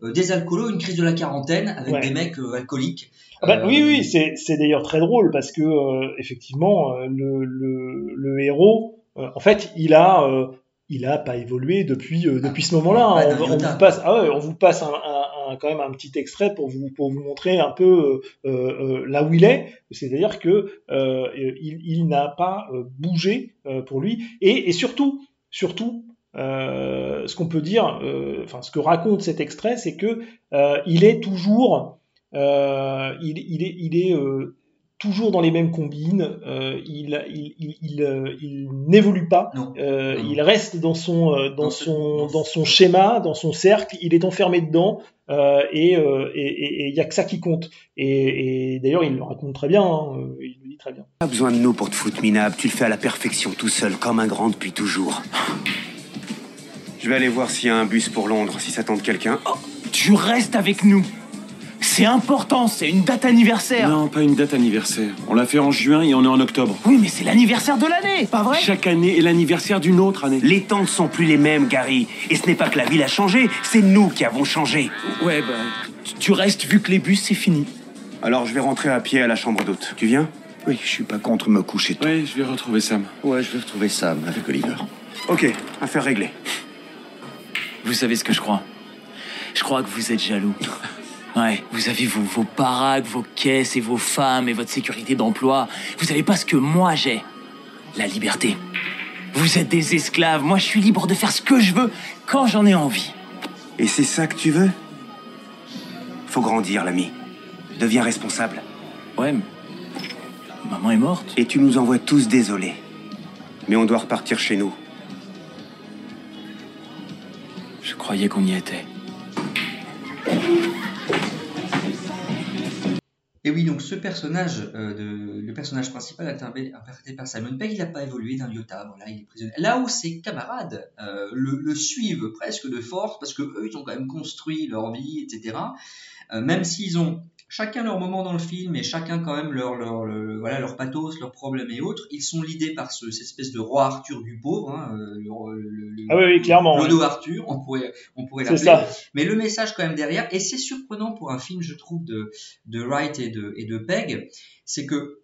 des alcoolos, une crise de la quarantaine avec Ouais. des mecs alcooliques. Ah bah, Oui, oui, c'est d'ailleurs très drôle parce que euh, effectivement, le, le, le héros, en fait, il a, euh, il a pas évolué depuis euh, depuis ce moment-là. pas hein. d'un On, vous passe, ah ouais, on vous passe un, un- un- quand même un petit extrait pour vous pour vous montrer un peu euh, euh, là où il est. C'est-à-dire que euh, il, il n'a pas euh, bougé euh, pour lui et, et surtout, surtout. euh, ce qu'on peut dire, euh, enfin ce que raconte cet extrait, c'est que euh, il est toujours, euh, il, il est, il est euh, toujours dans les mêmes combines. euh, il, il, il, il, euh, il n'évolue pas. euh, Il reste dans son, euh, dans, son, dans son schéma, dans son cercle. Il est enfermé dedans. euh, et euh, et- et- et il y a que ça qui compte. Et, et d'ailleurs, il le raconte très bien. hein, il le dit très bien. Pas besoin de nous pour te foutre minable, tu le fais à la perfection tout seul, comme un grand depuis toujours. Je vais aller voir s'il y a un bus pour Londres, si ça tente quelqu'un. Tu restes avec nous. C'est important, c'est une date anniversaire. Non, pas une date anniversaire. On l'a fait en juin et on est en octobre. Oui, mais c'est l'anniversaire de l'année, pas vrai? Chaque année est l'anniversaire d'une autre année. Les temps ne sont plus les mêmes, Gary. Et ce n'est pas que la ville a changé, c'est nous qui avons changé. Ouais, bah, tu- restes vu que les bus, c'est fini. Alors je vais rentrer à pied à la chambre d'hôte. Tu viens? Oui, je suis pas contre me coucher tôt. Ouais, je vais retrouver Sam. Ouais, je vais retrouver Sam avec Oliver. Ok, affaire réglée. Vous savez ce que je crois? Je crois que vous êtes jaloux. Ouais, vous avez vos, vos baraques, vos caisses et vos femmes et votre sécurité d'emploi. Vous n'avez pas ce que moi j'ai. La liberté. Vous êtes des esclaves. Moi, je suis libre de faire ce que je veux quand j'en ai envie. Et c'est ça que tu veux? Faut grandir, l'ami. Deviens responsable. Ouais, maman est morte. Et tu nous envoies tous désolés. Mais on doit repartir chez nous. Je croyais qu'on y était. Et oui, donc ce personnage, euh, le personnage principal interprété par Simon Pegg, il n'a pas évolué d'un iota. Voilà, il est prisonnier. Là où ses camarades euh, le, le, suivent presque de force, parce que eux, ils ont quand même construit leur vie, etc. Euh, même s'ils ont chacun leur moment dans le film et chacun quand même leur, leur, voilà, leur pathos, leurs problèmes et autres, ils sont lidés par ce, cette espèce de roi Arthur du pauvre, hein, euh, le, le, ah oui, oui, clairement. Lodo Arthur, on pourrait, on pourrait l'appeler. Mais le message quand même derrière, et c'est surprenant pour un film, je trouve, de, de Wright et de, et de Pegg, c'est que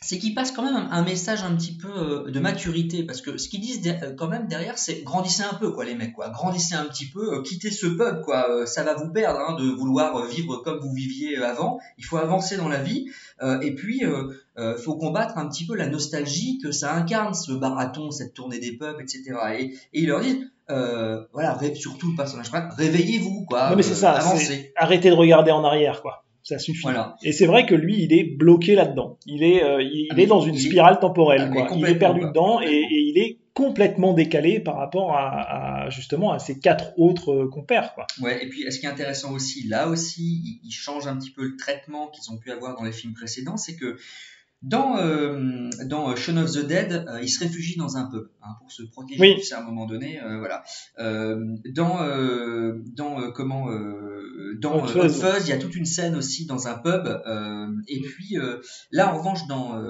c'est qu'ils passent quand même un message un petit peu euh, de maturité parce que ce qu'ils disent euh, quand même derrière c'est grandissez un peu quoi les mecs quoi. Grandissez un petit peu euh, quittez ce pub quoi. Ça va vous perdre hein, de vouloir vivre comme vous viviez avant. Il faut avancer dans la vie. Et puis euh, faut combattre un petit peu la nostalgie que ça incarne ce barathon cette tournée des pubs etc et, et ils leur disent voilà surtout le personnage réveillez-vous quoi. Non mais c'est ça avancez. arrêtez de regarder en arrière quoi ça suffit. Voilà. Et c'est vrai que lui, il est bloqué là-dedans. Il est, euh, il, ah, est dans une spirale temporelle. Ah, quoi. Il est perdu dedans et, et, il est complètement décalé par rapport à, à, justement à ses quatre autres euh, compères. Quoi. Ouais. Et puis, ce qui est intéressant aussi, là aussi, il, il change un petit peu le traitement qu'ils ont pu avoir dans les films précédents, c'est que dans, euh, dans Shaun of the Dead, euh, il se réfugie dans un pub hein, pour se protéger. Oui. à un moment donné, euh, voilà. Euh, dans euh, dans comment dans Hot Fuzz, il y a toute une scène aussi dans un pub. et puis là, en revanche, dans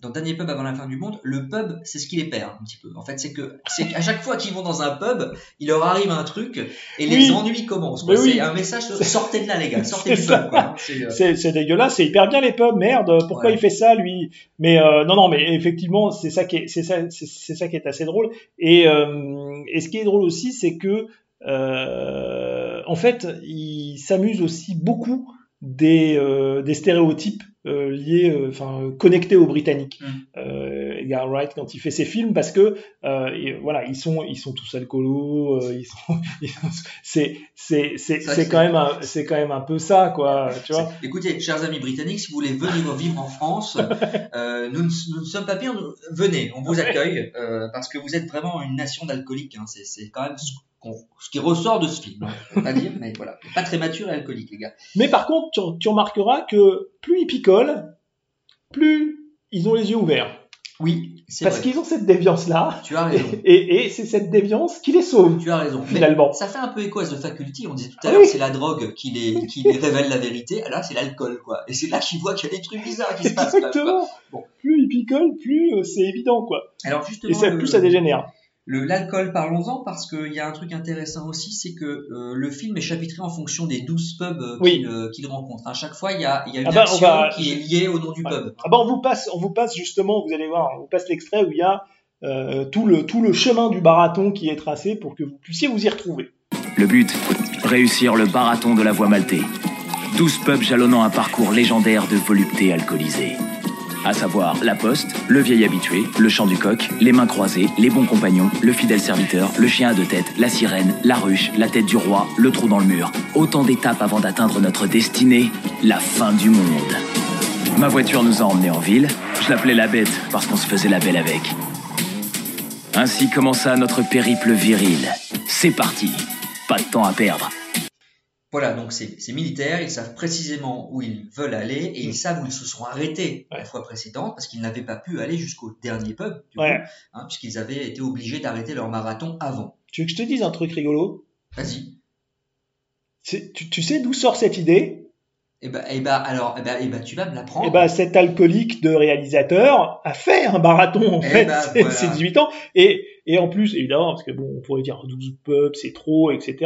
dans Dernier Pub avant la fin du monde, le pub, c'est ce qui les perd un petit peu. En fait, c'est que c'est à chaque fois qu'ils vont dans un pub, il leur arrive un truc et les ennuis commencent. C'est un message sortez de là, les gars, sortez du pub. Euh, c'est dégueulasse, c'est hyper bien les pubs, merde. Pourquoi il fait ça, lui? Mais euh, non, non, mais effectivement, c'est ça qui est, c'est ça, c'est ça qui est assez drôle. Et, euh, et ce qui est drôle aussi, c'est que euh, en fait, il s'amuse aussi beaucoup des, euh, des stéréotypes liés, euh, enfin connectés aux Britanniques. Mm. Euh, Edgar Wright quand il fait ses films parce que et, voilà ils sont ils sont tous alcoolos, ils sont, c'est c'est c'est c'est quand même un, c'est quand même un peu ça quoi, tu vois. Écoutez, chers amis britanniques, si vous voulez venir vivre en France, nous, nous ne sommes pas pires, venez, on vous accueille parce que vous êtes vraiment une nation d'alcooliques. Hein, c'est c'est quand même ce qui ressort de ce film. Hein, pas dire, mais voilà. Pas très mature et alcoolique, les gars. Mais par contre, tu, tu remarqueras que plus ils picolent, plus ils ont les yeux ouverts. Oui, c'est Parce qu'ils ont cette déviance-là. Tu as raison. Et, et, c'est cette déviance qui les sauve. Tu as raison. Finalement. ça fait un peu écho à The Faculty. On disait tout à l'heure, c'est la drogue qui les, qui les révèle la vérité. Alors là, c'est l'alcool, quoi. Et c'est là qu'ils voient qu'il y a des trucs bizarres qui se passent. Exactement. Bon. Plus ils picolent, plus euh, c'est évident, quoi. Alors justement. Et ça, plus ça dégénère. L'alcool, parlons-en, parce qu'il y a un truc intéressant aussi, c'est que euh, le film est chapitré en fonction des 12 pubs euh, euh, qu'il rencontre. À chaque fois, il y a, y a une ah bah, action qui est liée au nom du pub. Ah bah on vous passe, on vous passe justement, vous allez voir, on vous passe l'extrait où il y a tout, le, tout le chemin du barathon qui est tracé pour que vous puissiez vous y retrouver. Le but, réussir le barathon de la voie maltée. 12 pubs jalonnant un parcours légendaire de volupté alcoolisée à savoir la poste, le vieil habitué, le chant du coq, les mains croisées, les bons compagnons, le fidèle serviteur, le chien à deux têtes, la sirène, la ruche, la tête du roi, le trou dans le mur. Autant d'étapes avant d'atteindre notre destinée, la fin du monde. Ma voiture nous a emmenés en ville, je l'appelais la bête parce qu'on se faisait la belle avec. Ainsi commença notre périple viril. C'est parti, pas de temps à perdre. Voilà, donc c'est militaires, ils savent précisément où ils veulent aller et ils savent où ils se sont arrêtés la fois précédente parce qu'ils n'avaient pas pu aller jusqu'au dernier pub, hein, puisqu'ils avaient été obligés d'arrêter leur marathon avant. Tu veux que je te dise un truc rigolo? Vas-y. Tu, tu, sais d'où sort cette idée? Eh ben, eh ben, alors, eh ben, eh ben, tu vas me l'apprendre. Eh ben, cet alcoolique de réalisateur a fait un marathon en eh fait, ben, c'est 18 ans et et en plus, évidemment, parce que bon, on pourrait dire 12 pubs, c'est trop, etc.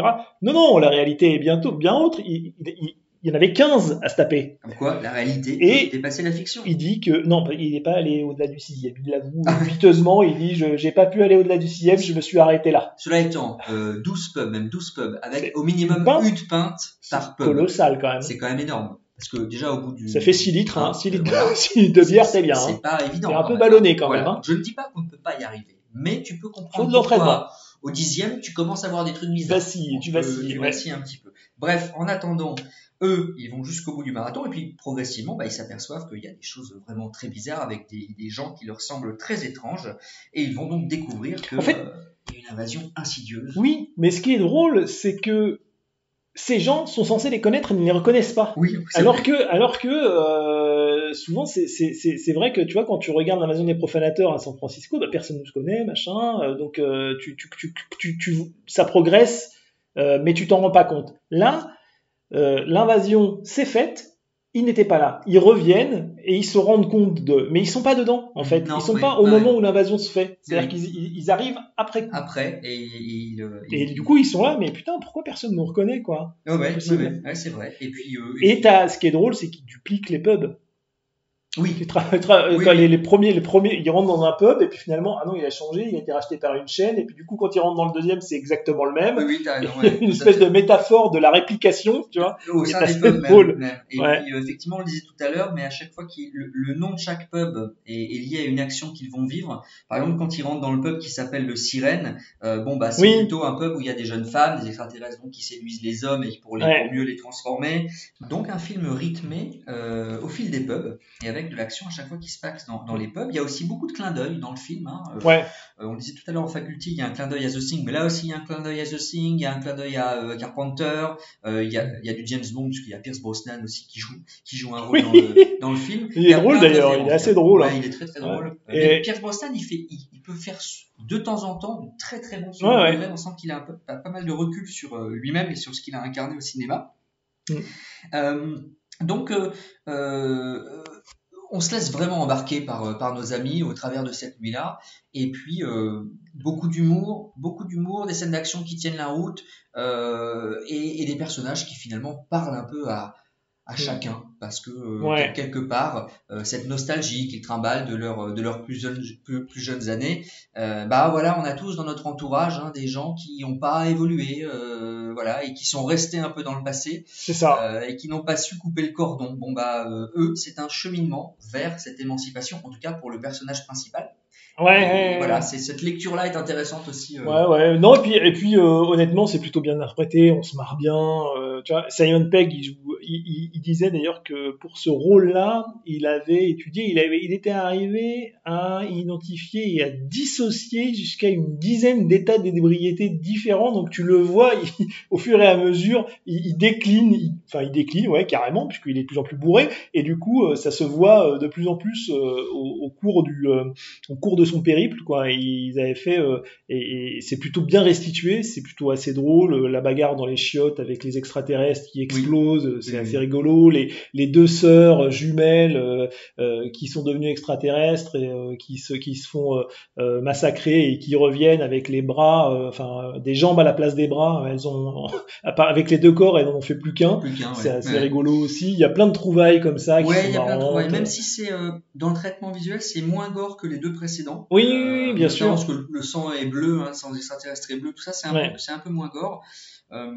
Non, non, la réalité est bientôt bien autre. Il, il, il y en avait 15 à se taper. Comme quoi, la réalité et dépassait la fiction. Il dit que, non, il n'est pas allé au-delà du sixième. Il l'avoue piteusement, il dit, je j'ai pas pu aller au-delà du sixième, je me suis arrêté là. Cela étant, euh, 12 pubs, même 12 pubs, avec au minimum une pinte par pub. colossal quand même. C'est quand même énorme. Parce que déjà au bout du... Ça fait 6 litres, hein, 6 litres, de bière, c'est bien. C'est hein. pas évident. C'est un peu ballonné quand même. Hein. Je ne dis pas qu'on ne peut pas y arriver mais tu peux comprendre pourquoi au dixième, tu commences à voir des trucs bizarres. Vacille, tu vacilles. Tu vacilles un petit peu. Bref, en attendant, eux, ils vont jusqu'au bout du marathon et puis progressivement, bah, ils s'aperçoivent qu'il y a des choses vraiment très bizarres avec des, des, gens qui leur semblent très étranges et ils vont donc découvrir que en fait, euh, y a une invasion insidieuse. Oui, mais ce qui est drôle, c'est que ces gens sont censés les connaître et ne les reconnaissent pas. Oui, Alors vrai. que, alors que euh, souvent, c'est- c'est c'est- c'est vrai que tu vois, quand tu regardes l'invasion des profanateurs à San Francisco, bah, personne ne se connaît, machin. euh, donc, euh, tu, tu, tu, tu, tu- ça progresse, euh, mais tu t'en rends pas compte. Là, l'invasion s'est faite. Ils n'étaient pas là. Ils reviennent et ils se rendent compte de. Mais ils sont pas dedans, en fait. Non, ils sont pas au ouais. moment où l'invasion se fait. C'est-à-dire Oui. qu'ils ils- ils arrivent après. Après, et, et du coup, ils sont là, mais putain, pourquoi personne nous reconnaît, quoi? Ouais, ouais, c'est vrai. Et puis, euh, Et ce qui est drôle, c'est qu'ils dupliquent les pubs. Oui. Quand. Les, les premiers, les premiers, ils rentrent dans un pub et puis finalement, ah non, il a changé, il a été racheté par une chaîne et puis du coup, quand ils rentrent dans le deuxième, c'est exactement le même. Oui, oui, t'as raison, ouais, une espèce de métaphore de la réplication, tu vois. au sein des pubs même. Et Ouais. puis euh, effectivement, on le disait tout à l'heure, mais à chaque fois que le, le nom de chaque pub est, est lié à une action qu'ils vont vivre. Par exemple, quand ils rentrent dans le pub qui s'appelle le Sirène, euh, bon bah c'est Oui. plutôt un pub où il y a des jeunes femmes, des extraterrestres donc, qui séduisent les hommes et pour, les, Ouais. pour mieux les transformer. Donc un film rythmé euh, au fil des pubs et avec de l'action à chaque fois qui se passe dans, dans les pubs. Il y a aussi beaucoup de clins d'œil dans le film. hein. Euh, Ouais. euh, on le disait tout à l'heure en faculté, il y a un clin d'œil à The Thing, mais là aussi il y a un clin d'œil à The Thing, il y a un clin d'œil à euh, Carpenter, il, y a, il y a du James Bond, puisqu'il y a Pierce Brosnan aussi qui joue, qui joue un rôle Oui. dans, le, dans le film. Il est drôle, d'ailleurs, il est assez drôle, Ouais, hein. il est très très drôle. Et- Pierce Brosnan, il, fait, il, il peut faire de temps en temps de très très bons second Ouais. On sent qu'il a un peu, pas, pas mal de recul sur lui-même et sur ce qu'il a incarné au cinéma. Mm. Euh, donc, euh, on se laisse vraiment embarquer par, euh, par nos amis au travers de cette nuit-là. Et puis, euh, beaucoup d'humour, beaucoup d'humour, des scènes d'action qui tiennent la route euh, et des personnages qui finalement parlent un peu à, à chacun. Parce que, euh, Ouais. quelque part, euh, cette nostalgie qu'ils trimballent de, leur, de leurs plus jeunes, plus, plus jeunes années, euh, bah voilà, on a tous dans notre entourage hein, des gens qui n'ont pas évolué, euh, voilà, et qui sont restés un peu dans le passé. C'est ça. Euh, et qui n'ont pas su couper le cordon. Bon bah euh, eux, c'est un cheminement vers cette émancipation, en tout cas pour le personnage principal. Ouais, voilà, c'est cette lecture-là est intéressante aussi. euh. Ouais, ouais. Non, et puis, et puis euh, honnêtement, c'est plutôt bien interprété, on se marre bien. euh, tu vois, Simon Pegg, il, joue- il, il- il disait d'ailleurs que pour ce rôle-là, il avait étudié, il, avait, il était arrivé à identifier et à dissocier jusqu'à une dizaine d'états d'ébriété différents. Donc tu le vois, il- au fur et à mesure, il, il décline, enfin il décline, ouais, carrément, puisqu'il est de plus en plus bourré. Et du coup, euh, ça se voit euh, de plus en plus euh, au, au cours du, euh, au cours de son périple, quoi. Ils avaient fait euh, et, et c'est plutôt bien restitué, c'est plutôt assez drôle. euh, La bagarre dans les chiottes avec les extraterrestres qui explosent, c'est Oui, assez rigolo. Les, les deux sœurs jumelles euh, euh, qui sont devenues extraterrestres et euh, qui se qui se font massacrer et qui reviennent avec les bras, euh, enfin des jambes à la place des bras. Elles ont avec les deux corps, elles n'en ont fait plus qu'un. Ouais. C'est assez Ouais. rigolo aussi. Il y a plein de trouvailles comme ça qui Ouais, sont il y a plein de trouvailles. Même si c'est euh, dans le traitement visuel, c'est moins gore que les deux précédents. Oui, oui, oui, bien sûr. Parce que le- le sang est bleu, hein, le sang des extraterrestres est bleu, tout ça, c'est un, Ouais. peu- c'est un peu moins gore. Euh,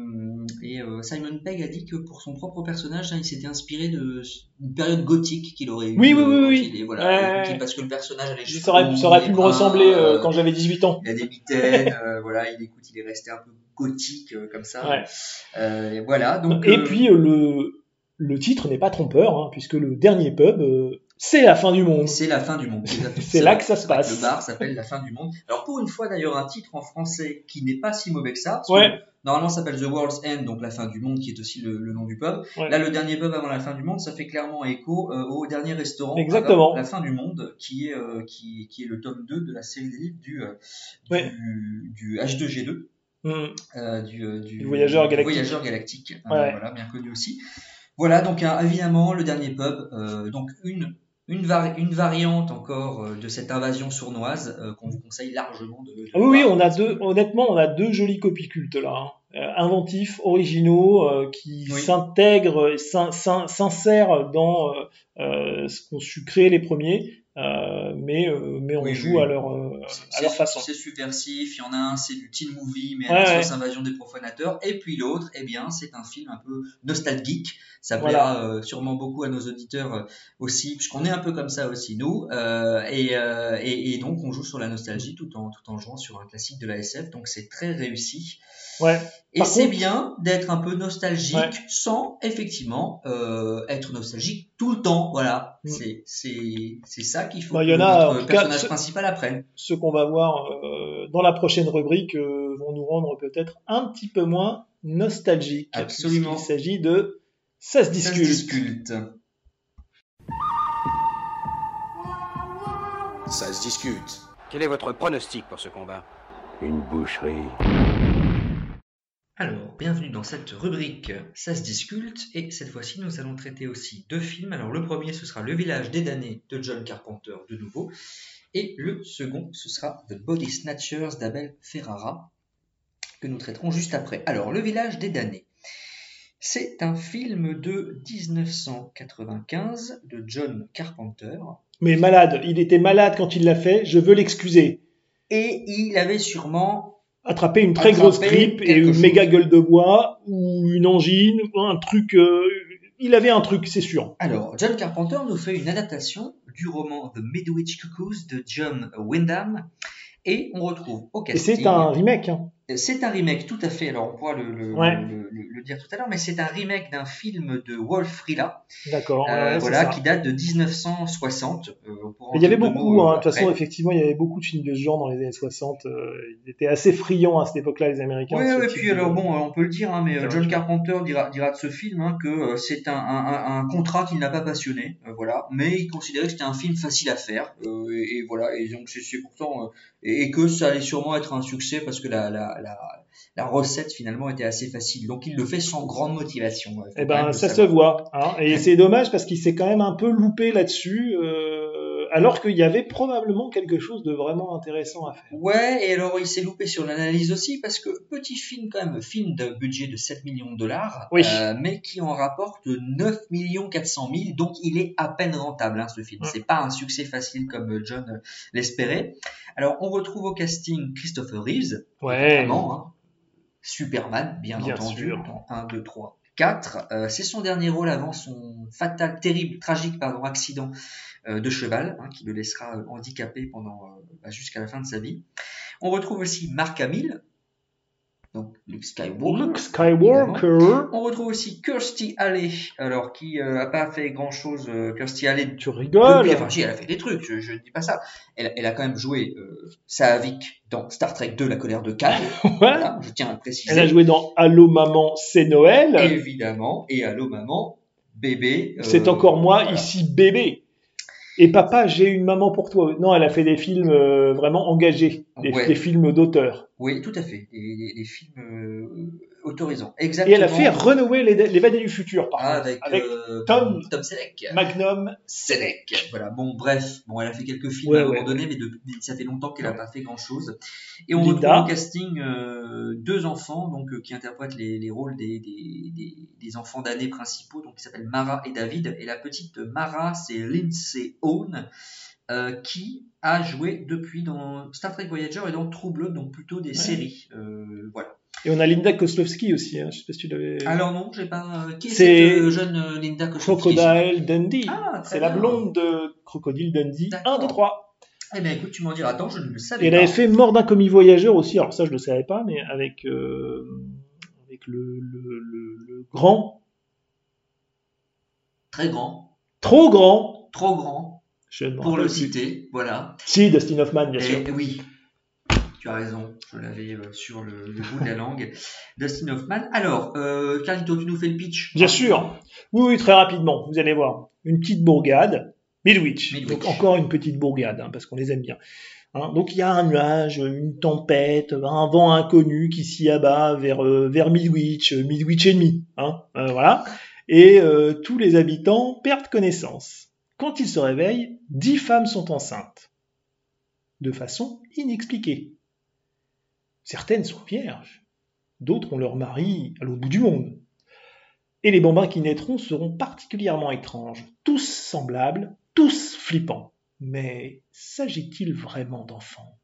et euh, Simon Pegg a dit que pour son propre personnage, hein, il s'était inspiré de d'une période gothique qu'il aurait eu. Oui, oui, euh, oui, oui. il est- voilà, Ouais, qui- ouais. parce que le personnage a les cheveux Ça aurait, pu me ressembler euh, euh, quand j'avais 18 ans. il a des mitaines, euh, voilà, il écoute, il est resté un peu gothique euh, comme ça. Ouais. Euh, et voilà, donc. Et euh, puis euh, le, le titre n'est pas trompeur, hein, puisque le dernier pub, euh, c'est la fin du monde. C'est la fin du monde. C'est là que ça se passe. Le bar s'appelle La fin du monde. Alors pour une fois d'ailleurs un titre en français qui n'est pas si mauvais que ça. que. Normalement ça s'appelle The World's End, donc la fin du monde qui est aussi le, le nom du pub. Ouais. Là le dernier pub avant la fin du monde, ça fait clairement écho euh, au dernier restaurant Exactement. avant la fin du monde, qui est, euh, qui, qui est le tome 2 de la série des livres du, euh, du, Ouais. du H2G2. Mm. euh, du, euh, du, voyageur galactique. voyageur galactique, euh, voilà, bien connu aussi. Voilà, donc évidemment, le dernier pub, euh, donc une, une, vari- une variante encore euh, de cette invasion sournoise euh, qu'on vous conseille largement de, de Ah oui, on a deux, honnêtement, on a deux jolis copies cultes là. hein. Euh, inventifs, originaux, qui Oui. s'intègrent, s'insèrent dans ce qu'ont su créer les premiers, mais, mais on Oui, joue oui. à leur, à C'est- leur façon. C'est subversif, il y en a un, c'est du teen movie, mais Ouais, à la ouais. invasion des profanateurs, et puis l'autre, eh bien, c'est un film un peu nostalgique. Ça Voilà. plaira euh, sûrement beaucoup à nos auditeurs euh, aussi, puisqu'on est un peu comme ça aussi, nous. Euh, et, euh, et, et donc, on joue sur la nostalgie tout en, tout en jouant sur un classique de la SF, donc c'est très réussi. Ouais. Et c'est contre- bien d'être un peu nostalgique Ouais. sans effectivement euh, être nostalgique tout le temps. Voilà, Mm. c'est c'est c'est ça qu'il faut Bah, il que y en a, notre personnage ce- principal apprenne. Ceux qu'on va voir euh, dans la prochaine rubrique, euh, vont nous rendre peut-être un petit peu moins nostalgiques. Absolument. Il s'agit de Ça se Ça se discute. discute. Ça se discute. Quel est votre pronostic pour ce combat? Une boucherie. Alors, bienvenue dans cette rubrique Ça se discute, et cette fois-ci nous allons traiter aussi deux films. Alors le premier ce sera Le village des damnés de John Carpenter de nouveau, et le second ce sera The Body Snatchers d'Abel Ferrara, que nous traiterons juste après. Alors Le village des damnés. C'est un film de 1995 de John Carpenter, Mais malade, il était malade quand il l'a fait, je veux l'excuser. et il avait sûrement Attraper une très grosse grippe et une chose. méga gueule de bois, ou une angine, un truc... euh, il avait un truc, c'est sûr. Alors, John Carpenter nous fait une adaptation du roman The Midwich Cuckoos de John Wyndham. Et on retrouve au Et casting. c'est un remake. hein. C'est un remake, tout à fait. Alors, on pourra le, le- Ouais. le- le- le dire tout à l'heure, mais c'est un remake d'un film de Wolf Frilla, D'accord. euh, ouais, voilà, qui date de 1960. Euh, il y avait beaucoup, hein, de toute façon, effectivement, il y avait beaucoup de films de ce genre dans les années 60. euh, ils étaient assez friands à cette époque-là, les Américains. Oui, oui, puis de- alors bon, on peut le dire, hein, mais euh, John Carpenter dira, dira de ce film hein, que c'est un, un- un- un contrat qui ne l'a pas passionné, voilà, mais il considérait que c'était un film facile à faire, et, et voilà, et donc c'est pourtant, et, et que ça allait sûrement être un succès parce que la, la, la, la recette finalement était assez facile, donc il le fait sans grande motivation. ouais, Eh ben, ça se voit. Hein, et c'est dommage parce qu'il s'est quand même un peu loupé là-dessus, euh, alors qu'il y avait probablement quelque chose de vraiment intéressant à faire. Ouais, et alors il s'est loupé sur l'analyse aussi parce que petit film quand même, film d'un budget de 7 millions de dollars, Oui. euh, mais qui en rapporte 9 millions 400 000, donc il est à peine rentable hein, ce film. C'est pas un succès facile comme John euh, l'espérait. Alors on retrouve au casting Christopher Reeves, Ouais. hein. Superman, bien, Bien entendu, sûr. dans 1, 2, 3, 4. Euh, c'est son dernier rôle avant son fatal, terrible, tragique pardon, accident euh, de cheval, hein, qui le laissera euh, handicapé pendant euh, bah, jusqu'à la fin de sa vie. On retrouve aussi Mark Hamill, donc Luke Skywalker. Luke Skywalker. On retrouve aussi Kirstie Alley, alors qui euh, a pas fait grand chose. Kirstie Alley, tu rigoles depuis- enfin, si, elle a fait des trucs, je, ne dis pas ça. Elle, elle a quand même joué euh, Saavik dans Star Trek 2, La colère de Khan. Voilà, je tiens à le préciser. Elle a joué dans Allô maman, c'est Noël. Évidemment. Et allô maman, bébé. euh, C'est encore moi, voilà. ici bébé. Et papa, j'ai une maman pour toi. Non, elle a fait des films euh, vraiment engagés, des, Ouais. des films d'auteur. Oui, tout à fait. Des, des- des films euh, autorisants. Et Exactement. elle a fait Renouer les, les du futur, par contre, avec, avec euh, Tom Tom Selleck. Magnum Selleck. Voilà. Bon, bref. Bon, elle a fait quelques films Ouais, à un moment ouais, donné, mais ça fait longtemps qu'elle n'a pas fait grand chose. Et on Linda. retrouve au casting euh, deux enfants, donc euh, qui interprètent les, les rôles des, des, des, des enfants d'année principaux, donc qui s'appellent Mara et David. Et la petite Mara, c'est Lindsay Owen. euh, qui a joué depuis dans Star Trek Voyager et dans Blood, donc plutôt des séries. Euh, voilà. Et on a Linda Kozlovski aussi, hein. je sais pas si tu l'avais. Alors non, j'ai pas. euh, qui est C'est cette euh, jeune euh, Linda Kozlovski Crocodile Dundee. Ah, C'est la blonde de Crocodile Dundee. 1, 2, 3. Eh bien, écoute, tu m'en diras tant, je ne le savais Et elle pas. avait fait Mort d'un commis voyageur aussi, alors ça je le savais pas, mais avec, euh, avec le, le, le, le grand, Très grand, trop grand, trop grand, je ne pour le citer, voilà. Si, Dustin Hoffman, bien Et- sûr. oui, tu as raison, je l'avais euh, sur le, le bout de la langue. Dustin Hoffman. Alors, euh, Carlito, tu nous fais le pitch Bien sûr. Oui, oui, très rapidement, vous allez voir. Une petite bourgade, Midwich. Donc encore une petite bourgade, hein, parce qu'on les aime bien. Hein, donc il y a un nuage, une tempête, un vent inconnu qui s'y abat vers, euh, vers Midwich, euh, Midwich et demi. Hein, euh, voilà. Et euh, tous les habitants perdent connaissance. Quand ils se réveillent, dix femmes sont enceintes. De façon inexpliquée. Certaines sont vierges, d'autres ont leur mari à l'autre bout du monde. Et les bambins qui naîtront seront particulièrement étranges, tous semblables, tous flippants. Mais s'agit-il vraiment d'enfants?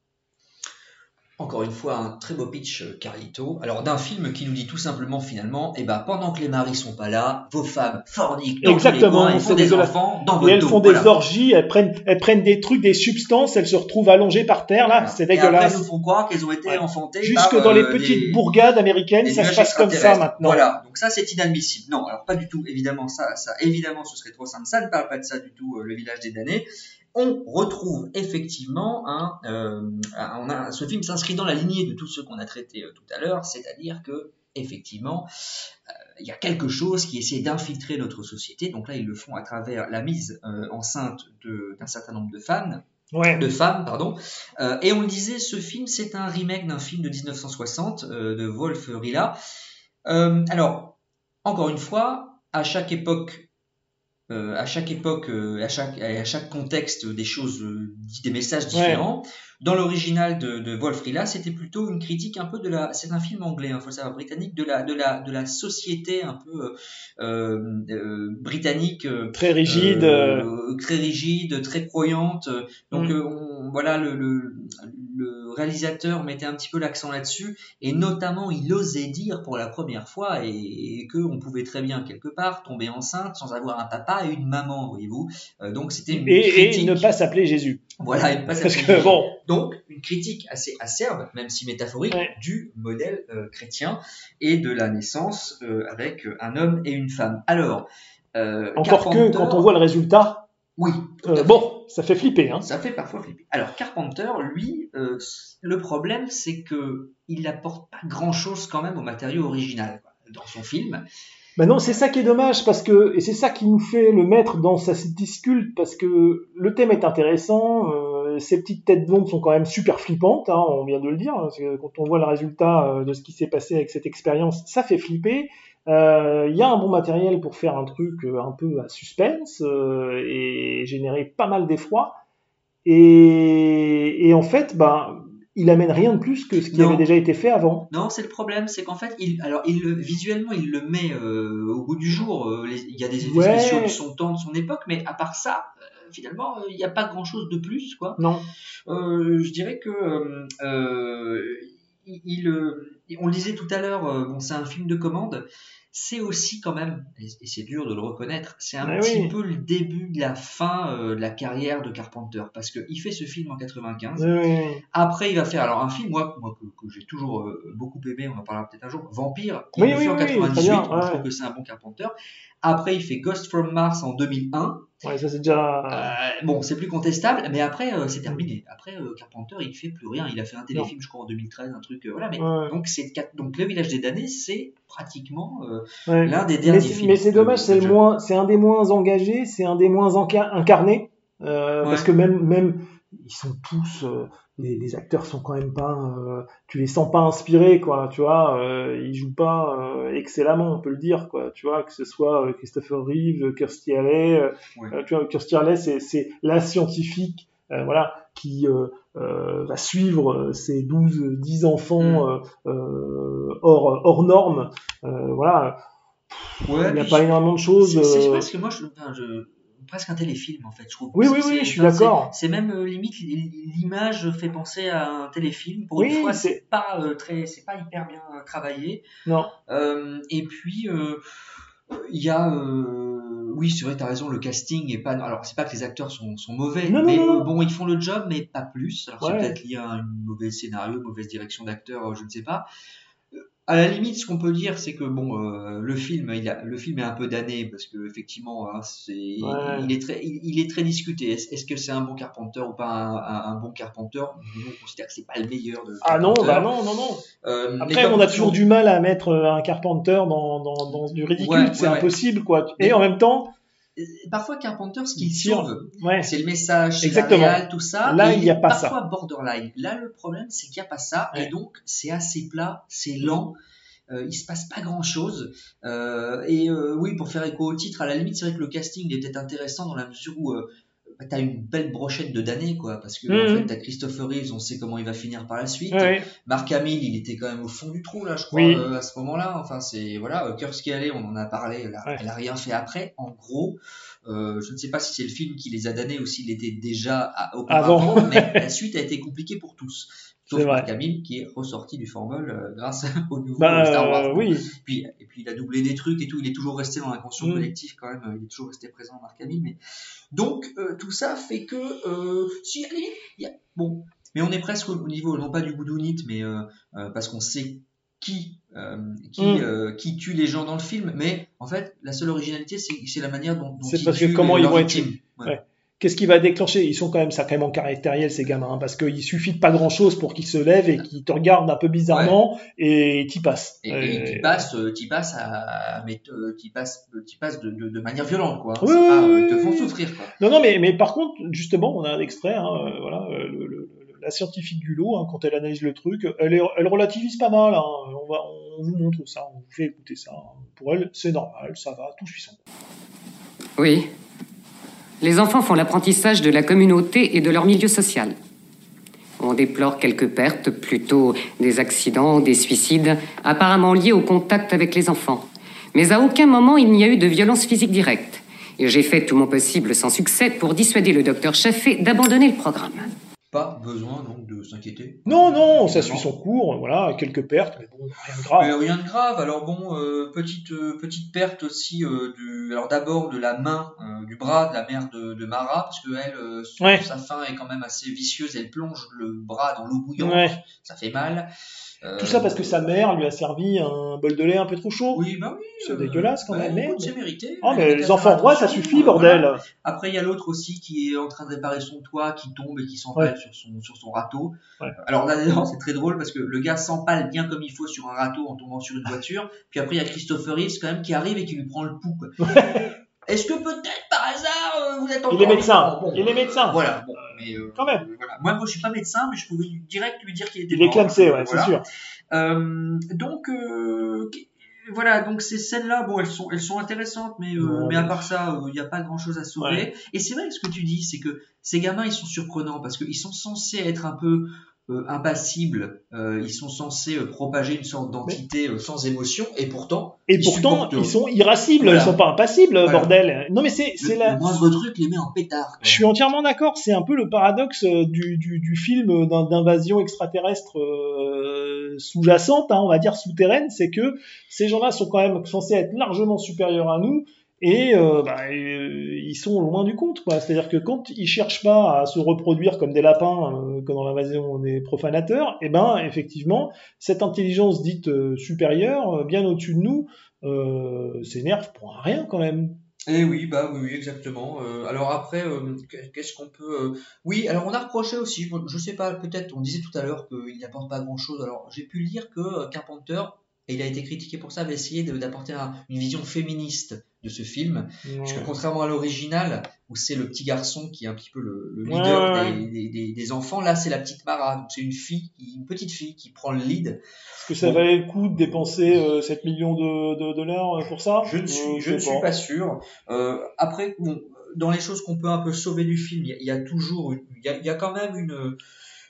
Encore une fois, un très beau pitch, euh, Carlito. Alors, d'un film qui nous dit tout simplement, finalement, eh ben, pendant que les maris sont pas là, vos femmes forniquent dans tous les Exactement, coins, elles font des dégueulasse. enfants dans Et votre elles dos. font des orgies, elles prennent, elles prennent des trucs, des substances, elles se retrouvent allongées par terre, là, c'est Et après, dégueulasse. elles nous font croire qu'elles ont été enfantées Jusque par, dans les euh, petites des- bourgades américaines, des ça se passe comme ça maintenant. Voilà, donc ça c'est inadmissible. Non, alors pas du tout, évidemment, ça, ça, évidemment, ce serait trop simple. Ça ne parle pas de ça du tout, euh, le village des damnés. On retrouve effectivement un, euh, un- on a, ce film s'inscrit dans la lignée de tous ceux qu'on a traités euh, tout à l'heure, c'est-à-dire que effectivement, euh, il y a quelque chose qui essaie d'infiltrer notre société. Donc là, ils le font à travers la mise euh, enceinte d'un certain nombre de femmes. Ouais. De femmes, pardon. Euh, et on le disait, ce film, c'est un remake d'un film de 1960 euh, de Wolf Rilla. Euh, alors, encore une fois, à chaque époque, euh, à chaque époque, euh, à chaque à chaque contexte, des choses, euh, des messages différents. Dans l'original de, de Wolf Rilla, c'était plutôt une critique un peu de la. C'est un film anglais, il faut le savoir, britannique, de la de la de la société un peu euh, euh, britannique. euh, Très rigide. euh, très rigide, très croyante. Donc Mm. euh, on- voilà, le, le, le réalisateur mettait un petit peu l'accent là-dessus, et notamment il osait dire pour la première fois et, et que on pouvait très bien quelque part tomber enceinte sans avoir un papa et une maman, voyez-vous. Euh, donc c'était une Et, et critique. ne pas s'appeler Jésus. Voilà, et ne pas s'appeler que bon, donc, une critique assez acerbe, même si métaphorique, du modèle euh, chrétien et de la naissance euh, avec euh, un homme et une femme. Alors, euh, encore que quand on voit le résultat, Oui. euh, bon, ça fait flipper. Hein. Ça fait parfois flipper. Alors, Carpenter, lui, euh, le problème, c'est que il n'apporte pas grand-chose quand même au matériau original quoi, dans son film. Ben non, c'est ça qui est dommage parce que et c'est ça qui nous fait le mettre dans sa disculte parce que le thème est intéressant, euh, ces petites têtes blondes sont quand même super flippantes, hein, on vient de le dire. hein, parce que quand on voit le résultat euh, de ce qui s'est passé avec cette expérience, ça fait flipper. Euh, Il y a un bon matériel pour faire un truc euh, un peu à suspense euh, et générer pas mal d'effroi. Et, et en fait, ben il amène rien de plus que ce qui Non. avait déjà été fait avant. Non, c'est le problème, c'est qu'en fait, il, alors, il, visuellement, il le met euh, au bout du jour. les- il y a des effets Ouais. spéciaux de son temps, de son époque, mais à part ça, finalement, il n'y a pas grand-chose de plus, quoi. Non. Je dirais que il, il, euh, on le disait tout à l'heure, euh, bon, c'est un film de commande. C'est aussi quand même, et, c'est dur de le reconnaître, c'est un Ouais, petit oui. peu le début de la fin euh, de la carrière de Carpenter, parce que il fait ce film en 95. Oui, oui, oui. Après, il va faire alors un film, moi, moi que, que j'ai toujours euh, beaucoup aimé, on en parlera peut-être un jour, Vampire, Oui, le oui, fait en oui, très 98, bien, donc je trouve que c'est un bon Carpenter. Après, il fait Ghost from Mars en 2001. Ouais, ça c'est déjà. Euh, bon, c'est plus contestable, mais après, euh, c'est terminé. Après, euh, Carpenter, il fait plus rien. Il a fait un téléfilm, je crois, en 2013, un truc, euh, voilà. Mais Ouais. donc, c'est donc le Village des damnés, c'est pratiquement Ouais. l'un des Mais derniers c'est- films. Mais c'est dommage, c'est le moins, c'est un des moins engagés, c'est un des moins enca- incarnés, parce que même, même, ils sont tous, euh, les, les acteurs sont quand même pas, euh, tu les sens pas inspirés, quoi, tu vois, euh, ils jouent pas euh, excellemment, on peut le dire, quoi, tu vois, que ce soit Christopher Reeve, Kirstie Alley, tu vois, Kirstie Alley, c'est, c'est la scientifique, voilà, qui va suivre ses 12, 10 enfants euh, hors, hors normes, voilà. Ouais, il n'y a pas énormément de choses. C'est euh, presque moi, je- presque un téléfilm en fait, je trouve. Oui, oui, oui, je suis d'accord. C'est même euh, limite l'image fait penser à un téléfilm. Pour une fois, c'est- pas euh, très, c'est pas hyper bien euh, travaillé. Non. Euh, et puis il y a, oui, c'est vrai, t'as raison, le casting est pas. Alors c'est pas que les acteurs sont, sont mauvais, Non, mais non, non. bon, ils font le job, mais pas plus. Alors c'est peut-être lié à un mauvais scénario, mauvaise direction d'acteur, je ne sais pas. À la limite, ce qu'on peut dire, c'est que bon, euh, le film, il a, le film est un peu damné parce que effectivement, hein, c'est, Ouais. il est très, il, il est très discuté. Est-ce, est-ce que c'est un bon Carpenter ou pas un, un- un bon Carpenter? Nous, on considère que c'est pas le meilleur de. Ah non, bah non, non, non. Euh, Après, on a toujours- du mal à mettre euh, un Carpenter dans, dans, dans du ridicule, Ouais, c'est ouais, impossible, quoi. Et en même temps, Parfois, Carpenter, ce qu'il sauve, Ouais. c'est le message, Exactement. réal, tout ça. Là, et il y a pas parfois ça. borderline. Là, le problème, c'est qu'il n'y a pas ça, et donc c'est assez plat, c'est lent. Euh, il se passe pas grand chose et euh, oui pour faire écho au titre à la limite c'est vrai que le casting peut-être intéressant dans la mesure où euh, t'as une belle brochette de damnés quoi parce que en Mhm. fait t'as Christopher Reeves on sait comment il va finir par la suite Ouais. Mark Hamill il était quand même au fond du trou là je crois Oui. euh, à ce moment-là enfin c'est voilà euh, Kirstie Alley on en a parlé elle a, elle a rien fait après en gros euh, je ne sais pas si c'est le film qui les a damnés ou s'il était déjà à- auparavant Avant. mais la suite a été compliquée pour tous sauf Hamill qui est ressorti du formol euh, grâce au nouveau Bah, Star Wars oui. puis, et puis il a doublé des trucs et tout, il est toujours resté dans l'inconscient Mm. collectif quand même, il est toujours resté présent Marc Hamill. Mais... Donc euh, tout ça fait que, euh, si allez, il y a... bon, mais on est presque au au niveau, non pas du boudounite, mais euh, parce qu'on sait qui, qui, Mm. qui tue les gens dans le film, mais en fait la seule originalité c'est la manière dont, dont c'est parce que comment ils vont être tués. Qu'est-ce qui va déclencher? Ils sont quand même sacrément caractériels ces gamins, hein, parce qu'il suffit de pas grand chose pour qu'ils se lèvent et qu'ils te regardent un peu bizarrement et t'y passes. Et, euh, t'y passes à, mais te- t'y passes, t'y passes de, de, de manière violente, quoi. Oui, pas, euh, ils te font souffrir, quoi. Non, non, mais, mais par contre, justement, on a un extrait, hein, euh, voilà, euh, le- le- la scientifique du lot, hein, quand elle analyse le truc, elle, est, elle relativise pas mal. Hein, on, va, on vous montre ça, on vous fait écouter ça. hein. Pour elle, c'est normal, ça va, tout suit son cours. Oui. Les enfants font l'apprentissage de la communauté et de leur milieu social. On déplore quelques pertes, plutôt des accidents, des suicides, apparemment liés au contact avec les enfants. Mais à aucun moment il n'y a eu de violence physique directe. Et j'ai fait tout mon possible sans succès pour dissuader le docteur Chaffé d'abandonner le programme. Pas besoin, donc, de s'inquiéter. Non, non, ça suit son cours, voilà, quelques pertes, mais bon, rien de grave. Rien de grave. Alors bon, euh, petite euh, petite perte aussi euh, du. Alors d'abord de la main, du bras de la mère de, de Mara, parce que elle, Ouais. sa fin est quand même assez vicieuse. Elle plonge le bras dans l'eau bouillante. Ouais. Ça fait mal. Euh, Tout ça parce que sa mère lui a servi un bol de lait un peu trop chaud. Oui, bah oui. C'est dégueulasse quand bah, même, écoute, mais. c'est mérité. Oh, mais les enfants rois, ça suffit, euh, bordel. voilà. Après, il y a l'autre aussi qui est en train de réparer son toit, qui tombe et qui s'empale Ouais. sur, son, sur son râteau. Ouais. Alors là, c'est très drôle parce que le gars s'empale bien comme il faut sur un râteau en tombant sur une voiture. Puis après, il y a Christopher Reeves quand même qui arrive et qui lui prend le pouls. quoi. Est-ce que peut-être par hasard euh, vous êtes encore Il est médecin. Bon, Il est médecin. Voilà. Bon, mais euh, Quand même. voilà. Moi, moi, je suis pas médecin, mais je pouvais direct lui dire qu'il était Il est clamsé, ouais, Voilà. c'est sûr. Euh, donc euh, voilà, donc ces scènes-là, bon, elles sont, elles sont intéressantes, mais, euh, Ouais. mais à part ça, il n'y a pas grand-chose à sauver. Ouais. Et c'est vrai ce que tu dis, c'est que ces gamins, ils sont surprenants parce qu'ils sont censés être un peu impassibles, euh, ils sont censés euh, propager une sorte d'entité euh, sans émotion, et pourtant, Et ils pourtant, supportent- ils sont irascibles, Voilà. ils sont pas impassibles, Voilà. bordel. Non, mais c'est, c'est la. le moindre truc les met en pétard. Je suis entièrement d'accord. C'est un peu le paradoxe euh, du, du, du film d'in- d'invasion extraterrestre euh, sous-jacente, hein, on va dire souterraine. C'est que ces gens-là sont quand même censés être largement supérieurs à nous. Et euh, bah, euh, ils sont loin du compte. C'est-à-dire que quand ils cherchent pas à se reproduire comme des lapins, euh, comme dans l'invasion des profanateurs, et ben effectivement, cette intelligence dite euh, supérieure, euh, bien au-dessus de nous, euh, s'énerve pour rien quand même. Eh oui, bah oui, exactement. Euh, alors après, euh, qu'est-ce qu'on peut... euh, Oui, alors on a reproché aussi, je, sais pas, peut-être, on disait tout à l'heure qu'il n'apporte pas grand-chose. Alors j'ai pu lire que euh, Carpenter, et il a été critiqué pour ça, avait essayé d'apporter un- une vision féministe de ce film. Parce que contrairement à l'original, où c'est le petit garçon qui est un petit peu le, leader ouais, des, ouais. des- des- des enfants, là c'est la petite Mara. Donc c'est une fille, une petite fille qui prend le lead. Est-ce que ça Bon. valait le coup de dépenser euh, 7 millions de, de dollars euh, pour ça? Je ne suis, Euh, je ne suis pas sûr. Euh, après, bon, dans les choses qu'on peut un peu sauver du film, il y a, il y a toujours, il y a, il y a quand même une-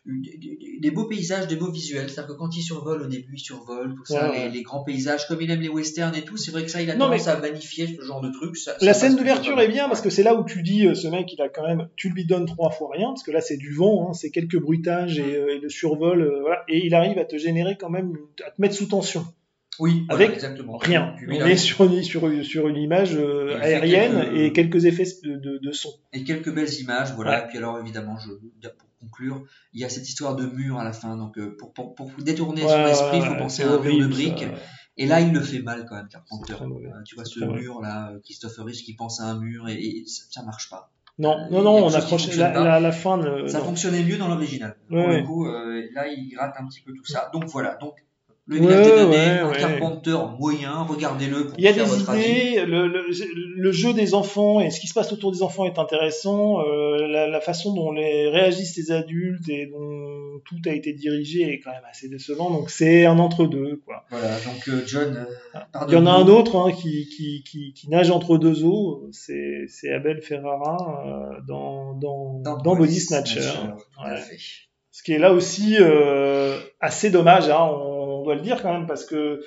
des- beaux paysages, des beaux visuels. C'est-à-dire que quand il survole au début, il survole tout ça, Ouais, ouais. Les, les grands paysages, comme il aime les westerns et tout. C'est vrai que ça, il a Non, tendance mais- à magnifier ce genre de trucs. Ça- La ça scène d'ouverture est bien parce que c'est là où tu dis euh, ce mec il a quand même tu lui donnes trois fois rien parce que là c'est du vent hein, c'est quelques bruitages et, euh, et le survol euh, voilà et il arrive à te générer quand même à te mettre sous tension Oui, voilà, avec exactement. rien Puis, on est sur une, sur, une- sur une image euh, aérienne quelques- et quelques effets de, de, de son Et quelques belles images, voilà. Ouais. Et puis alors évidemment, je, pour conclure, il y a cette histoire de mur à la fin. Donc euh, pour, pour, pour détourner Ouais, son esprit, il faut penser à un mur de briques. Et là, il le fait mal quand même, Carpenter. Euh, tu vois ce très mauvais. mur là, euh, Christopher Reeves qui pense à un mur et, et ça, ça marche pas. non non non on approche la, la, la fin de, Ça non. fonctionnait mieux dans l'original. Ouais, Pour ouais. le coup, euh, là, il rate un petit peu tout ça. Donc voilà. Donc le Ouais, damnés, ouais, un ouais. Carpenter moyen. Regardez-le Il y a des idées, le, le, le jeu des enfants et ce qui se passe autour des enfants est intéressant. euh, la, la façon dont les réagissent les adultes et dont tout a été dirigé est quand même assez décevant. Donc c'est un entre-deux. quoi. Voilà. Donc euh, John, euh, Il y en a un autre hein, qui, qui, qui, qui nage entre deux eaux. C'est Abel Ferrara dans, dans, dans, Body Snatcher. Ouais. Ce qui est là aussi assez dommage, hein, on doit le dire quand même, parce que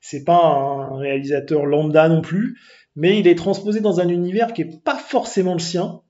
c'est pas un réalisateur lambda non plus, mais il est transposé dans un univers qui est pas forcément le sien.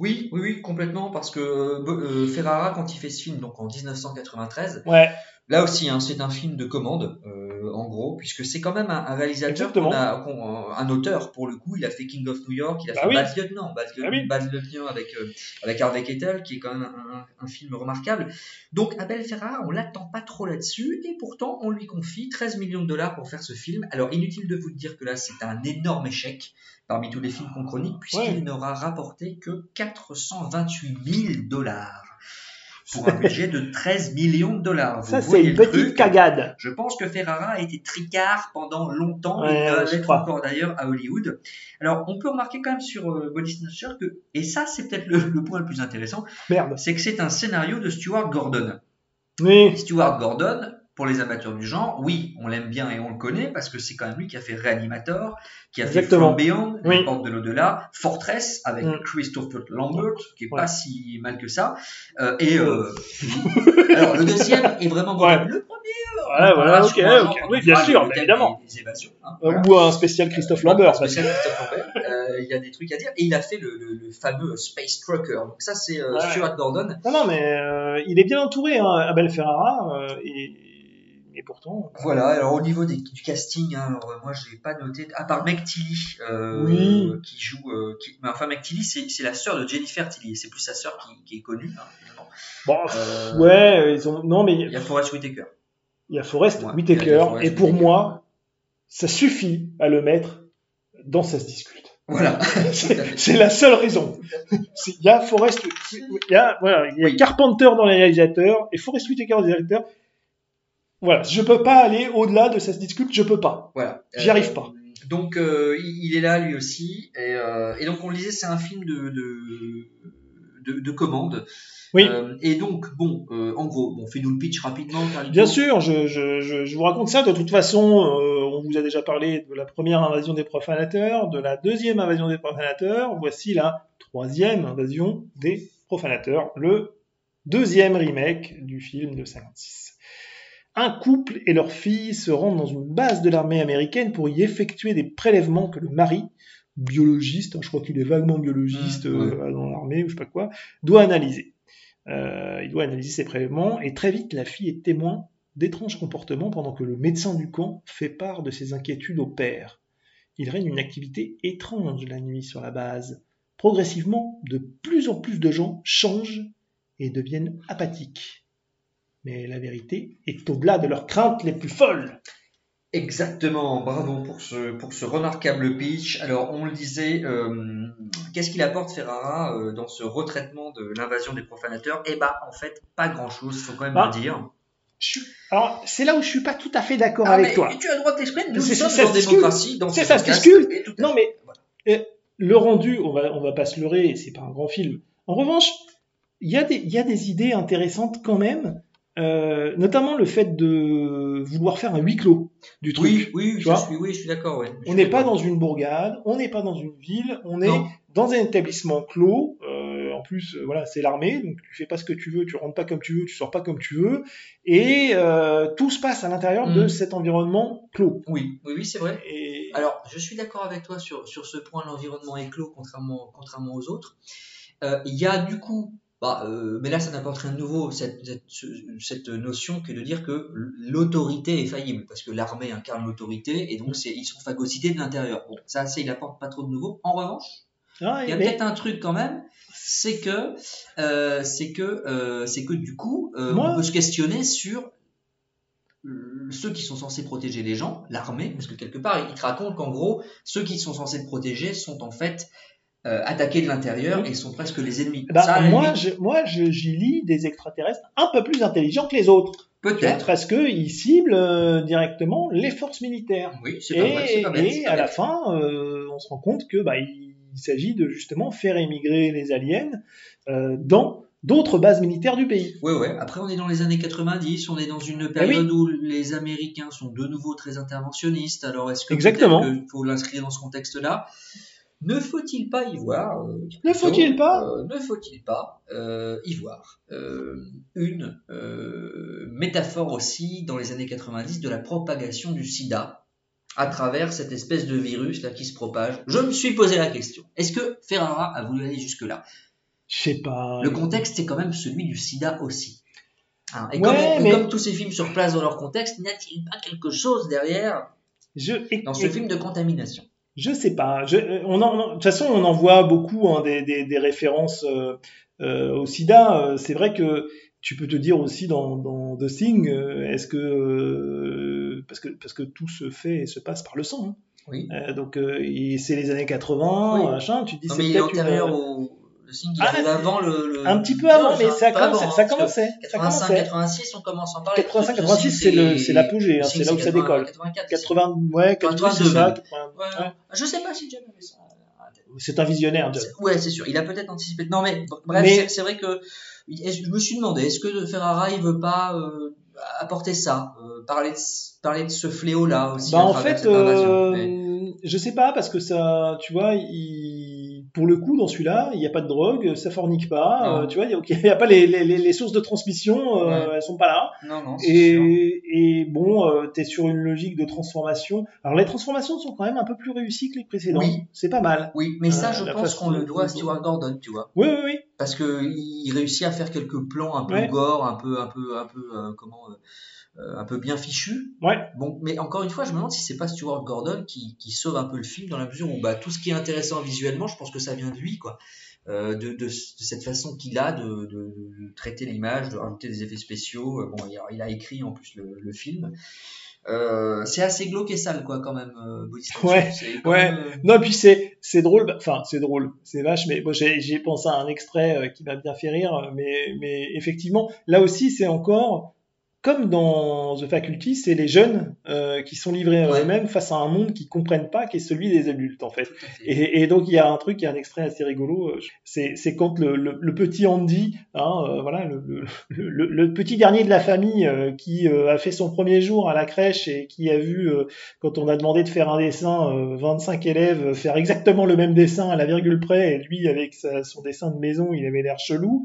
Oui, oui, oui, complètement, parce que euh, euh, Ferrara, quand il fait ce film, donc en 1993, Ouais. là aussi, hein, c'est un film de commande. Euh, euh, en gros, puisque c'est quand même un, un réalisateur, qu'on a, qu'on- un auteur pour le coup. Il a fait King of New York, il a Bah fait oui. Bad Lieutenant, Bad, Ah oui. Bad Lieutenant avec euh, avec Harvey Keitel, qui est quand même un, un- un film remarquable. Donc Abel Ferrara, on l'attend pas trop là-dessus, et pourtant on lui confie 13 millions de dollars pour faire ce film. Alors inutile de vous dire que là c'est un énorme échec parmi tous les films qu'on chronique, puisqu'il Ouais. n'aura rapporté que 428 000 dollars pour un budget de 13 millions de dollars. Vous Ça, c'est une petite truc. cagade. Je pense que Ferrara a été tricard pendant longtemps Ouais, et doit crois. encore d'ailleurs à Hollywood. Alors, on peut remarquer quand même sur euh, Body Snatcher que, et ça c'est peut-être le, le point le plus intéressant, c'est que c'est un scénario de Stuart Gordon. Oui. Stuart Gordon, pour les amateurs du genre, oui, on l'aime bien et on le connaît parce que c'est quand même lui qui a fait Reanimator, qui a Exactement. fait From Beyond, Oui. Les Portes de l'au-delà, Fortress avec Mm. Christopher Lambert, qui est Ouais. pas si mal que ça, Euh, et euh, alors le deuxième est vraiment bon. Ouais. Le premier, euh, voilà, parlera ok, sur un genre Oui, bien sûr, évidemment. Des, des évasions, hein, Euh, voilà. Ou un spécial Christophe Lambert. Spécial Christophe Lambert, euh, il y a des trucs à dire. Et il a fait le, le- le fameux Space Trucker. Donc ça, c'est Ouais. Stuart Gordon. Non, non, mais il est bien entouré, hein, Abel Ferrara, euh, et, et pourtant. Voilà, alors au niveau des- du casting, hein, alors, euh, moi je l'ai pas noté, à part Meg Tilly, euh, Oui. qui joue, euh, qui- mais enfin Meg Tilly c'est la sœur de Jennifer Tilly, c'est plus sa sœur qui, qui est connue, hein. Bon, Euh, ouais, ils ont... non, mais Il y a Forest Whitaker. il y a Forrest Ouais, Whitaker, Forrest et pour Whitaker. moi, ça suffit à le mettre dans Ça se discute. Voilà. C'est la seule raison. Il y a Forrest, il y a, voilà, il y a Carpenter dans les réalisateurs et Forrest Whitaker dans les réalisateurs. Voilà, je peux pas aller au-delà de se discute, je peux pas. Voilà. J'y Euh, arrive pas. Donc euh, il, est là lui aussi, et, euh, et donc on le disait, c'est un film de, de, de, de commande. Oui. Euh, et donc bon, euh, en gros, bon, fais-nous le pitch rapidement. Bien sûr, je, je, je, je vous raconte ça. De toute façon, euh, on vous a déjà parlé de la première invasion des profanateurs, de la deuxième invasion des profanateurs. Voici la troisième invasion des profanateurs, le deuxième remake du film de 56. Un couple et leur fille se rendent dans une base de l'armée américaine pour y effectuer des prélèvements que le mari, biologiste, hein, je crois qu'il est vaguement biologiste Mmh, euh, dans l'armée ou je sais pas quoi, doit analyser. Euh, il doit analyser ses prélèvements et très vite la fille est témoin d'étranges comportements pendant que le médecin du camp fait part de ses inquiétudes au père. Il règne une activité étrange la nuit sur la base. Progressivement, de plus en plus de gens changent et deviennent apathiques. Mais la vérité est au-delà de leurs craintes les plus folles. Exactement, bravo pour ce, pour ce remarquable pitch. Alors, on le disait, euh, qu'est-ce qu'il apporte Ferrara euh, dans ce retraitement de l'invasion des profanateurs? Eh bah, en fait, pas grand-chose, faut quand même Ah. le dire. Suis- Alors, c'est là où je suis pas tout à fait d'accord Ah, avec mais toi. tu as le droit de t'exprimer, nous sommes ça en démocratie, dans C'est ce ça se discute. Non, mais euh, le rendu, on va, on va pas se leurrer, c'est pas un grand film. En revanche, il y, a des- il y a des idées intéressantes quand même, euh, notamment le fait de vouloir faire un huis clos du truc. Oui, oui, tu je vois. suis, oui, je suis d'accord. Ouais. On n'est pas dans une bourgade, on n'est pas dans une ville, on est dans un établissement clos. euh, en plus, euh, voilà, c'est l'armée, donc tu fais pas ce que tu veux, tu rentres pas comme tu veux, tu sors pas comme tu veux, et euh, tout se passe à l'intérieur de Mm. cet environnement clos. Oui, oui, oui, c'est vrai. Et Alors, je suis d'accord avec toi sur, sur ce point, l'environnement est clos, contrairement, contrairement aux autres. Il y a du coup, bah, euh, mais là ça n'apporte rien de nouveau, cette, cette, cette notion que de dire que l'autorité est faillible, parce que l'armée incarne l'autorité, et donc c'est- ils sont phagocytés de l'intérieur. Bon, ça, ça, il apporte pas trop de nouveau. En revanche, Ah, il y a mais- peut-être un truc quand même, c'est que, euh, c'est que, euh, c'est que du coup, euh, Moi- on peut se questionner sur ceux qui sont censés protéger les gens, l'armée, parce que quelque part, il te raconte qu'en gros, ceux qui sont censés protéger sont en fait euh, attaqués de l'intérieur et sont presque les ennemis. Bah, Ça, à la moi, je, moi, j'y lis des extraterrestres un peu plus intelligents que les autres. Peut-être. Parce qu'ils ciblent euh, directement les forces militaires. Oui, c'est et, pas mal, et pas à la fin, euh, on se rend compte que bah, il, il s'agit de justement faire émigrer les aliens euh, dans d'autres bases militaires du pays. Ouais, ouais. Après, on est dans les années 90, on est dans une période où les Américains sont de nouveau très interventionnistes. Alors, est-ce que Exactement. faut l'inscrire dans ce contexte-là? Ne faut-il pas y voir euh, Ne faut-il pas euh, Ne faut-il pas euh, y voir une métaphore aussi dans les années 90 de la propagation du SIDA à travers cette espèce de virus là qui se propage? Je me suis posé la question. Est-ce que Ferrara a voulu aller jusque-là? Je sais pas. Le contexte est quand même celui du SIDA aussi. Hein, et, Ouais, comme, et mais- comme tous ces films se replacent dans leur contexte, n'y a-t-il pas quelque chose derrière Je, dans ce et- film de contamination? Je sais pas. Je, euh, on en, de toute façon, on en voit beaucoup hein, des, des, des références euh, euh, au SIDA. Euh, C'est vrai que tu peux te dire aussi dans, dans The Thing, euh, est-ce que euh, parce que parce que tout se fait et se passe par le sang. hein. Oui. Euh, donc euh, c'est les années 80, Oui. machin. Tu te dis c'est peut-être une- au. Le Ah, le, le- un petit peu avant, mais hein. ça commençait- avant, ça hein, parce que commençait, ça 85, commençait. 86, on commence à en parler. 85, Le 86, signe, c'est l'apogée, hein, c'est signe, là où ça 80, décolle. 84, 80, ouais, 80, c'est 82 ça. même. 80, Ouais. ouais. Je sais pas si John avait ça. C'est un visionnaire, John. Ouais, c'est sûr. Il a peut-être anticipé. Non, mais bref, Mais- c'est- vrai que je me suis demandé, est-ce que Ferrara il veut pas euh, apporter ça, euh, parler de parler de ce fléau-là aussi Bah en fait, euh, Mais- je sais pas parce que ça, tu vois, il, pour le coup dans celui-là, il n'y a pas de drogue, ça fornique pas, euh, tu vois, il y a, pas les, les, les- les sources de transmission, euh, Ouais. elles sont pas là. Non, non. Et, et bon, euh, t'es sur une logique de transformation. Alors les transformations sont quand même un peu plus réussies que les précédentes. Oui. C'est pas mal. Oui, mais ça, Euh, je pense qu'on le doit à Stuart Gordon, tu vois. Oui, oui, oui. Parce que il réussit à faire quelques plans un peu Ouais. gore, un peu, un peu, un peu, euh, comment, un peu bien fichu. Ouais. Bon, mais encore une fois, je me demande si c'est pas Stuart Gordon qui, qui sauve un peu le film dans la mesure où bah, tout ce qui est intéressant visuellement, je pense que ça vient de lui, quoi. Euh, de, de, de cette façon qu'il a de, traiter l'image, de rajouter des effets spéciaux. Euh, Bon, il a, il a écrit en plus le, le film. Euh, c'est assez glauque et sale, quoi, quand même. Euh. Ouais, même, euh, Non, puis c'est c'est drôle. bah, Enfin, c'est drôle. C'est vache, mais bon, j'ai pensé à un extrait euh, qui m'a bien fait rire. Mais mais effectivement, là aussi, c'est encore comme dans The Faculty, c'est les jeunes euh, qui sont livrés à eux-mêmes face à un monde qu'ils comprennent pas, qui est celui des adultes en fait. Et, et donc il y a un truc, il y a un extrait assez rigolo. euh, C'est quand le, le, le petit Andy, hein, euh, voilà, le, petit dernier de la famille euh, qui a fait son premier jour à la crèche et qui a vu quand on a demandé de faire un dessin, euh, 25 élèves faire exactement le même dessin à la virgule près, et lui avec sa- son dessin de maison, il avait l'air chelou,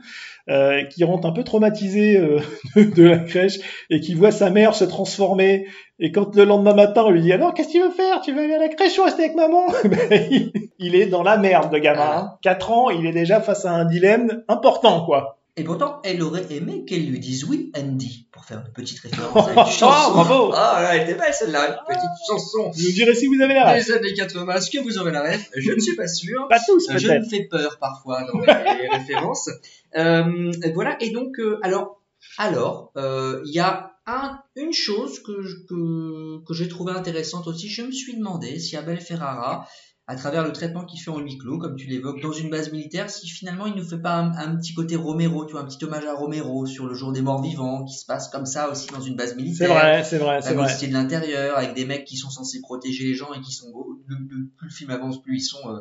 qui rentre un peu traumatisé de, de la crèche et qui voit sa mère se transformer. Et quand le lendemain matin, on lui dit alors qu'est-ce que tu veux faire? Tu veux aller à la crèche ou rester avec maman? Ben, il, est dans la merde, le gamin. hein. 4 ans, il est déjà face à un dilemme important, quoi. Et pourtant, elle aurait aimé qu'elle lui dise oui, Andy, pour faire une petite référence Oh, à une chanson. bravo. Ah, ouais, elle était belle celle-là, une petite chanson. Vous nous direz si vous avez la ref. Des années 80, est-ce que vous aurez la ref? Je ne suis pas sûr. Pas tous, Euh, Je peut-être. me fais peur parfois dans les références. Euh, voilà, et donc, euh, alors, alors, euh, il y a un, une chose que, que, que j'ai trouvé intéressante aussi. Je me suis demandé si Abel Ferrara, à travers le traitement qu'il fait en huis clos, comme tu l'évoques, dans une base militaire, si finalement il nous fait pas un, un petit côté Romero, tu vois, un petit hommage à Romero sur le jour des morts vivants, qui se passe comme ça aussi dans une base militaire. C'est vrai, c'est vrai, c'est vrai. de l'intérieur, avec des mecs qui sont censés protéger les gens et qui sont, plus le film avance, plus ils sont, euh,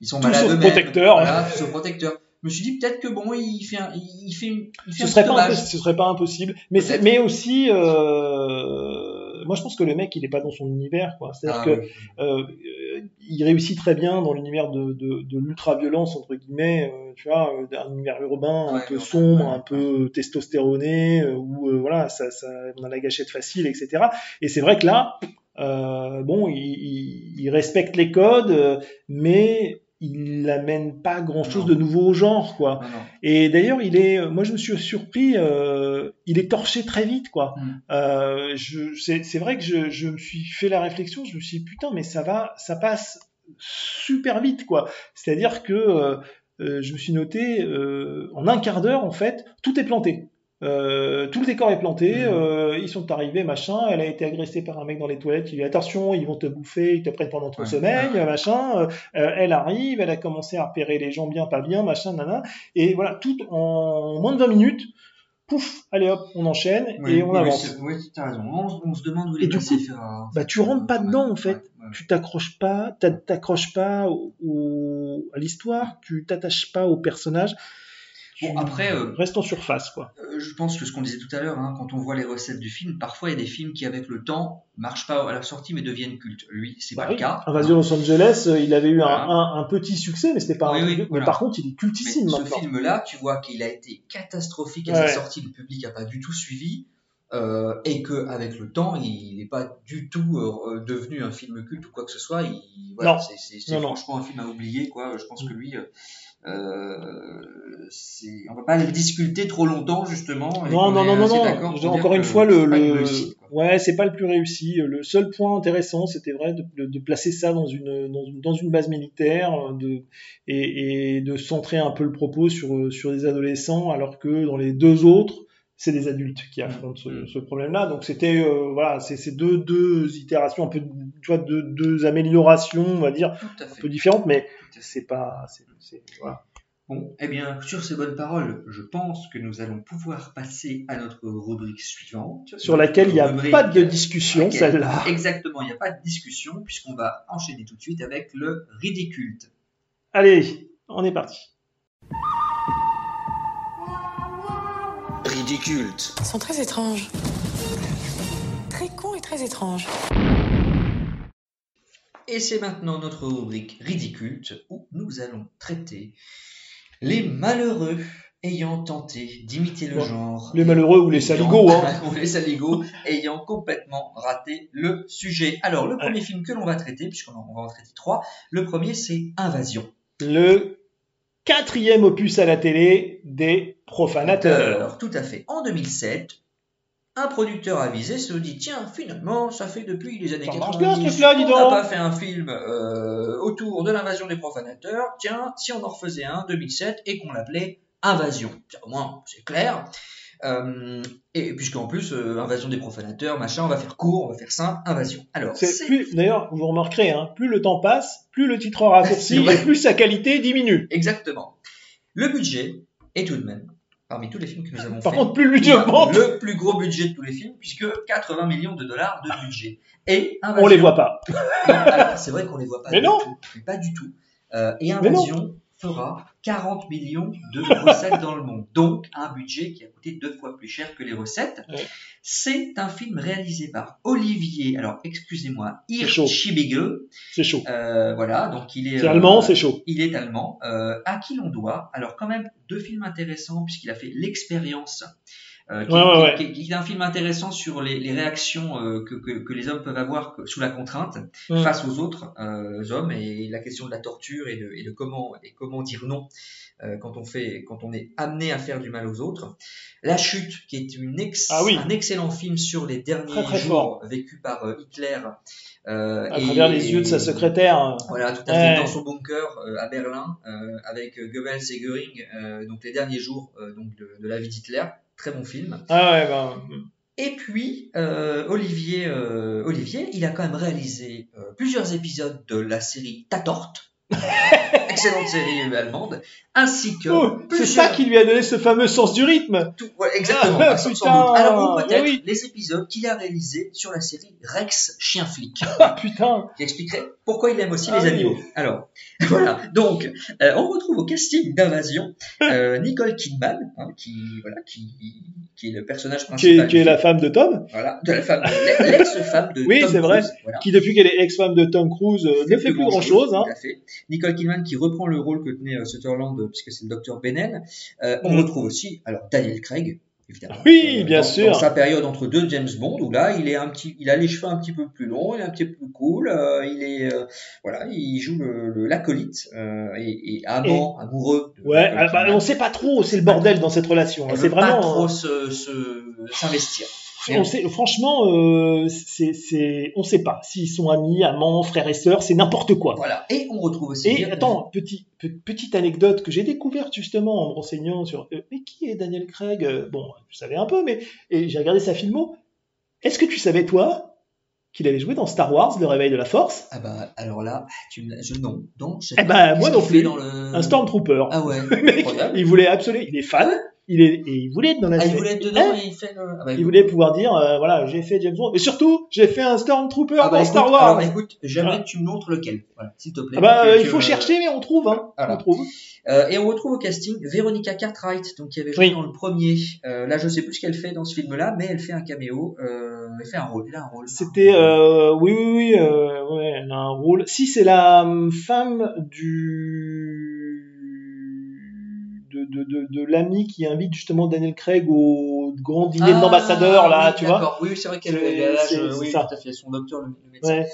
ils sont Tous malades eux-mêmes. protecteurs. Voilà, protecteurs. Je me suis dit peut-être que bon, il fait un, il fait une, il fait Ce un serait, pas ce serait pas impossible. Mais, c'est- mais aussi, euh, moi je pense que le mec il est pas dans son univers. quoi. C'est-à-dire Ah que oui. euh, il réussit très bien dans l'univers de, de, de l'ultra-violence, entre guillemets, euh, tu vois, euh, d'un univers urbain un peu sombre, un peu testostéroné, euh, où voilà, ça, ça, on a la gâchette facile, etc. Et c'est vrai que là, euh, bon, il, il, il respecte les codes, mais il n'amène pas grand-chose de nouveau au genre, quoi. Et d'ailleurs, il est, euh, moi je me suis surpris, euh, il est torché très vite, quoi. Euh, je, c'est, vrai que je, je me suis fait la réflexion, je me suis dit putain, mais ça va, ça passe super vite, quoi. C'est-à-dire que euh, euh, je me suis noté, euh, en un quart d'heure, en fait, tout est planté. Euh, tout le décor est planté, euh, ils sont arrivés, machin, elle a été agressée par un mec dans les toilettes, il lui dit attention, ils vont te bouffer, ils te prennent pendant ton sommeil, machin, euh, euh, elle arrive, elle a commencé à repérer les gens bien, pas bien, machin, nana, et voilà, tout en moins de 20 minutes, pouf, allez hop, on enchaîne Oui, et on oui, avance. Oui, t'as raison. On, on se demande où du passé coup, Ferrara. bah tu rentres pas dedans en fait. Tu t'accroches pas, t'a- t'accroches pas au, au- à l'histoire, tu t'attaches pas au personnage. Bon, après, euh, reste en surface quoi. Euh, je pense que ce qu'on disait tout à l'heure, hein, quand on voit les recettes du film, parfois il y a des films qui, avec le temps, marchent pas à la sortie mais deviennent cultes. Lui, c'est pas Bah oui, le cas. Invasion Los Angeles, euh, il avait eu un- Voilà. un, un petit succès, mais c'était pas Oui, un oui, truc- mais voilà. par contre il est cultissime Mais ce film-là, tu vois qu'il a été catastrophique à Ouais. sa sortie, le public a pas du tout suivi, euh, et que avec le temps, il n'est pas du tout euh, devenu un film culte ou quoi que ce soit. Il, voilà, Non. c'est- franchement un film à oublier, quoi. Je pense que lui, euh, Euh, on va pas le discuter trop longtemps justement. et Non, non, non, non, non. Encore une fois, le, le- ouais, c'est pas le plus réussi. Le seul point intéressant, c'était vrai de, de- de placer ça dans une, dans une, dans une base militaire, de, et, et de centrer un peu le propos sur, sur des adolescents, alors que dans les deux autres, c'est des adultes qui affrontent ce, ce problème-là. Donc c'était, euh, voilà, c'est c'est deux, deux itérations, un peu, tu vois, deux, deux améliorations, on va dire, un peu différentes, mais c'est pas, voilà. Bon, eh bien, sur ces bonnes paroles, je pense que nous allons pouvoir passer à notre rubrique suivante. Sur laquelle il n'y a pas de discussion, celle-là. Exactement, il n'y a pas de discussion, puisqu'on va enchaîner tout de suite avec le ridicule. Allez, on est parti. Ridicule. Ils sont très étranges. Très cons et très étranges. Et c'est maintenant notre rubrique ridicule où nous allons traiter les malheureux ayant tenté d'imiter le genre. les malheureux ou les ayant- saligots, hein. ou les saligots ayant complètement raté le sujet. Alors, le premier film que l'on va traiter, puisqu'on va en traiter trois, le premier c'est Invasion. Le quatrième opus à la télé des profanateurs. Alors, tout à fait. En 2007, un producteur avisé se dit tiens, finalement, ça fait depuis les années Ça 90 marche bien, ce truc-là, dis on n'a pas fait un film euh, autour de l'invasion des profanateurs. Tiens, si on en refaisait un 2007 et qu'on l'appelait Invasion. Tiens, Au moins, c'est clair. Euh, et puisqu'en plus, euh, invasion des profanateurs, machin, on va faire court, on va faire simple, invasion. Alors, C'est c'est plus, d'ailleurs, vous remarquerez, hein, plus le temps passe, plus le titre raccourci C'est vrai. et plus sa qualité diminue. exactement. Le budget est tout de même, parmi tous les films que nous avons Par fait, contre, plus le budget il a augmente. le plus gros budget de tous les films, puisque 80 millions de dollars de budget. Et On Invasion- les voit pas. C'est vrai qu'on les voit pas. Mais du non. tout, mais pas du tout. Euh, et. Invasion fera 40 millions de recettes dans le monde. Donc, un budget qui a coûté deux fois plus cher que les recettes. C'est un film réalisé par Olivier, alors excusez-moi. Hirschbiegel. C'est chaud. Euh, voilà, donc il est. C'est allemand, c'est chaud. Il est allemand. Euh, à qui l'on doit? Alors quand même deux films intéressants puisqu'il a fait l'expérience. Euh, qui, Ouais, ouais, ouais. qui- qui- est un film intéressant sur les, les réactions euh, que, que, que les hommes peuvent avoir sous la contrainte Mm. face aux autres euh, hommes et la question de la torture et de, et de comment et comment dire non euh, quand on fait quand on est amené à faire du mal aux autres. La chute qui est une ex- Ah oui. un excellent film sur les derniers Très, très jours vécus par euh, Hitler euh, À et- travers les yeux de sa secrétaire. voilà, tout à Ouais. fait, dans son bunker euh, à Berlin, euh, avec Goebbels et Göring, euh, donc les derniers jours euh, donc de, de la vie d'Hitler. Très bon film. Ah ouais, ben. Et puis, euh, Olivier, euh, Olivier, il a quand même réalisé euh, plusieurs épisodes de la série Tatort, excellente série allemande, ainsi que Oh, c'est ça qui lui a donné ce fameux sens du rythme. tout- ouais, exactement, Ah, sans- sans putain, doute. Alors, ou peut-être oui. les épisodes qu'il a réalisés sur la série Rex Chien Flic. Ah, putain. qui expliquerait pourquoi il aime aussi Ah les oui. animaux. Alors, voilà. Donc, euh, on retrouve au casting d'Invasion euh, Nicole Kidman, hein, qui voilà, qui, qui est le personnage principal. qui est la femme de Tom. Voilà, de la femme, l'ex-femme de Oui, Tom c'est vrai. Voilà. Qui, depuis qu'elle est ex-femme de Tom Cruise, euh, ne fait plus grand chose. Hein. Nicole Kidman qui reprend le rôle que tenait euh, Sutherland euh, puisque c'est le docteur Bennell. Euh, on Mm. retrouve aussi alors Daniel Craig. Évidemment. Oui, bien dans, sûr. Dans sa période entre deux James Bond, où là, il est un petit, il a les cheveux un petit peu plus longs, il est un petit peu plus cool, euh, il est, euh, voilà, il joue le, l'acolyte et, et amant, amoureux. De Ouais, ah, bah, on sait pas trop, c'est le bordel dans cette relation. hein. C'est veut pas vraiment. trop hein. se, se- s'investir. On sait, franchement, euh, c'est, c'est, on sait pas s'ils sont amis, amants, frères et sœurs, c'est n'importe quoi. Voilà. Et on retrouve aussi. Et attends, petit, pe- petite anecdote que j'ai découverte justement en me renseignant sur. euh, mais qui est Daniel Craig? Euh, Bon, je savais un peu, mais et j'ai regardé sa filmo. Est-ce que tu savais toi qu'il avait joué dans Star Wars, Le Réveil de la Force? Ah bah alors là, tu me, je non, donc. je sais Eh pas. Qu'est-ce moi non plus. Dans le... Un Stormtrooper. Ah ouais. Mec, il voulait absolument, il est fan. Il est, et il voulait être dans la Ah, il série. voulait être dedans Hein et il fait le. Ah bah, il voulait pouvoir dire, euh, voilà, j'ai fait James Bond, et surtout, j'ai fait un Stormtrooper Ah bah, dans écoute, Star Wars. Alors écoute, j'aimerais que tu me montres lequel, voilà, s'il te plaît. Ah bah, Que- euh, il faut chercher, mais on trouve, hein. Voilà. On trouve. Euh, et on retrouve au casting Veronica Cartwright, donc qui avait joué Oui. dans le premier. Euh, là, je sais plus ce qu'elle fait dans ce film-là, mais elle fait un caméo. Euh, elle fait un rôle. Elle a un rôle. C'était, euh, oui, oui, oui, euh, ouais, elle a un rôle. Si, c'est la hum, femme du, de, de, de, de l'ami qui invite justement Daniel Craig au grand dîner là, Ah, oui, tu vois. Oui, c'est vrai qu'elle a oui, ça. tout à fait, son docteur, le, le médecin. Ouais.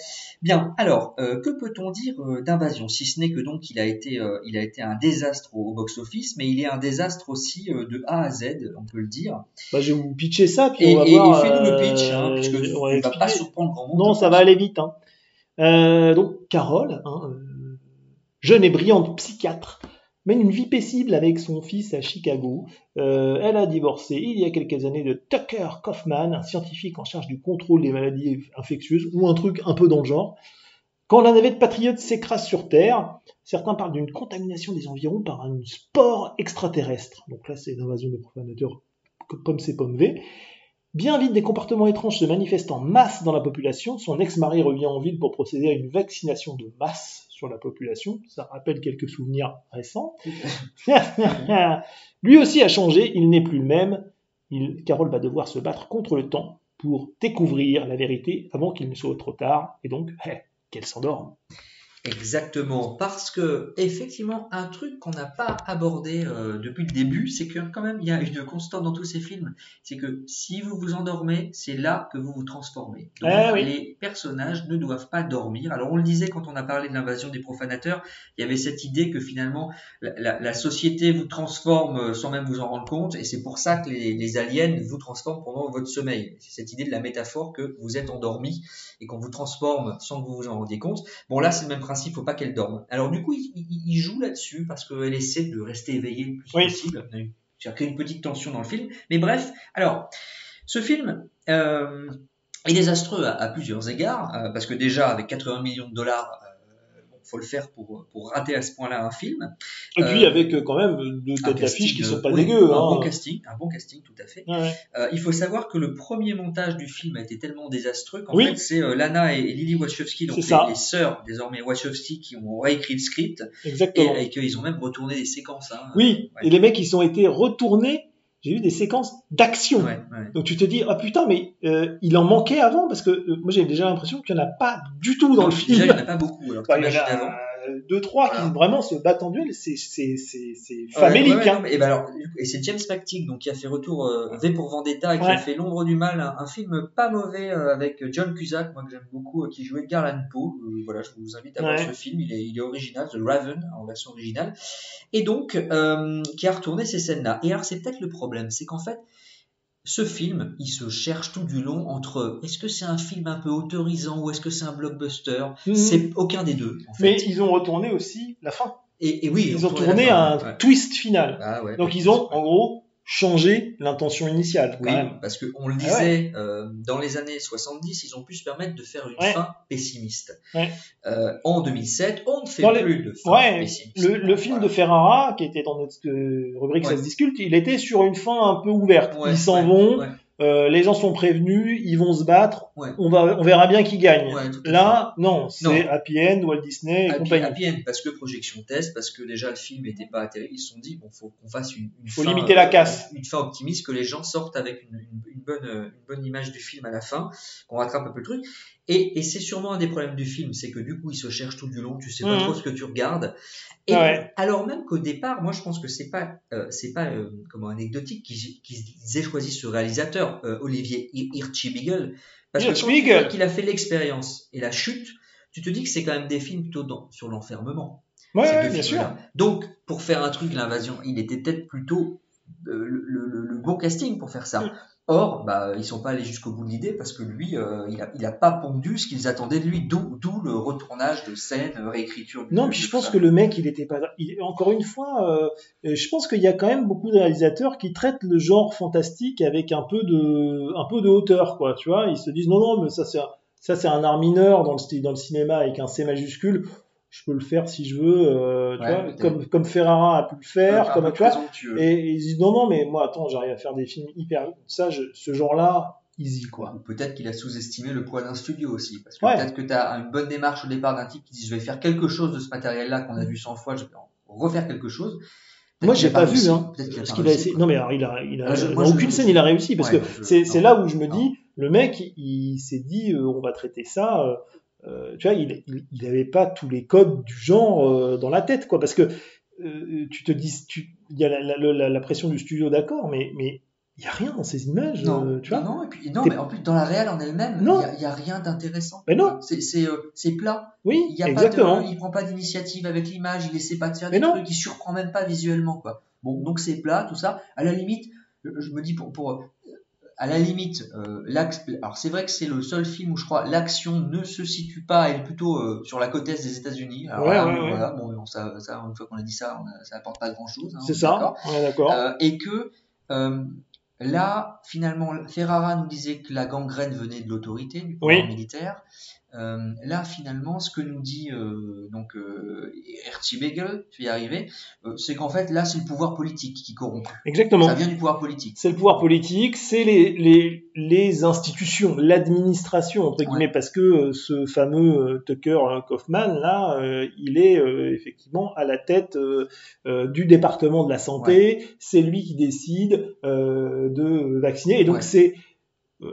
Bien. Alors, euh, que peut-on dire euh, d'invasion, si ce n'est que donc il a été, euh, il a été un désastre au, au box-office, mais il est un désastre aussi de A à Z, on peut le dire. Bah, je vais vous pitcher ça, puis Et, on va et- voir. et fais-nous le pitch, hein, puisque on tu va ne vas pas surprendre grand monde. Non, je ça va aller vite. Hein. Donc, Carole, hein, jeune et brillante psychiatre, mène une vie paisible avec son fils à Chicago. Euh, elle a divorcé il y a quelques années de Tucker Kaufman, un scientifique en charge du contrôle des maladies infectieuses, ou un truc un peu dans le genre. Quand la navette patriote s'écrase sur Terre, certains parlent d'une contamination des environs par un spore extraterrestre. Donc là, c'est une invasion des profanateurs comme c'est pomme V. Bien vite, des comportements étranges se manifestent en masse dans la population. Son ex-mari revient en ville pour procéder à une vaccination de masse sur la population. Ça rappelle quelques souvenirs récents. Lui aussi a changé, il n'est plus le même. Carole va devoir se battre contre le temps pour découvrir la vérité avant qu'il ne soit trop tard, et donc eh, qu'elle s'endorme. Exactement, parce que effectivement, un truc qu'on n'a pas abordé euh, depuis le début, c'est que quand même il y a une constante dans tous ces films, c'est que si vous vous endormez, c'est là que vous vous transformez. Donc Eh oui. les personnages ne doivent pas dormir. Alors on le disait quand on a parlé de l'invasion des profanateurs, il y avait cette idée que finalement la, la- la société vous transforme euh, sans même vous en rendre compte, et c'est pour ça que les, les aliens vous transforment pendant votre sommeil. C'est cette idée de la métaphore que vous êtes endormi et qu'on vous transforme sans que vous vous en rendiez compte. Bon là c'est le même principe, faut pas qu'elle dorme. Alors du coup il, il- il joue là-dessus parce qu'elle essaie de rester éveillée le plus Oui. possible. Ça crée une petite tension dans le film. Mais bref, alors ce film euh, est désastreux à, à plusieurs égards euh, parce que déjà avec 80 millions de dollars, euh, faut le faire pour, pour rater à ce point-là un film. Et puis Euh, avec euh, quand même deux têtes d'affiche qui sont pas euh, oui, dégueux. Un hein. bon casting, un bon casting, tout à fait. Ouais, il faut savoir que le premier montage du film a été tellement désastreux qu'en Oui. fait c'est Lana et, et Lily Wachowski, donc C'est les, les sœurs désormais Wachowski, qui ont réécrit le script Exactement. et, et qu'ils ont même retourné des séquences. Hein. Oui, et les mecs ils ont été retournés. J'ai vu des séquences d'action. Ouais, ouais. Donc tu te dis ah putain mais euh, il en manquait avant parce que euh, moi j'ai déjà l'impression qu'il n'y en a pas du tout dans le film. Déjà il n'y en a pas beaucoup. Alors Bah, il y en t'imagines a avant. Deux trois qui vraiment se battent en duel. C'est c'est c'est c'est Ouais, famélique. ouais, ouais, hein. et, ben alors, et c'est James McTeague donc qui a fait retour euh, V pour Vendetta et qui Ouais. a fait L'ombre du mal, un, un film pas mauvais euh, avec John Cusack, moi que j'aime beaucoup, euh, qui jouait Edgar Allan Poe. Euh, voilà, je vous invite à voir ce film, il est, il est original, The Raven en version originale, et donc euh, qui a retourné ces scènes-là. Et alors c'est peut-être le problème, c'est qu'en fait ce film, il se cherche tout du long entre est-ce que c'est un film un peu autorisant ou est-ce que c'est un blockbuster? Mhm. C'est aucun des deux. En fait. Mais ils ont retourné aussi la fin. Et, et oui, Ils ont retourné tourné un ouais. twist final. Ah ouais, Donc ils ont en gros changé l'intention initiale. Quand Oui, même. parce qu'on le Ah disait, euh, dans les années 70, ils ont pu se permettre de faire une Ouais. fin pessimiste. Ouais. Euh, en 2007, on ne fait Dans les- plus de fin Ouais, pessimiste. le, le film de Ferrara, qui était dans notre euh, rubrique. Ça se discute, il était sur une fin un peu ouverte. Ouais, ils s'en vont, ouais. Euh, les gens sont prévenus, ils vont se battre, Ouais. on, va, on verra bien qui gagne. Ouais, Là, non, c'est. Happy End, Walt Disney et Happy, compagnie. Happy End, parce que projection test, parce que déjà le film n'était pas terrible, ils se sont dit, bon, faut qu'on fasse une, une Faut fin, limiter la casse. Une fin optimiste, que les gens sortent avec une, une- une bonne, euh, une bonne image du film à la fin, qu'on rattrape un peu le truc. Et, et c'est sûrement un des problèmes du film, c'est que du coup, il se cherche tout du long, tu sais pas Mhm. trop ce que tu regardes. Et Ouais. alors même qu'au départ, moi je pense que c'est pas, euh, c'est pas euh, comment anecdotique qu'ils aient choisi ce réalisateur, euh, Olivier Hirschbiegel, parce que Hirschbiegel. qu'il a fait l'expérience et la chute, tu te dis que c'est quand même des films plutôt dans- sur l'enfermement. Ouais, bien films-là. Donc, pour faire un truc, l'invasion, il était peut-être plutôt euh, le, le- le bon casting pour faire Mm. ça. Or, bah, ils sont pas allés jusqu'au bout de l'idée parce que lui, euh, il, a, il a pas pondu ce qu'ils attendaient de lui, d'où le retournage de scène, réécriture. du- Non, puis je pense ça. que le mec, il était pas. il- Encore une fois, euh, euh, je pense qu'il y a quand même beaucoup de réalisateurs qui traitent le genre fantastique avec un peu de, un peu de hauteur, quoi. Tu vois, ils se disent non, non, mais ça c'est, un- ça c'est un art mineur dans le dans le cinéma avec un C majuscule. Je peux le faire si je veux, euh, tu Ouais, vois, comme comme Ferrara a pu le faire, comme tu vois. Et, et ils disent non, non, mais moi attends, j'arrive à faire des films hyper. Ça, je- ce genre-là, easy quoi. Ou peut-être qu'il a sous-estimé le poids d'un studio aussi. Parce que Ouais. peut-être que tu as une bonne démarche au départ d'un type qui dit je vais faire quelque chose de ce matériel-là qu'on a vu 100 fois, je vais en refaire quelque chose. Moi, j'ai a pas, vu, hein. A Parce pas qu'il a essayé. Non, mais alors, il a, il a, Ah, je- dans moi, je- aucune scène, il a réussi. Parce Ouais, que c'est, là où je me dis, le mec, il, il s'est dit, euh, on va traiter ça. euh, euh, tu vois, il, il, il avait pas tous les codes du genre euh, dans la tête, quoi. Parce que euh, tu te dis, il y a la, la, la, la pression du studio, d'accord, mais, mais il y a rien dans ces images, Non, tu vois. non, et puis, non mais en plus, dans la réelle en elle-même, il Non. n'y a, il y a rien d'intéressant. Mais non. C'est plat. Oui, Il y a exactement. Pas de, il prend pas d'initiative avec l'image, il essaie pas de faire Mais des non. trucs, il surprend même pas visuellement, quoi. Bon, donc c'est plat, tout ça. À la limite, je je me dis pour, pour à la limite, euh, l'axe- alors c'est vrai que c'est le seul film où je crois l'action ne se situe pas, elle est plutôt euh, sur la côte est des États-Unis. Alors Ouais, là, ouais, voilà, bon, ça, ça, une fois qu'on a dit ça, on a- ça apporte pas grand-chose. hein, C'est ça, d'accord. Euh, et que euh, là, finalement, Ferrara nous disait que la gangrène venait de l'autorité, du pouvoir Oui. militaire. Euh, là, finalement, ce que nous dit euh, donc euh, Erzsébagel, tu y arriver, euh, c'est qu'en fait, là, c'est le pouvoir politique qui corrompt. Exactement. Ça vient du pouvoir politique. C'est le pouvoir politique, c'est les, les, les institutions, l'administration, entre guillemets, parce que euh, ce fameux euh, Tucker Kaufman, là, euh, il est euh, effectivement à la tête du département de la santé, c'est lui qui décide euh, de vacciner, et donc Ouais. c'est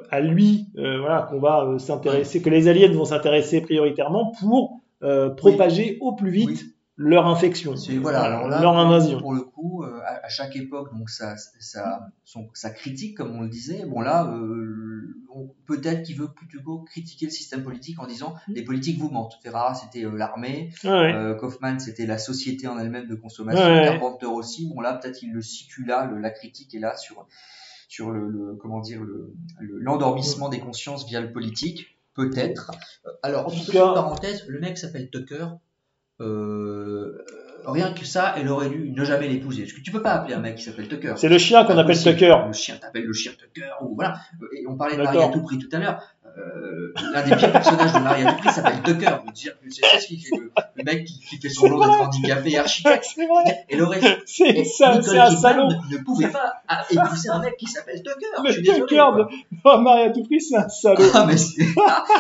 à lui euh, voilà, qu'on va euh, s'intéresser, que les aliens vont s'intéresser prioritairement pour euh, propager au plus vite leur infection, C'est- voilà, alors là, leur invasion. Pour le coup, euh, à, à chaque époque, donc ça, ça, son- ça critique, comme on le disait. Bon là, euh, peut-être qu'il veut plutôt critiquer le système politique en disant les politiques vous mentent. Ferrara, c'était euh, l'armée. Mm. Ouais. Euh, Kaufman, c'était la société en elle-même de consommation. Ouais. Carpenter aussi. Bon là, peut-être il le situe là, le- la critique est là sur sur le, le- comment dire le le- l'endormissement des consciences via le politique. Peut-être. Euh, Alors, En tout cas- parenthèse, le mec s'appelle Tucker. Euh, rien que ça, elle aurait dû ne jamais l'épouser. Parce que tu peux pas appeler un mec qui s'appelle Tucker. C'est le chien qu'on Pas appelle. Tucker. Le chien, t'appelles le chien Tucker. Ou voilà. Et on parlait de. Marie à tout prix tout à l'heure. Euh, L'un des pires personnages de tout prix s'appelle Tucker. Je veux dire, C'est ça ce qui fait le, le mec qui, qui fait son lot d'être handicapé et architecte. C'est vrai. C'est et ça, Nicole c'est un Kidman salaud. Ne, ne pouvait pas ah, épouser un mec qui s'appelle Tucker. Je Le suis désolé. Tucker de tout prix, c'est un salaud. Ah, mais c'est-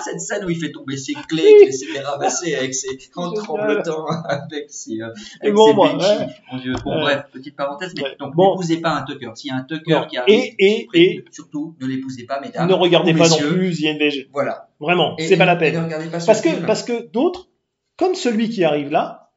cette scène où il fait tomber ses clés, qu'il essaie de les ramasser avec ses en tremblotant, avec ses, euh, avec bon, ses béquilles. ouais. Mon Dieu. Bon, Ouais. bref, petite parenthèse, mais donc Bon. n'épousez pas un Tucker. S'il y a un Tucker Non. qui arrive, Et- et- je vous prie, et- surtout, ne l'épousez pas, mesdames. Ne regardez pas non plus Voilà. Vraiment, c'est pas la peine. pas parce que film. parce que d'autres, comme celui qui arrive là,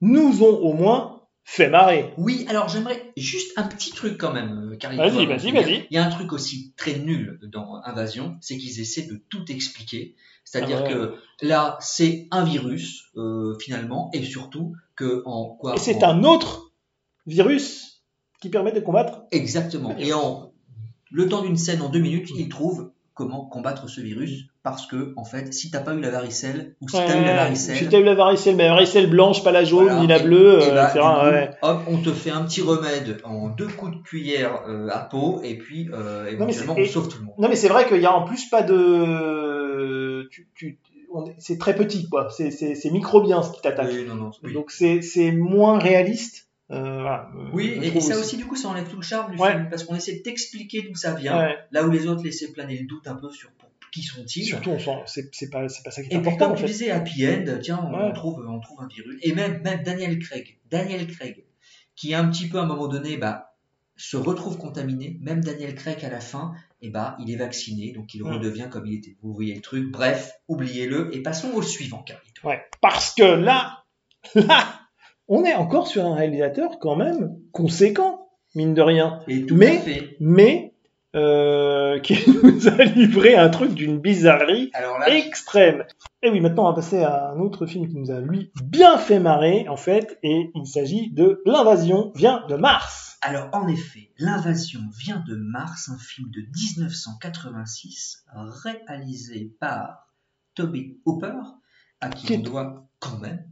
nous ont au moins fait marrer. Oui, alors j'aimerais juste un petit truc quand même, euh, Carlito, Vas-y, vas-y, vas-y. Il y a un truc aussi très nul dans Invasion, c'est qu'ils essaient de tout expliquer. C'est-à-dire Ah ouais. que là, c'est un virus, euh, finalement, et surtout que en quoi Et c'est en- un autre virus qui permet de combattre. Exactement. Et en le temps d'une scène, en deux minutes, ils trouvent comment combattre ce virus. Parce que, en fait, si t'as pas eu la varicelle, ou si t'as eu la varicelle, Si t'as eu la varicelle, mais la varicelle blanche, pas la jaune, Voilà. ni la Et- bleue, et euh, bah, coup, ouais. Hop, on te fait un petit remède en deux coups de cuillère euh, à peau, et puis euh, éventuellement on sauve tout le monde. Non mais c'est vrai qu'il y a en plus pas de, tu, tu, c'est très petit quoi, c'est c'est microbien ce qui t'attaque. Oui, oui. Donc c'est c'est moins réaliste. Euh, voilà, euh, Oui, et, et ça aussi, du coup, ça enlève tout le charme du Ouais. film, parce qu'on essaie de t'expliquer d'où ça vient, Ouais. là où les autres laissaient planer le doute un peu sur qui sont-ils. Surtout, on c'est pas pas ça qui est Et important comme en tu disais, Happy End, tiens, on, Ouais. on trouve, on trouve un virus. Et même, même Daniel Craig, Daniel Craig, qui un petit peu à un moment donné, bah, se retrouve contaminé. Même Daniel Craig à la fin, et bah, il est vacciné, donc il redevient comme il était. Vous voyez le truc. Bref, oubliez-le et passons au suivant, Carlito. Ouais, parce que là, là, on est encore sur un réalisateur quand même conséquent, mine de rien. Et tout mais, fait. mais euh, qui nous a livré un truc d'une bizarrerie Alors là, extrême. Et oui, maintenant on va passer à un autre film qui nous a lui bien fait marrer en fait, et il s'agit de L'invasion vient de Mars. Alors, en effet, L'invasion vient de Mars, un film de 1986, réalisé par Toby Hooper, à qui on doit quand même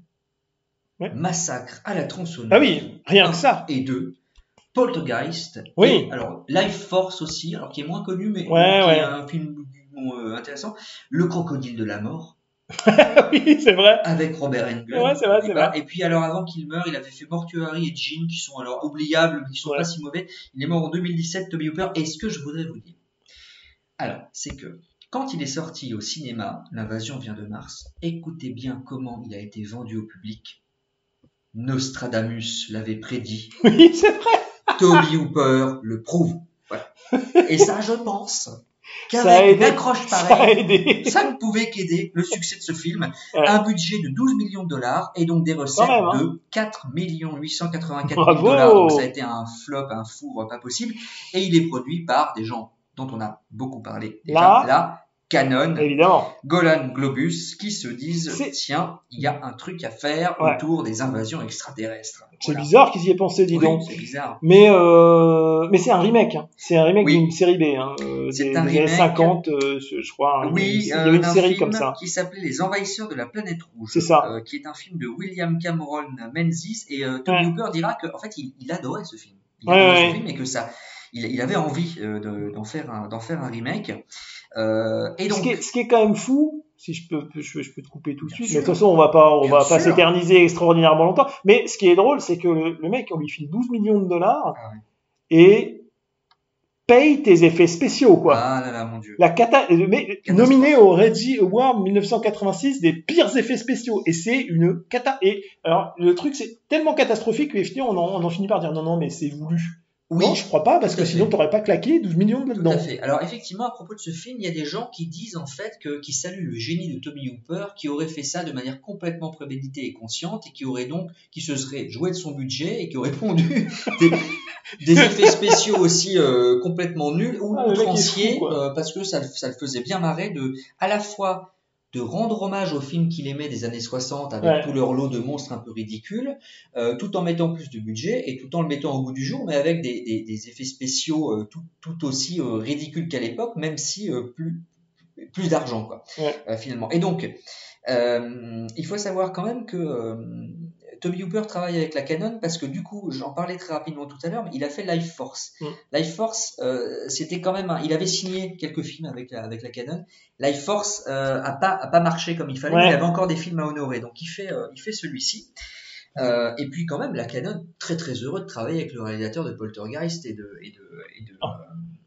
Ouais. Massacre à la tronçonneuse. Ah oui, rien que ça. Et deux. Poltergeist. Oui. Et, alors, Life Force aussi, alors qui est moins connu, mais Ouais, qui ouais. est un film bon, euh, intéressant. Le Crocodile de la Mort. oui, c'est vrai. Avec Robert Englund. Ouais, c'est vrai, c'est Et vrai. Et puis alors avant qu'il meure, il avait fait Mortuary et Jean qui sont alors oubliables, mais qui sont pas si mauvais. Il est mort en 2017, Toby Hooper. Et ce que je voudrais vous dire, alors, c'est que quand il est sorti au cinéma, L'invasion vient de Mars, écoutez bien comment il a été vendu au public. Nostradamus l'avait prédit. Oui, c'est vrai. Toby Hooper le prouve. Voilà. Et ça, je pense qu'avec une accroche pareille, ça, ne pouvait qu'aider le succès de ce film. Un budget de 12 millions de dollars et donc des recettes hein. de 4 884 000 dollars. Donc ça a été un flop, un four pas possible. Et il est produit par des gens dont on a beaucoup parlé déjà. Là, Canon, Évidemment. Golan Globus, qui se disent tiens, il y a un truc à faire Ouais. autour des invasions extraterrestres. C'est bizarre qu'ils y aient pensé, dis Oui, donc. c'est bizarre. Mais, euh, mais c'est un remake. Hein. C'est un remake Oui. d'une série B. Hein. euh, C'est des, un des remake. 50, euh, je crois. hein. Oui, il y euh, avait une d'un série film comme ça. qui s'appelait Les Envahisseurs de la planète rouge. C'est ça. euh, qui est un film de William Cameron Menzies et euh, Toby Ouais. Hooper dira que en fait il, il adorait ce film. Il Ouais, adorait ce film et que ça, il, il avait envie de- d'en faire un d'en faire un remake. Euh, et donc ce, qui est, ce qui est quand même fou, si je peux, je, je peux te couper tout de suite, sûr. mais de toute façon, on va pas, on va pas s'éterniser extraordinairement longtemps. Mais ce qui est drôle, c'est que le, le mec, on lui file 12 millions de dollars Ah et paye tes effets spéciaux, quoi. ah là là mon dieu. La cata, mais nominé au Reggie Award 1986 des pires effets spéciaux. Et c'est une cata. Et alors, le truc, c'est tellement catastrophique que en, on en finit par dire non, non, mais c'est voulu. Oui, non, je crois pas, parce tout que sinon, t'aurais pas claqué 12 millions Tout là-dedans. à fait. Alors effectivement, à propos de ce film, il y a des gens qui disent en fait que qui saluent le génie de Tommy Hooper, qui aurait fait ça de manière complètement préméditée et consciente, et qui aurait donc, qui se serait joué de son budget et qui aurait pondu des, des effets spéciaux aussi euh, complètement nuls ou Ah, outranciers, euh, parce que ça, le- ça le faisait bien marrer de, à la fois de rendre hommage aux films qu'il aimait des années 60 avec Ouais. tout leur lot de monstres un peu ridicules, euh, tout en mettant plus de budget et tout en le mettant au goût du jour, mais avec des, des- des effets spéciaux euh, tout, tout aussi euh, ridicules qu'à l'époque, même si plus, plus d'argent, quoi, Ouais. finalement. Et donc, il faut savoir quand même que Toby Hooper travaille avec la Canon parce que du coup, j'en parlais très rapidement tout à l'heure, mais il a fait Life Force. Mm. Life Force, euh, c'était quand même, un- il avait signé quelques films avec la, avec la Canon. Life Force euh, a pas a pas marché comme il fallait. Ouais. Il avait encore des films à honorer, donc il fait euh, il fait celui-ci. Euh, et puis quand même, la Canon très très heureux de travailler avec le réalisateur de Poltergeist et de et de, et de Ah,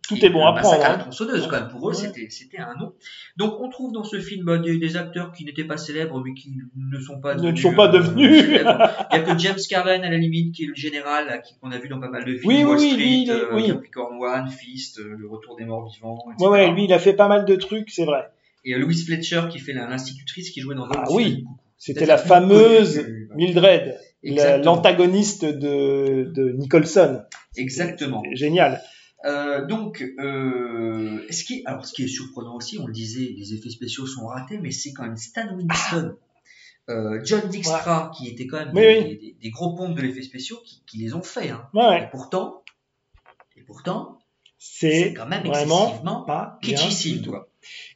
tout est bon à prendre, hein. tronçonneuse quand même. Pour eux, Ouais. c'était un nom. Donc on trouve dans ce film bah, des, des acteurs qui n'étaient pas célèbres mais qui ne sont pas Ne devenus, sont pas euh, devenus. Il y a que James Carven à la limite qui est le général qu'on a vu dans pas mal de films. Oui, Wall oui, Street, lui, euh, oui. Capricorn One, Fist, euh, Le Retour des Morts Vivants. Ouais, etc. ouais, lui, il a fait pas mal de trucs, c'est vrai. Et euh, Louise Fletcher qui fait l'institutrice qui jouait dans Ah oui, c'était la fameuse que- Mildred, l'antagoniste de, de Nicholson. Exactement. Génial. Euh, donc, euh, ce qui, alors, ce qui est surprenant aussi, on le disait, les effets spéciaux sont ratés, mais c'est quand même Stan Winston, euh, John Dijkstra, qui étaient quand même des, oui. des- des gros pompes de l'effet spéciaux, qui, qui les ont fait. Hein. Ouais. Et pourtant, et pourtant, C'est quand même vraiment excessivement pas kitschissime.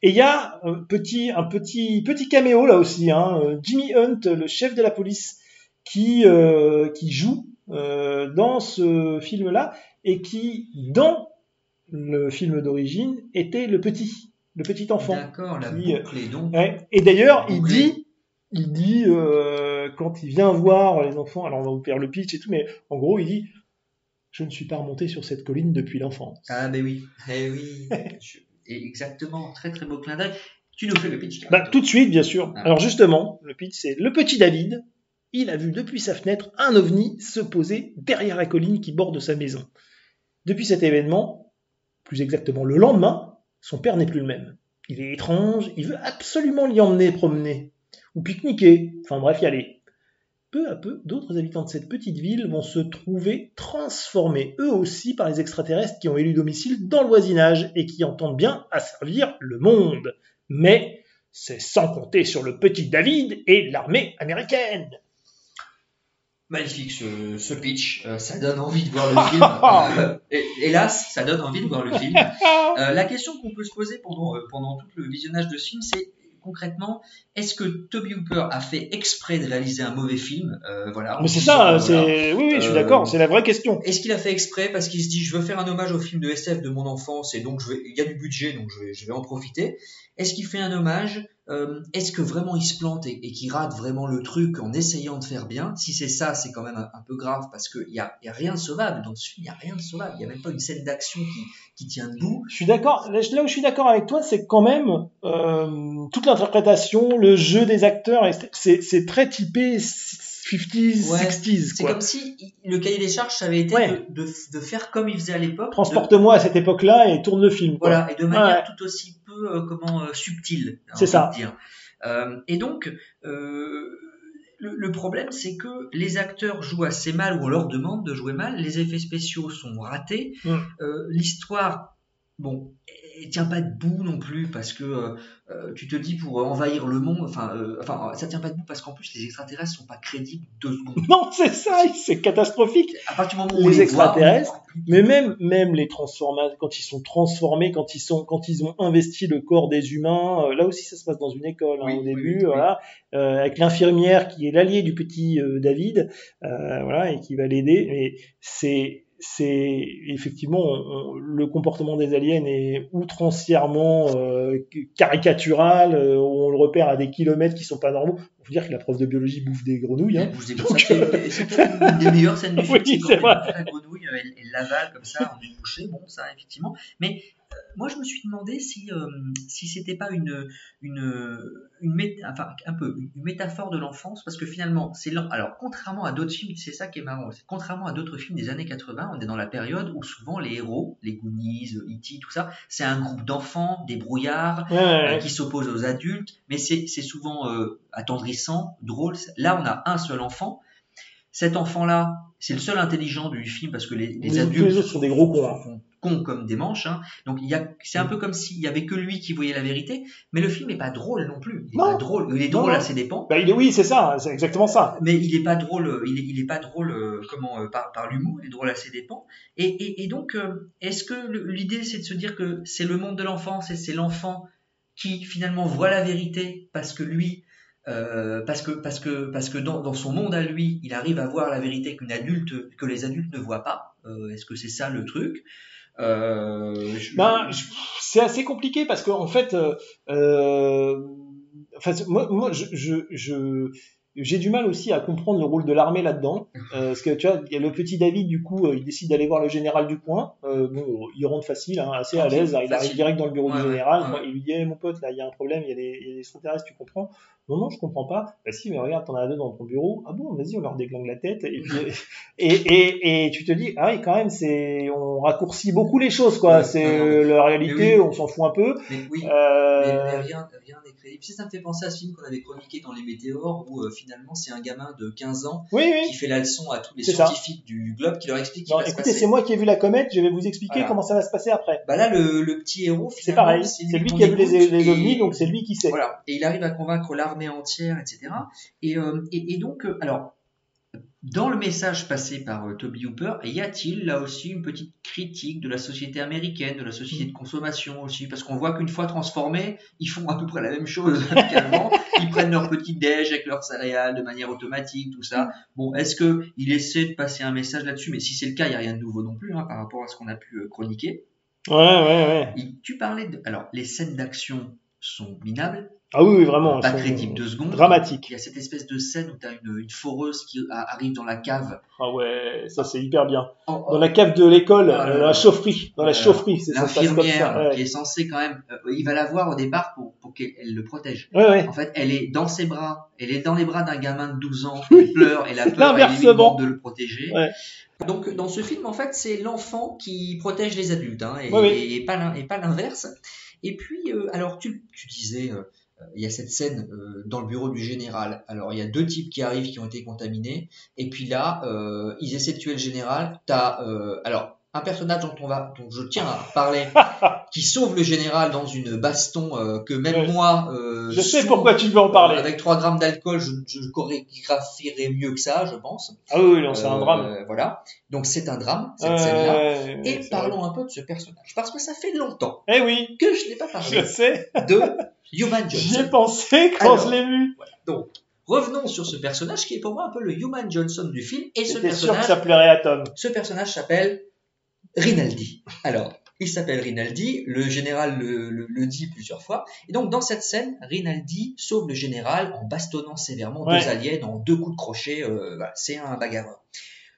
Et il y a un petit, un petit, petit caméo là aussi, hein, Jimmy Hunt, le chef de la police, qui, qui joue euh, dans ce film-là et qui, dans le film d'origine, était le petit, le petit enfant. D'accord, la qui, euh, boucle est donc. Ouais. Et d'ailleurs, il dit, il dit euh, quand il vient voir les enfants, alors on va vous faire le pitch et tout, mais en gros, il dit, je ne suis pas remonté sur cette colline depuis l'enfance. Ah, ben oui, eh oui. Je- exactement, très très beau clin d'œil. Tu nous fais le pitch, Bah, tout de suite, bien sûr. Ah. Alors justement, le pitch, c'est le petit David. Il a vu depuis sa fenêtre un ovni se poser derrière la colline qui borde sa maison. Depuis cet événement, plus exactement le lendemain, son père n'est plus le même. Il est étrange, il veut absolument l'y emmener promener, ou pique-niquer, enfin bref, y aller. Peu à peu, d'autres habitants de cette petite ville vont se trouver transformés eux aussi par les extraterrestres qui ont élu domicile dans le voisinage et qui entendent bien asservir le monde. Mais c'est sans compter sur le petit David et l'armée américaine. Magnifique ce, ce pitch, Euh, ça donne envie de voir le film. Euh, hé- hélas, ça donne envie de voir le film. Euh, la question qu'on peut se poser pendant, pendant tout le visionnage de ce film, c'est concrètement, est-ce que Toby Hooper a fait exprès de réaliser un mauvais film? Euh, voilà, Mais c'est ça, c'est voilà. oui, oui, je suis Euh, d'accord, c'est la vraie question. Est-ce qu'il a fait exprès parce qu'il se dit je veux faire un hommage au film de SF de mon enfance et donc je vais, il y a du budget donc je vais, je vais en profiter? Est-ce qu'il fait un hommage Euh, Est-ce que vraiment il se plante et, et qu'il rate vraiment le truc en essayant de faire bien? Si c'est ça, c'est quand même un, un peu grave parce qu'il n'y a, y a rien de sauvable dans ce film, il n'y a rien de sauvable, il n'y a même pas une scène d'action qui, qui tient debout. Je suis d'accord. Là où je suis d'accord avec toi, c'est que quand même euh, toute l'interprétation, le jeu des acteurs, c'est- très typé s- 50s, Ouais, 60s. C'est comme si le cahier des charges, ça avait été Ouais. de, de, de faire comme il faisait à l'époque. de- Transporte-moi à cette époque-là et tourne le film. quoi. Voilà, et de manière Ouais. tout aussi peu euh, comment euh, subtile. j'ai C'est ça. dire. Euh, et donc, le, problème, c'est que les acteurs jouent assez mal ou on leur demande de jouer mal. Les effets spéciaux sont ratés. Mm. Euh, L'histoire, bon, elle tient pas debout non plus parce que euh, euh, tu te dis pour envahir le monde, enfin, euh, enfin, ça tient pas debout parce qu'en plus les extraterrestres sont pas crédibles deux secondes. Non, c'est ça, c'est catastrophique. À partir du moment où les les voit, extraterrestres, mais même même les transformations, quand ils sont transformés, quand ils sont, quand ils ont investi le corps des humains, euh, là aussi ça se passe dans une école hein, Oui, au oui, début, oui, voilà, euh, avec l'infirmière qui est l'allié du petit euh, David, euh, voilà, et qui va l'aider. Mais c'est c'est effectivement on- le comportement des aliens est outrancièrement euh, caricatural, euh, on le repère à des kilomètres qui sont pas normaux. On peut dire que la prof de biologie bouffe des grenouilles. Hein. Vous Donc, ça, c'est c'est peut-être une des meilleures scènes du film. Oui, c'est vrai. la grenouille, euh, elle, elle l'avale comme ça en une bouchée. Bon, ça, effectivement. Mais euh, moi, je me suis demandé si, euh, si c'était pas une, une, une, mé- enfin, un peu, une métaphore de l'enfance, parce que finalement, c'est alors, contrairement à d'autres films, c'est ça qui est marrant, c'est contrairement à d'autres films des années 80, on est dans la période où souvent les héros, les Goonies, E.T., tout ça, c'est un groupe d'enfants, des brouillards, Ouais, ouais, euh, qui s'opposent aux adultes, mais c'est souvent euh, attendrissant, drôle. Là, on a un seul enfant. Cet enfant-là, c'est le seul intelligent du film parce que les, les Les- adultes les sont des gros cons, hein. Cons comme des manches. hein. Donc il y a, c'est un peu comme s'il y avait que lui qui voyait la vérité, mais le film n'est pas drôle non plus. Il est pas drôle. Il est Non, drôle non. à ses dépens. Bah, il est, oui, c'est ça, c'est exactement ça. Mais il est pas drôle, euh, il est, il est pas drôle euh, comment euh, par, par l'humour, il est drôle à ses dépens. Et, et, et donc, est-ce que l'idée c'est de se dire que c'est le monde de l'enfance et c'est l'enfant qui finalement voit la vérité parce que lui, euh, parce que parce que parce que dans, dans son monde à lui, il arrive à voir la vérité qu'une adulte que les adultes ne voient pas. Euh, est-ce que c'est ça le truc? Je- Ben, c'est assez compliqué parce que en fait, euh, euh, enfin, moi, moi, je, je, je- j'ai du mal aussi à comprendre le rôle de l'armée là-dedans, euh, parce que tu vois, il y a le petit David du coup, euh, il décide d'aller voir le général du coin. Euh, bon, il rentre facile, hein, assez à l'aise, il arrive direct dans le bureau Ouais, du général. ouais. Il lui dit, Eh, mon pote, là, il y a un problème, il y a des, il y a des extraterrestres, tu comprends Non, non, je comprends pas. Bah si, mais regarde, t'en as deux dans ton bureau. Ah bon, vas-y, on leur déglingue la tête. Et, puis, et, et, et tu te dis, ah oui, quand même, c'est, on raccourcit beaucoup les choses, quoi. Ouais, c'est euh, la réalité, oui. on s'en fout un peu. Mais oui, Euh, mais, mais rien rien n'est crédible. Si ça me fait penser à ce film qu'on avait chroniqué dans Les Météores, où euh, finalement c'est un gamin de 15 ans Oui, oui. qui fait la leçon à tous les ça. scientifiques du globe qui leur explique Non, va se écoutez, c'est moi qui ai vu la comète, je vais vous expliquer Voilà. comment ça va se passer après. Bah là, le, le petit héros, C'est pareil, c'est lui qui a vu les, les ovnis, donc c'est lui qui sait. Voilà. Et il arrive à convaincre l'armée entière, etc. Et, euh, et, et donc, euh, alors, dans le message passé par euh, Toby Hooper, y a-t-il là aussi une petite critique de la société américaine, de la société de consommation aussi? Parce qu'on voit qu'une fois transformés, ils font à peu près la même chose qu'avant. Ils prennent leur petit déj avec leurs céréales de manière automatique, tout ça. Bon, est-ce que il essaie de passer un message là-dessus? Mais si c'est le cas, il n'y a rien de nouveau non plus hein, par rapport à ce qu'on a pu euh, chroniquer. Ouais, ouais, ouais. Et tu parlais de... Alors, les scènes d'action sont minables. Ah oui, oui, vraiment. Pas elles sont crédibles deux secondes. Dramatiques. Il y a cette espèce de scène où tu as une, une foreuse qui a- arrive dans la cave. Ah ouais, ça c'est hyper bien. Oh, Dans la cave de l'école, Ah euh, la chaufferie, dans la Euh, chaufferie, c'est ça L'infirmière ouais. qui est censée quand même... euh, il va la voir au départ pour, pour qu'elle elle le protège. Ouais, ouais. En fait, elle est dans ses bras. Elle est dans les bras d'un gamin de 12 ans. Il pleure et la peur demande de le protéger. Donc dans ce film, en fait, c'est l'enfant qui protège les adultes, hein, pas et pas l'inverse. Et puis, euh, alors tu, disais, euh, euh, il y a cette scène dans le bureau du général. Alors il y a deux types qui arrivent qui ont été contaminés, et puis là, ils essaient de tuer le général. T'as, alors un personnage dont on va, dont je tiens à parler, qui sauve le général dans une baston euh, que même moi, euh, Je sais sous- pourquoi tu veux en parler. euh, avec 3 grammes d'alcool, je, je chorégraphierais mieux que ça, je pense. Ah oui, non, c'est un drame. Voilà. Donc c'est un drame, cette scène-là. Et parlons un peu de ce personnage. Parce que ça fait longtemps Eh oui, que je n'ai pas parlé je sais. de Human J'y Johnson. ai pensé quand Alors, je l'ai vu. Donc, revenons sur ce personnage qui est pour moi un peu le Human Johnson du film. Et ce J'étais sûr que personnage, ça plairait à Tom. ce personnage s'appelle Rinaldi. Alors, il s'appelle Rinaldi, le général le, le- le dit plusieurs fois. Et donc, dans cette scène, Rinaldi sauve le général en bastonnant sévèrement Ouais. deux aliens en deux coups de crochet. euh, voilà, c'est un bagarreur.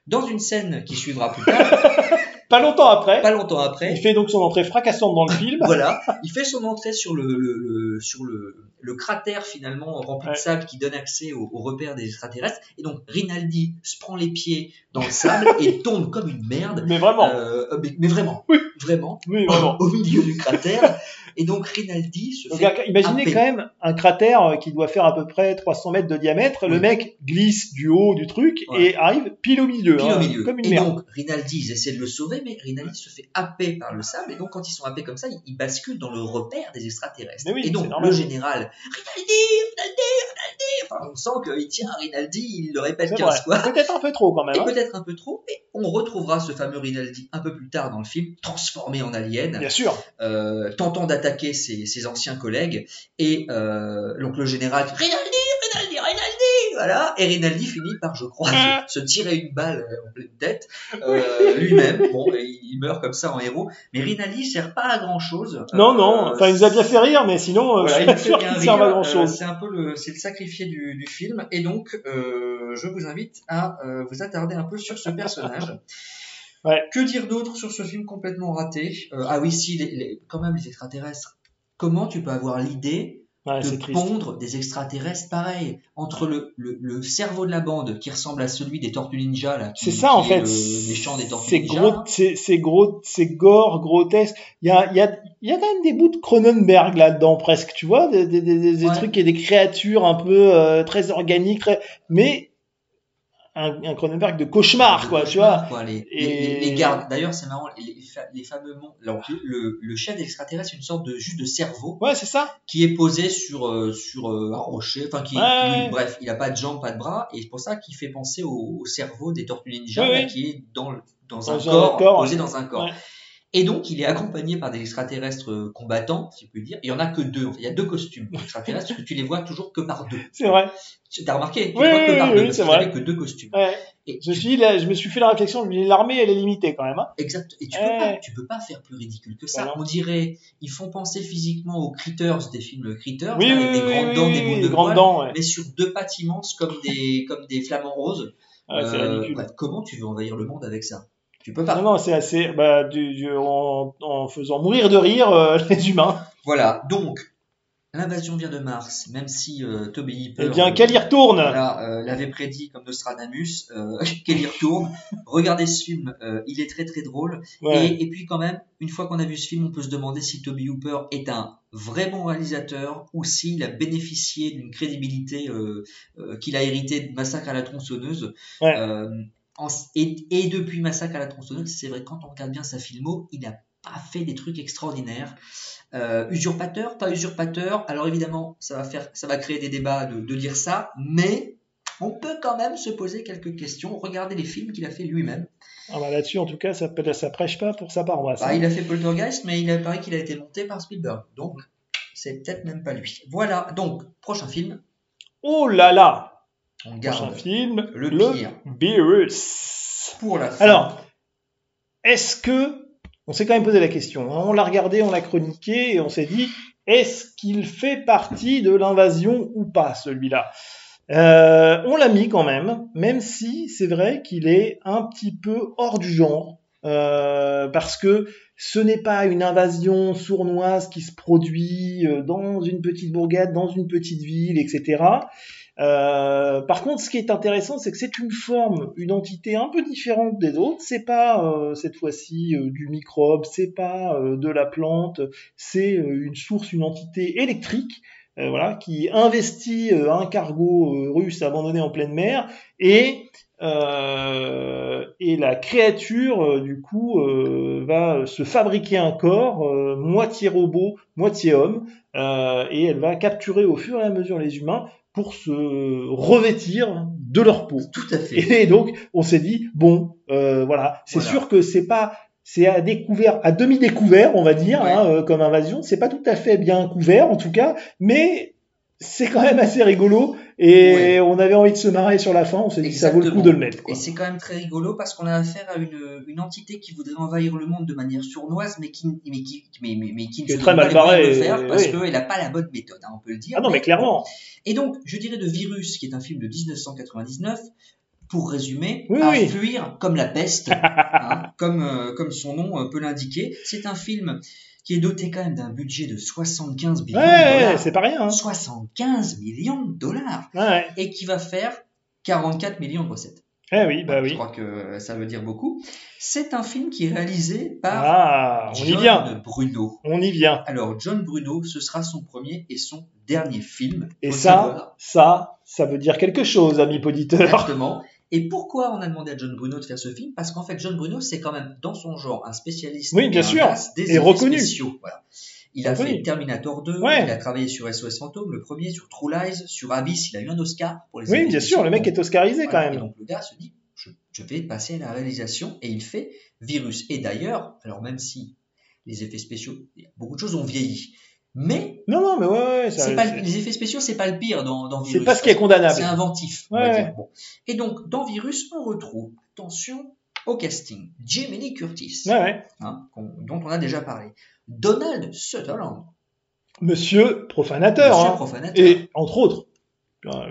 Dans une scène qui suivra plus tard, pas longtemps après. Pas longtemps après. Il fait donc son entrée fracassante dans le film. voilà, il fait son entrée sur le, le, le- sur le, le cratère finalement rempli de sable qui donne accès au, au repère des extraterrestres. Et donc Rinaldi se prend les pieds dans le sable et tombe comme une merde. Mais vraiment. Euh, mais, mais vraiment. Vraiment. Oui, vraiment. Au milieu du cratère. Et donc Rinaldi se Donc, fait. imaginez happer. quand même un cratère euh, qui doit faire à peu près 300 mètres de diamètre. Le mec glisse du haut du truc et arrive pile au milieu. Pile hein, au milieu. Comme une et merde. donc, Rinaldi, ils essaient de le sauver, mais Rinaldi se fait happer par le sable. Et donc, quand ils sont happés comme ça, ils, basculent dans le repère des extraterrestres. Oui, et donc, le général, Rinaldi, Rinaldi, Rinaldi. Enfin, on sent qu'il tient à Rinaldi, il le répète C'est 15 vrai. fois. Peut-être un peu trop quand même. Et hein. peut-être un peu trop. Et on retrouvera ce fameux Rinaldi un peu plus tard dans le film, transformé en alien. Bien sûr. euh, tentant d'attaquer ses, ses anciens collègues. Et euh, donc le général, Rinaldi, Rinaldi, Rinaldi, voilà. Et Rinaldi finit par, je crois, se, se tirer une balle euh, en pleine tête euh, lui-même. Bon, il meurt comme ça en héros. Mais Rinaldi sert pas à grand chose. Non, non. Enfin, il nous a bien fait rire, mais sinon, euh, Voilà, je suis pas sûr qu'il serve à grand Euh, chose. c'est un peu le, c'est le sacrifié du, du film. Et donc, euh, je vous invite à euh, vous attarder un peu sur ce personnage. Que dire d'autre sur ce film complètement raté? Euh, Ah oui, si, les, les- quand même les extraterrestres. Comment tu peux avoir l'idée Ouais, de pondre des extraterrestres pareils entre le, le, le cerveau de la bande qui ressemble à celui des Tortues Ninja là, C'est ça en fait. le méchant des Tortues C'est Ninja. gros, c'est c'est gros, c'est gore, grotesque. Il y a, y a, y a quand même des bouts de Cronenberg là-dedans presque, tu vois, des, des, des, des trucs et des créatures un peu euh, très organiques, très... mais un, un Cronenberg de cauchemar, quoi, tu vois. Quoi, les, Et- les, les- les gardes. D'ailleurs, c'est marrant, les, les fa- les fameux alors, le, le chef extraterrestre, c'est une sorte de juste de cerveau. Ouais, c'est ça. Qui est posé sur euh, sur euh, un rocher. Enfin, qui, Ouais, qui- ouais. bref, il a pas de jambes, pas de bras, et c'est pour ça qu'il fait penser au, au cerveau des Tortues Ninja, Ouais, là, ouais. qui est dans le- dans, Dans un, un corps, corps, posé dans un corps. Ouais. Et donc, il est accompagné par des extraterrestres euh, combattants, si je peux dire. Il y en a que deux. en fait. Il y a deux costumes extraterrestres, que tu les vois toujours que par deux. C'est vrai. Tu as remarqué? Tu Oui, les vois que par oui, deux, c'est vrai. que deux costumes. Ouais. je, me suis là, je me suis fait la réflexion, l'armée, elle est limitée quand même. Hein. Exact. Et tu peux, pas, tu peux pas faire plus ridicule que ça. On dirait, ils font penser physiquement aux Critters des films Critters, Oui, avec des oui, grandes dents, des boules de grandes dents, ouais. mais sur deux pattes immenses comme des, comme des flamants roses. Ouais, ridicule. ouais, comment tu veux envahir le monde avec ça? Tu peux pas. Non, non, c'est assez, bah, du, du- en, en faisant mourir de rire euh, les humains. Voilà. Donc, l'invasion vient de Mars, même si euh, Toby Hipper, Eh bien, euh, qu'elle y retourne? voilà, l'avait prédit comme Nostradamus, qu'elle y retourne? Regardez ce film, il est très très drôle. Ouais. Et, et puis quand même, une fois qu'on a vu ce film, on peut se demander si Toby Hooper est un vrai bon réalisateur ou s'il a bénéficié d'une crédibilité qu'il a hérité de Massacre à la tronçonneuse. Ouais. En- et, et depuis Massacre à la tronçonneuse, c'est vrai, quand on regarde bien sa filmo, il n'a pas fait des trucs extraordinaires. Euh, usurpateur, pas usurpateur. Alors évidemment, ça va faire, ça va créer des débats de, de dire ça, mais on peut quand même se poser quelques questions. Regardez les films qu'il a fait lui-même. Ah bah là-dessus, en tout cas, ça, ça prêche pas pour sa paroisse. Bah, hein. il a fait Poltergeist, mais il paraît qu'il a été monté par Spielberg. Donc, c'est peut-être même pas lui. Voilà. Donc, prochain film. Oh là là On garde Prochain film, le le, pire. Beerus. pour la fin. Alors, est-ce que... On s'est quand même posé la question. hein. On l'a regardé, on l'a chroniqué, et on s'est dit, est-ce qu'il fait partie de l'invasion ou pas, celui-là? Euh, On l'a mis quand même, même si c'est vrai qu'il est un petit peu hors du genre, euh, parce que ce n'est pas une invasion sournoise qui se produit euh, dans une petite bourgade, dans une petite ville, etc. Euh, par contre, ce qui est intéressant, c'est que c'est une forme, une entité un peu différente des autres. C'est pas euh, cette fois-ci euh, du microbe, c'est pas euh, de la plante, c'est une source, une entité électrique, voilà, qui investit un cargo russe abandonné en pleine mer et et la créature, du coup, va se fabriquer un corps, moitié robot, moitié homme, et elle va capturer au fur et à mesure les humains pour se revêtir de leur peau. Tout à fait. Et donc, on s'est dit, bon, euh, voilà, c'est Voilà. sûr que c'est pas, c'est à découvert, à demi découvert, on va dire, hein, euh, comme invasion. C'est pas tout à fait bien couvert, en tout cas, mais c'est quand même assez rigolo. Et on avait envie de se marrer sur la fin. On s'est dit, ça vaut le coup de le mettre. Et c'est quand même très rigolo parce qu'on a affaire à une, une entité qui voudrait envahir le monde de manière sournoise, mais qui, mais qui, mais, mais, mais qui ne se très pas mal de le faire parce oui. qu'elle n'a pas la bonne méthode, hein, on peut le dire. Ah non, mais clairement. Et donc, je dirais de Virus, qui est un film de 1999, pour résumer, Oui, à oui. fuir comme la peste, hein, comme, euh, comme son nom euh, peut l'indiquer. C'est un film qui est doté quand même d'un budget de 75 millions Ouais, de ouais, dollars. c'est pas rien. hein. 75 millions de dollars Ouais. et qui va faire 44 millions de recettes. Eh oui, bah Je oui. crois que ça veut dire beaucoup. C'est un film qui est réalisé par Ah, on y John vient. Bruno. On y vient. Alors, John Bruno, ce sera son premier et son dernier film. Et ça, ça, ça veut dire quelque chose, ami poditeur. Exactement. Et pourquoi on a demandé à John Bruno de faire ce film? Parce qu'en fait, John Bruno, c'est quand même dans son genre un spécialiste Oui, bien et sûr. des Et reconnu. spéciaux. Voilà. Il a Reconnu. fait Terminator 2, Ouais. il a travaillé sur SOS Fantôme, le premier, sur True Lies, sur Abyss, il a eu un Oscar pour les Oui, bien sûr, le mec est oscarisé quand même. Et donc le gars se dit, je, je vais passer à la réalisation, et il fait Virus. Et d'ailleurs, alors même si les effets spéciaux, beaucoup de choses ont vieilli, mais Non, non, mais ouais, ouais, ça- c'est pas, c'est- les effets spéciaux, c'est pas le pire dans, dans C'est Virus. pas ce qui est condamnable. C'est inventif, Ouais, ouais. Bon. Et donc, dans Virus, on retrouve, attention au casting, Lee Curtis, hein, dont on a déjà parlé, Donald Sutherland, Monsieur profanateur. Monsieur hein. profanateur. Et entre autres,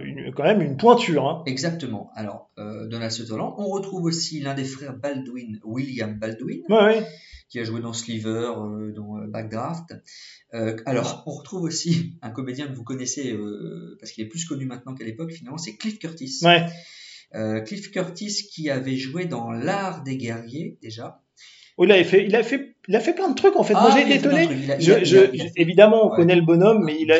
une- quand même une pointure. Hein. Exactement. Alors, euh, Donald Sutherland. On retrouve aussi l'un des frères Baldwin, William Baldwin, Ouais, ouais. Qui a joué dans Sliver, euh, dans euh, Backdraft. Euh, alors, on retrouve aussi un comédien que vous connaissez, euh, parce qu'il est plus connu maintenant qu'à l'époque, finalement, c'est Cliff Curtis. Ouais. Euh, Cliff Curtis qui avait joué dans L'Art des guerriers, déjà. Oh, il, avait fait, il, a fait, il a fait plein de trucs en fait. Ah, Moi j'ai a été étonné. Il a- il a- je- a- il a évidemment, on Ouais. connaît le bonhomme, mais il a,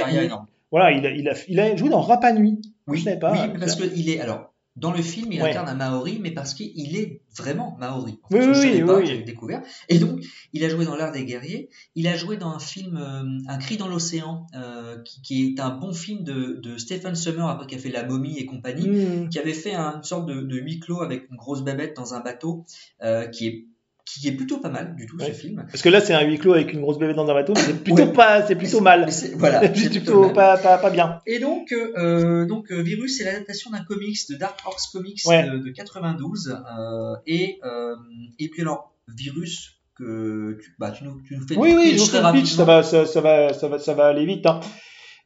voilà, il a, il, a, a joué dans Rapa Nui. Oui, je savais pas. oui, parce qu'il est. Alors, dans le film, il Ouais. incarne un Maori, mais parce qu'il est vraiment Maori. En Oui, fait, je oui, pas, oui. découvert. Et donc, il a joué dans L'Art des guerriers. Il a joué dans un film, euh, Un cri dans l'océan, euh, qui, qui est un bon film de, de Stephen Summer, après qui a fait La momie et compagnie, Mm. qui avait fait un- une sorte de, de huis clos avec une grosse babette dans un bateau, euh, qui est qui est plutôt pas mal du tout Ouais. ce film. Parce que là, c'est un huis clos avec une grosse bébé dans un bateau, mais c'est plutôt Ouais. pas, c'est plutôt mal. Voilà, c'est plutôt pas, pas, pas bien. Et donc, euh, donc euh, Virus, c'est l'adaptation d'un comics de Dark Horse Comics Ouais. de, de 92. euh, et, euh, et puis alors, Virus, que tu, bah, tu, nous, tu nous fais Oui, oui, je fais le pitch, ça va, ça, ça va, ça va, ça va aller vite. Hein.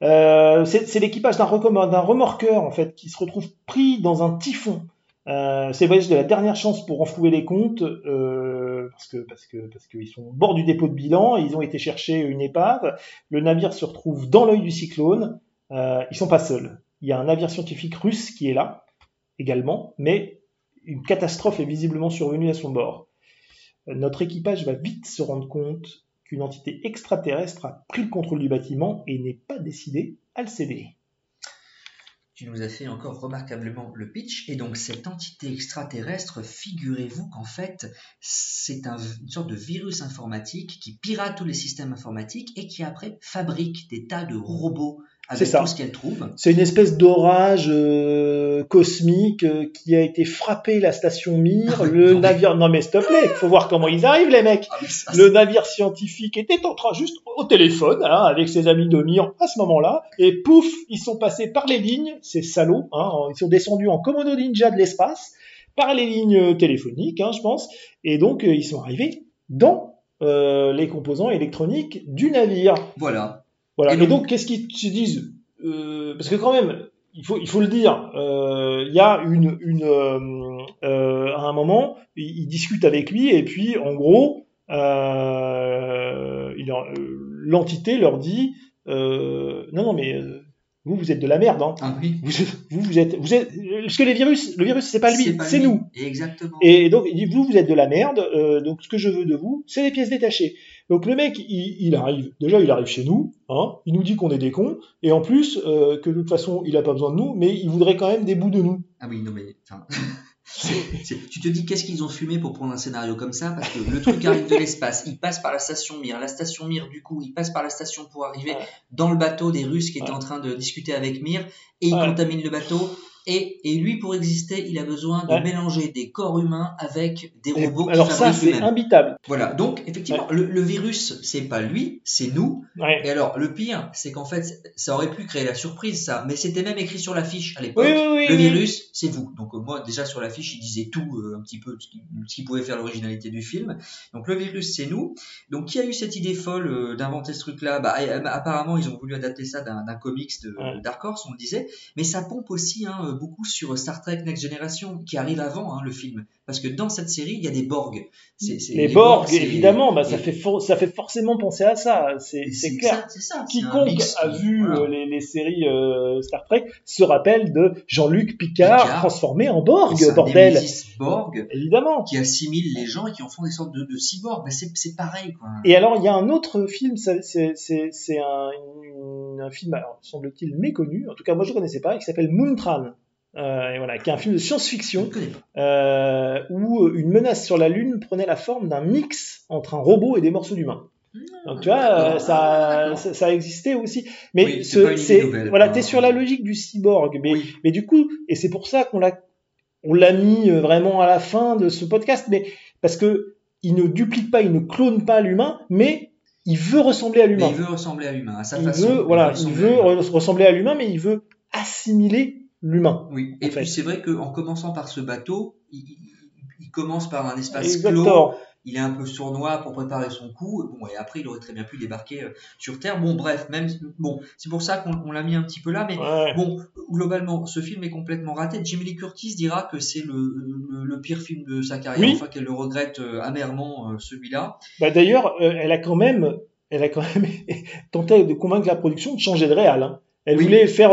Euh, c'est l'équipage d'un remorqueur en fait qui se retrouve pris dans un typhon. Euh, c'est le voyage de la dernière chance pour renflouer les comptes euh, parce que parce que parce qu'ils sont au bord du dépôt de bilan. Ils ont été chercher une épave. Le navire se retrouve dans l'œil du cyclone. Euh, ils sont pas seuls. Il y a un navire scientifique russe qui est là également, mais une catastrophe est visiblement survenue à son bord. Notre équipage va vite se rendre compte qu'une entité extraterrestre a pris le contrôle du bâtiment et n'est pas décidé à le céder. Tu nous as fait encore remarquablement le pitch. Et donc, cette entité extraterrestre, figurez-vous qu'en fait, c'est un- une sorte de virus informatique qui pirate tous les systèmes informatiques et qui après fabrique des tas de robots avec C'est ça. tout ce qu'elle trouve. C'est une espèce d'orage euh, cosmique euh, qui a été frappé la station Mir, le navire. Non mais s'il te plaît, faut voir comment ils arrivent les mecs. Ah, ça, Le navire scientifique était en train juste au téléphone hein, avec ses amis de Mir à ce moment-là, et pouf, ils sont passés par les lignes, ces salauds, hein, ils sont descendus en commodo ninja de l'espace par les lignes téléphoniques, hein, je pense, et donc euh, ils sont arrivés dans euh, les composants électroniques du navire. Voilà. Voilà. Et donc- donc, qu'est-ce qu'ils se disent Euh, Parce que quand même, il faut, il faut le dire, euh, il y a une, une euh, euh, à un moment, ils, discutent avec lui et puis, en gros, euh, euh, l'entité leur dit, euh, non, non, mais euh, vous, vous êtes de la merde, hein. Ah oui. Vous, vous, vous êtes, vous êtes, parce que les virus, le virus, c'est pas lui, c'est nous. Exactement. Et donc, il dit, vous, vous êtes de la merde, euh, donc ce que je veux de vous, c'est des pièces détachées. Donc le mec, il, il arrive, déjà il arrive chez nous, hein, il nous dit qu'on est des cons, et en plus, euh, que de toute façon, il a pas besoin de nous, mais il voudrait quand même des bouts de nous. Ah oui, non mais. enfin, tu te dis qu'est-ce qu'ils ont fumé pour prendre un scénario comme ça? Parce que le truc arrive de l'espace, il passe par la station Mir. La station Mir, du coup, il passe par la station pour arriver dans le bateau des Russes qui étaient en train de discuter avec Mir et il Ouais. contamine le bateau. Et, et lui, pour exister, il a besoin de Ouais. mélanger des corps humains avec des Et robots. qu'il alors ça, c'est imbitable. Voilà, donc effectivement, le, le virus, c'est pas lui, c'est nous. Ouais. Et alors, le pire, c'est qu'en fait, ça aurait pu créer la surprise, ça, mais c'était même écrit sur l'affiche à l'époque. Oui, oui, oui, le virus, c'est vous. Donc, euh, moi, déjà sur l'affiche, il disait tout, euh, un petit peu, ce qui, ce qui pouvait faire l'originalité du film. Donc, le virus, c'est nous. Donc, qui a eu cette idée folle euh, d'inventer ce truc-là? Bah, Apparemment, ils ont voulu adapter ça d'un comics de Dark Horse, on le disait. Mais ça pompe aussi hein, beaucoup sur Star Trek Next Generation, qui arrive avant hein, le film. Parce que dans cette série, il y a des Borg. C'est- les Borg, c'est- évidemment, bah, ça, fait for- ça fait forcément penser à ça, c'est c'est clair. ça, Quiconque mix a vu voilà. euh, les, les séries euh, Star Trek se rappelle de Jean-Luc Picard, Picard. transformé en Borg, bordel. Borg Évidemment. qui assimile les gens et qui en font des sortes de, de cyborgs. Ben, c'est c'est pareil, quoi. Et alors, il y a un autre film, c'est c'est- c'est un, un film, semble-t-il, méconnu, en tout cas moi je ne connaissais pas, qui s'appelle Moontran. Euh, et voilà, qui est un film de science-fiction euh, où une menace sur la Lune prenait la forme d'un mix entre un robot et des morceaux d'humains. Donc tu vois, euh, ça, ça, existé aussi. Mais Oui, c'est ce- voilà, t'es sur la logique du cyborg, mais mais du coup, et c'est pour ça qu'on l'a on l'a mis euh, vraiment à la fin de ce podcast, mais parce que il ne duplique pas, il ne clone pas l'humain, mais il veut ressembler à l'humain. il veut ressembler à l'humain, à sa Il façon. veut, voilà, il veut ressembler à l'humain, mais il veut assimiler l'humain. Oui, et puis c'est vrai qu'en commençant par ce bateau, il, commence par un espace Exactement. clos. Il est un peu sournois pour préparer son coup. Bon, et après, il aurait très bien pu débarquer euh, sur Terre. Bon, bref, même bon, c'est pour ça qu'on on l'a mis un petit peu là. Mais Ouais. bon, globalement, ce film est complètement raté. Jamie Lee Curtis dira que c'est le, le, le pire film de sa carrière. Oui. Enfin, qu'elle le regrette euh, amèrement euh, celui-là. Bah, D'ailleurs, elle a quand même, elle a quand même tenté de convaincre la production de changer de réal. hein. Elle Oui, voulait faire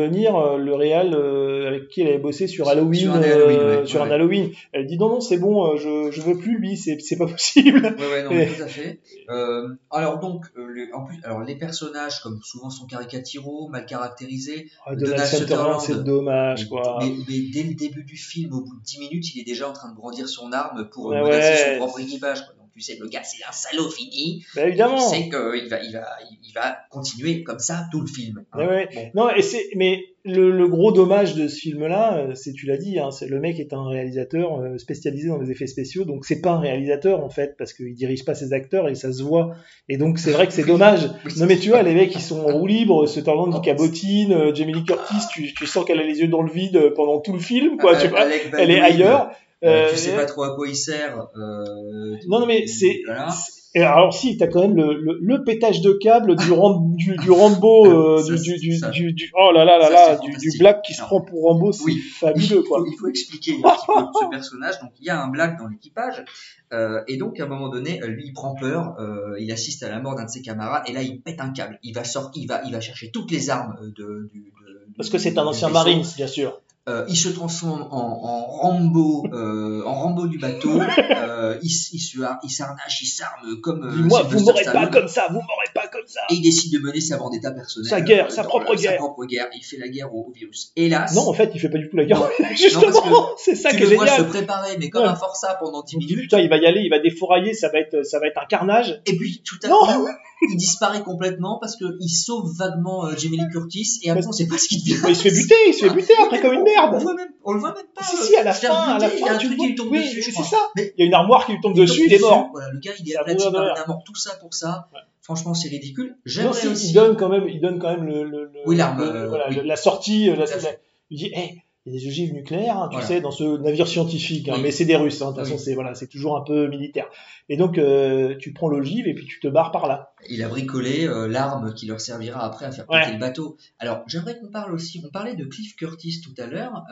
euh, venir le réal euh, avec qui elle avait bossé sur Halloween, sur un des Halloween, euh, ouais, sur ouais, un ouais. Halloween. Elle dit non non c'est bon, je je veux plus lui, c'est c'est pas possible. Ouais, ouais, non, tout à fait. Euh, alors donc, euh, le- en plus, alors les personnages, comme souvent sont caricaturaux, mal caractérisés. Ah, Donald Sutherland, c'est dommage quoi. Mais, mais dès le début du film, au bout de 10 minutes, il est déjà en train de brandir son arme pour Ouais, menacer son propre équipage. quoi. Tu sais, le gars, c'est un salaud fini. Bah, évidemment. Tu sais qu'il va, il va, il va continuer comme ça tout le film. hein. Ouais, ouais. Non, et c'est, mais le, le gros dommage de ce film-là, euh, c'est, tu l'as dit, hein, c'est le mec est un réalisateur euh, spécialisé dans les effets spéciaux, donc c'est pas un réalisateur en fait, parce qu'il dirige pas ses acteurs et ça se voit. Et donc c'est vrai que c'est dommage. Non, mais tu vois, les mecs ils sont en roue libre, Sutherland qui cabotine, euh, Jamie Lee Curtis, tu, tu sens qu'elle a les yeux dans le vide pendant tout le film, quoi. tu vois, Alec elle est ailleurs. Euh, Euh, tu sais pas trop à quoi il sert. euh, non, non, mais c'est. voilà. Alors si, t'as quand même le, le, le pétage de câble du, Ram- du, du Rambo, euh, Ça, du, du, du, du- oh là là là là, du, black qui se prend pour Rambo, c'est fabuleux quoi. Il faut expliquer un petit peu ce personnage. Donc il y a un black dans l'équipage euh, et donc à un moment donné, euh, lui il prend peur, euh, il assiste à la mort d'un de ses camarades et là il pète un câble. Il va sortir, il va, il va chercher toutes les armes euh, de, du, Parce que c'est un ancien. Marines, bien sûr. Euh, il se transforme en, en Rambo, euh, en Rambo du bateau. Euh, il, il se har- il s'arnache, il s'arme comme. euh, Dis-moi, vous m'aurez pas comme ça, vous m'aurez ça. Et il décide de mener sa vendetta personnelle. Sa guerre, euh, sa propre guerre. Sa propre guerre. Il fait la guerre au, au virus. Hélas. Non, en fait, il fait pas du tout la guerre. Justement, c'est ça tu qui est génial. se préparer, mais comme Ouais. un forçat pendant 10 minutes. Putain, il va y aller, il va défourailler, ça va être, ça va être un carnage. Et puis tout à coup, il disparaît complètement parce qu'il sauve vaguement euh, Jamie Lee Curtis et après on sait pas ce qu'il devient. Il se fait buter, il se fait buter après comme une On merde. le voit même, on le voit même pas. Si, euh, si, à la faire fin, à la buter, il y a fin, tu vois. Oui, c'est ça. Il y a une armoire qui lui tombe dessus, il est mort. Voilà, le gars, il est aplati par la mort, tout ça pour ça. Franchement, c'est ridicule. Non, J'aimerais si, aussi. il donne quand même, il donne quand même le, le, le- Oui, l'arme, le- euh, voilà, oui. le- la sortie, euh, la, la- il dit, hey, il y a des ogives nucléaires, hein, tu Voilà. sais, dans ce navire scientifique, hein, Oui. mais c'est des Russes, hein, de toute façon, c'est voilà, c'est toujours un peu militaire. Et donc, euh, tu prends l'ogive et puis tu te barres par là. Il a bricolé euh, l'arme qui leur servira après à faire péter Ouais. le bateau. Alors, j'aimerais qu'on parle aussi. On parlait de Cliff Curtis tout à l'heure.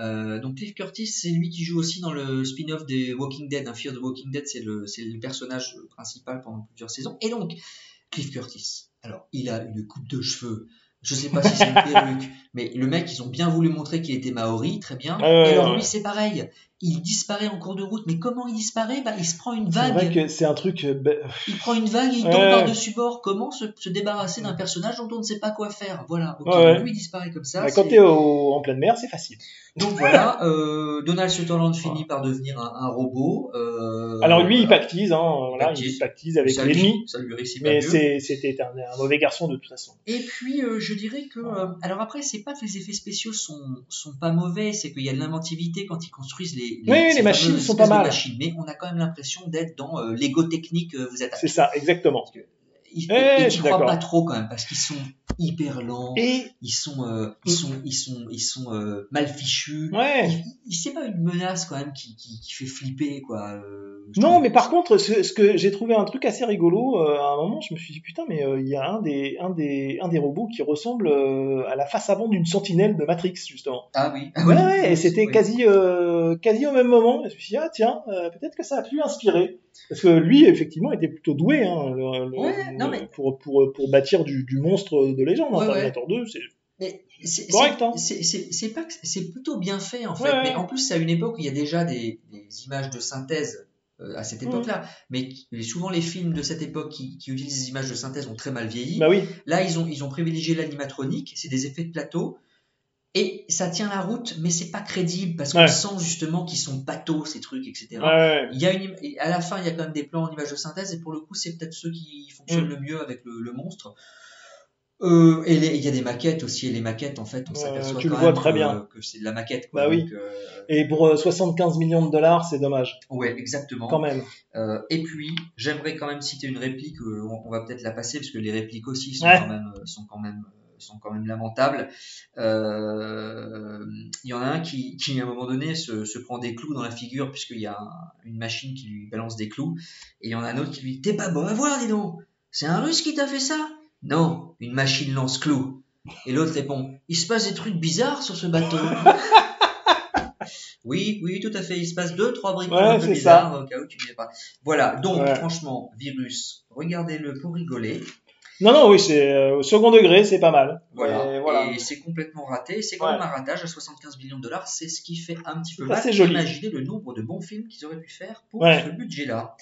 Donc, Cliff Curtis, c'est lui qui joue aussi dans le spin-off des Walking Dead. Un Fear the Walking Dead, c'est le, c'est le personnage principal pendant plusieurs saisons. Et donc, Cliff Curtis. Alors, il a une coupe de cheveux. Je sais pas si c'est une perruque, mais le mec, ils ont bien voulu montrer qu'il était maori, très bien. Et alors, lui, c'est pareil. Il disparaît en cours de route. Mais comment il disparaît? Bah, Il se prend une C'est vague. vrai que c'est un truc, euh, ben, Il prend une vague et il Ouais. tombe par-dessus bord. Comment se, se débarrasser d'un personnage dont on ne sait pas quoi faire? Voilà. Ok, Ouais, ouais. donc lui il disparaît comme ça. bah, quand c'est- t'es au- en pleine mer, c'est facile. Donc voilà, euh, Donald Sutherland finit par devenir un, un robot. euh, Alors lui, il pactise, hein, voilà, pactise. il pactise avec l'ennemi. Mais c'est- c'était un, un mauvais garçon de toute façon. Et puis euh, je dirais que alors après c'est pas que les effets spéciaux sont sont pas mauvais, c'est qu'il y a de l'inventivité quand ils construisent les Oui, ces les machines sont pas mal. machines. mais on a quand même l'impression d'être dans euh, Lego technique euh, vous êtes C'est ça, exactement. ils, Eh, et tu suis crois pas trop quand même parce qu'ils sont hyper lents. Et ils sont, euh, ils sont, ils sont, ils sont euh, mal fichus. Ouais. C'est pas une menace quand même qui, qui, qui fait flipper quoi. euh, Non, mais par contre, ce, ce que j'ai trouvé un truc assez rigolo, euh, à un moment, je me suis dit putain, mais euh, il y a un des, un des, un des robots qui ressemble euh, à la face avant d'une sentinelle de Matrix justement. Ah oui. Ah Ouais, oui, ouais, et c'était oui. quasi, euh, quasi au même moment. Et je me suis dit ah tiens, euh, peut-être que ça a pu inspirer, parce que lui effectivement était plutôt doué, hein, le- le- Ouais, non, mais- pour, pour, pour bâtir du, du monstre de légende. hein, Ouais, ouais. Terminator 2, c'est Mais c'est Correct, c'est- hein. c'est- c'est- c'est plutôt bien fait en fait. Ouais, ouais. Mais en plus, c'est à une époque où il y a déjà des, des images de synthèse à cette Mhm. époque-là. Mais souvent les films de cette époque qui, qui utilisent des images de synthèse ont très mal vieilli. Bah oui. Là, ils ont ils ont privilégié l'animatronique. C'est des effets de plateau. Et ça tient la route, mais c'est pas crédible parce qu'on Ouais. sent justement qu'ils sont bateaux ces trucs, etc. Ouais. Il y a une, à la fin, il y a quand même des plans en image de synthèse et pour le coup, c'est peut-être ceux qui fonctionnent Mm. le mieux avec le, le monstre. Euh, et il y a des maquettes aussi, et les maquettes, en fait, on Ouais, s'aperçoit tu le quand vois même très que, bien. que c'est de la maquette. Quoi, Bah oui. Donc, euh, Et pour euh, 75 millions de dollars, c'est dommage. ouais, exactement. Quand même. Euh, et puis, j'aimerais quand même citer une réplique, euh, on, on va peut-être la passer, parce que les répliques aussi sont, Ouais. quand, même, euh, sont, quand, même, euh, sont quand même lamentables. Euh, Il y en a un qui, qui à un moment donné, se, se prend des clous dans la figure, puisqu'il y a un- une machine qui lui balance des clous. Et il y en a un autre qui lui dit T'es pas bon à voir, dis donc C'est un russe qui t'a fait ça? Non, une machine lance clous. Et l'autre répond Il se passe des trucs bizarres sur ce bateau. Oui, oui, tout à fait. Il se passe deux, trois bricoles Ouais, un peu c'est bizarres ça. au cas où tu n'y es pas. Voilà, donc Ouais. franchement, virus, regardez-le pour rigoler. Non, non, oui, c'est euh, au second degré, c'est pas mal. Voilà. Et voilà. Et c'est complètement raté. C'est quand Ouais. même un ratage à 75 millions de dollars. C'est ce qui fait un petit peu mal. Imaginez le nombre de bons films qu'ils auraient pu faire pour Ouais. ce budget-là.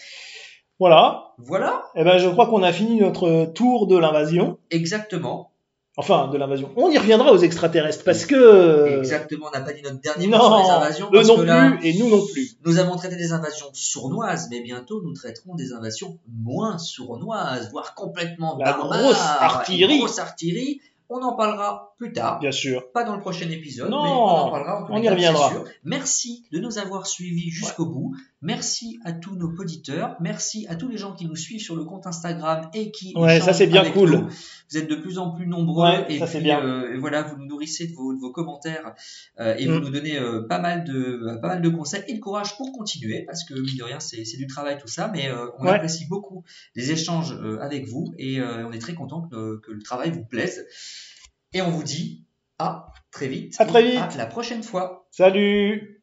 Voilà. Voilà, Eh ben, je crois qu'on a fini notre tour de l'invasion. exactement. Enfin, de l'invasion. On y reviendra aux extraterrestres parce que. Exactement, on n'a pas dit notre dernier mot sur les invasions. eux non que là, plus et nous non plus. Nous avons traité des invasions sournoises, mais bientôt nous traiterons des invasions moins sournoises, voire complètement La barbares. grosse artillerie. Grosse artillerie. On en parlera plus tard. Bien sûr. Pas dans le prochain épisode, Non, mais on en parlera. en on y reviendra. sûr. Merci de nous avoir suivis jusqu'au bout. Merci à tous nos auditeurs. Merci à tous les gens qui nous suivent sur le compte Instagram et qui Ouais, ça, c'est bien avec cool. nous. Vous êtes de plus en plus nombreux Ouais, et ça, puis c'est bien. euh, et voilà, vous nous nourrissez de vos, de vos commentaires euh, et Mm. vous nous donnez euh, pas mal de pas mal de conseils et de courage pour continuer parce que mine de rien c'est du travail tout ça, mais euh, on Ouais. apprécie beaucoup les échanges avec vous et on est très content que, que le travail vous plaise. Et on vous dit à très vite. À très vite. À la prochaine fois. Salut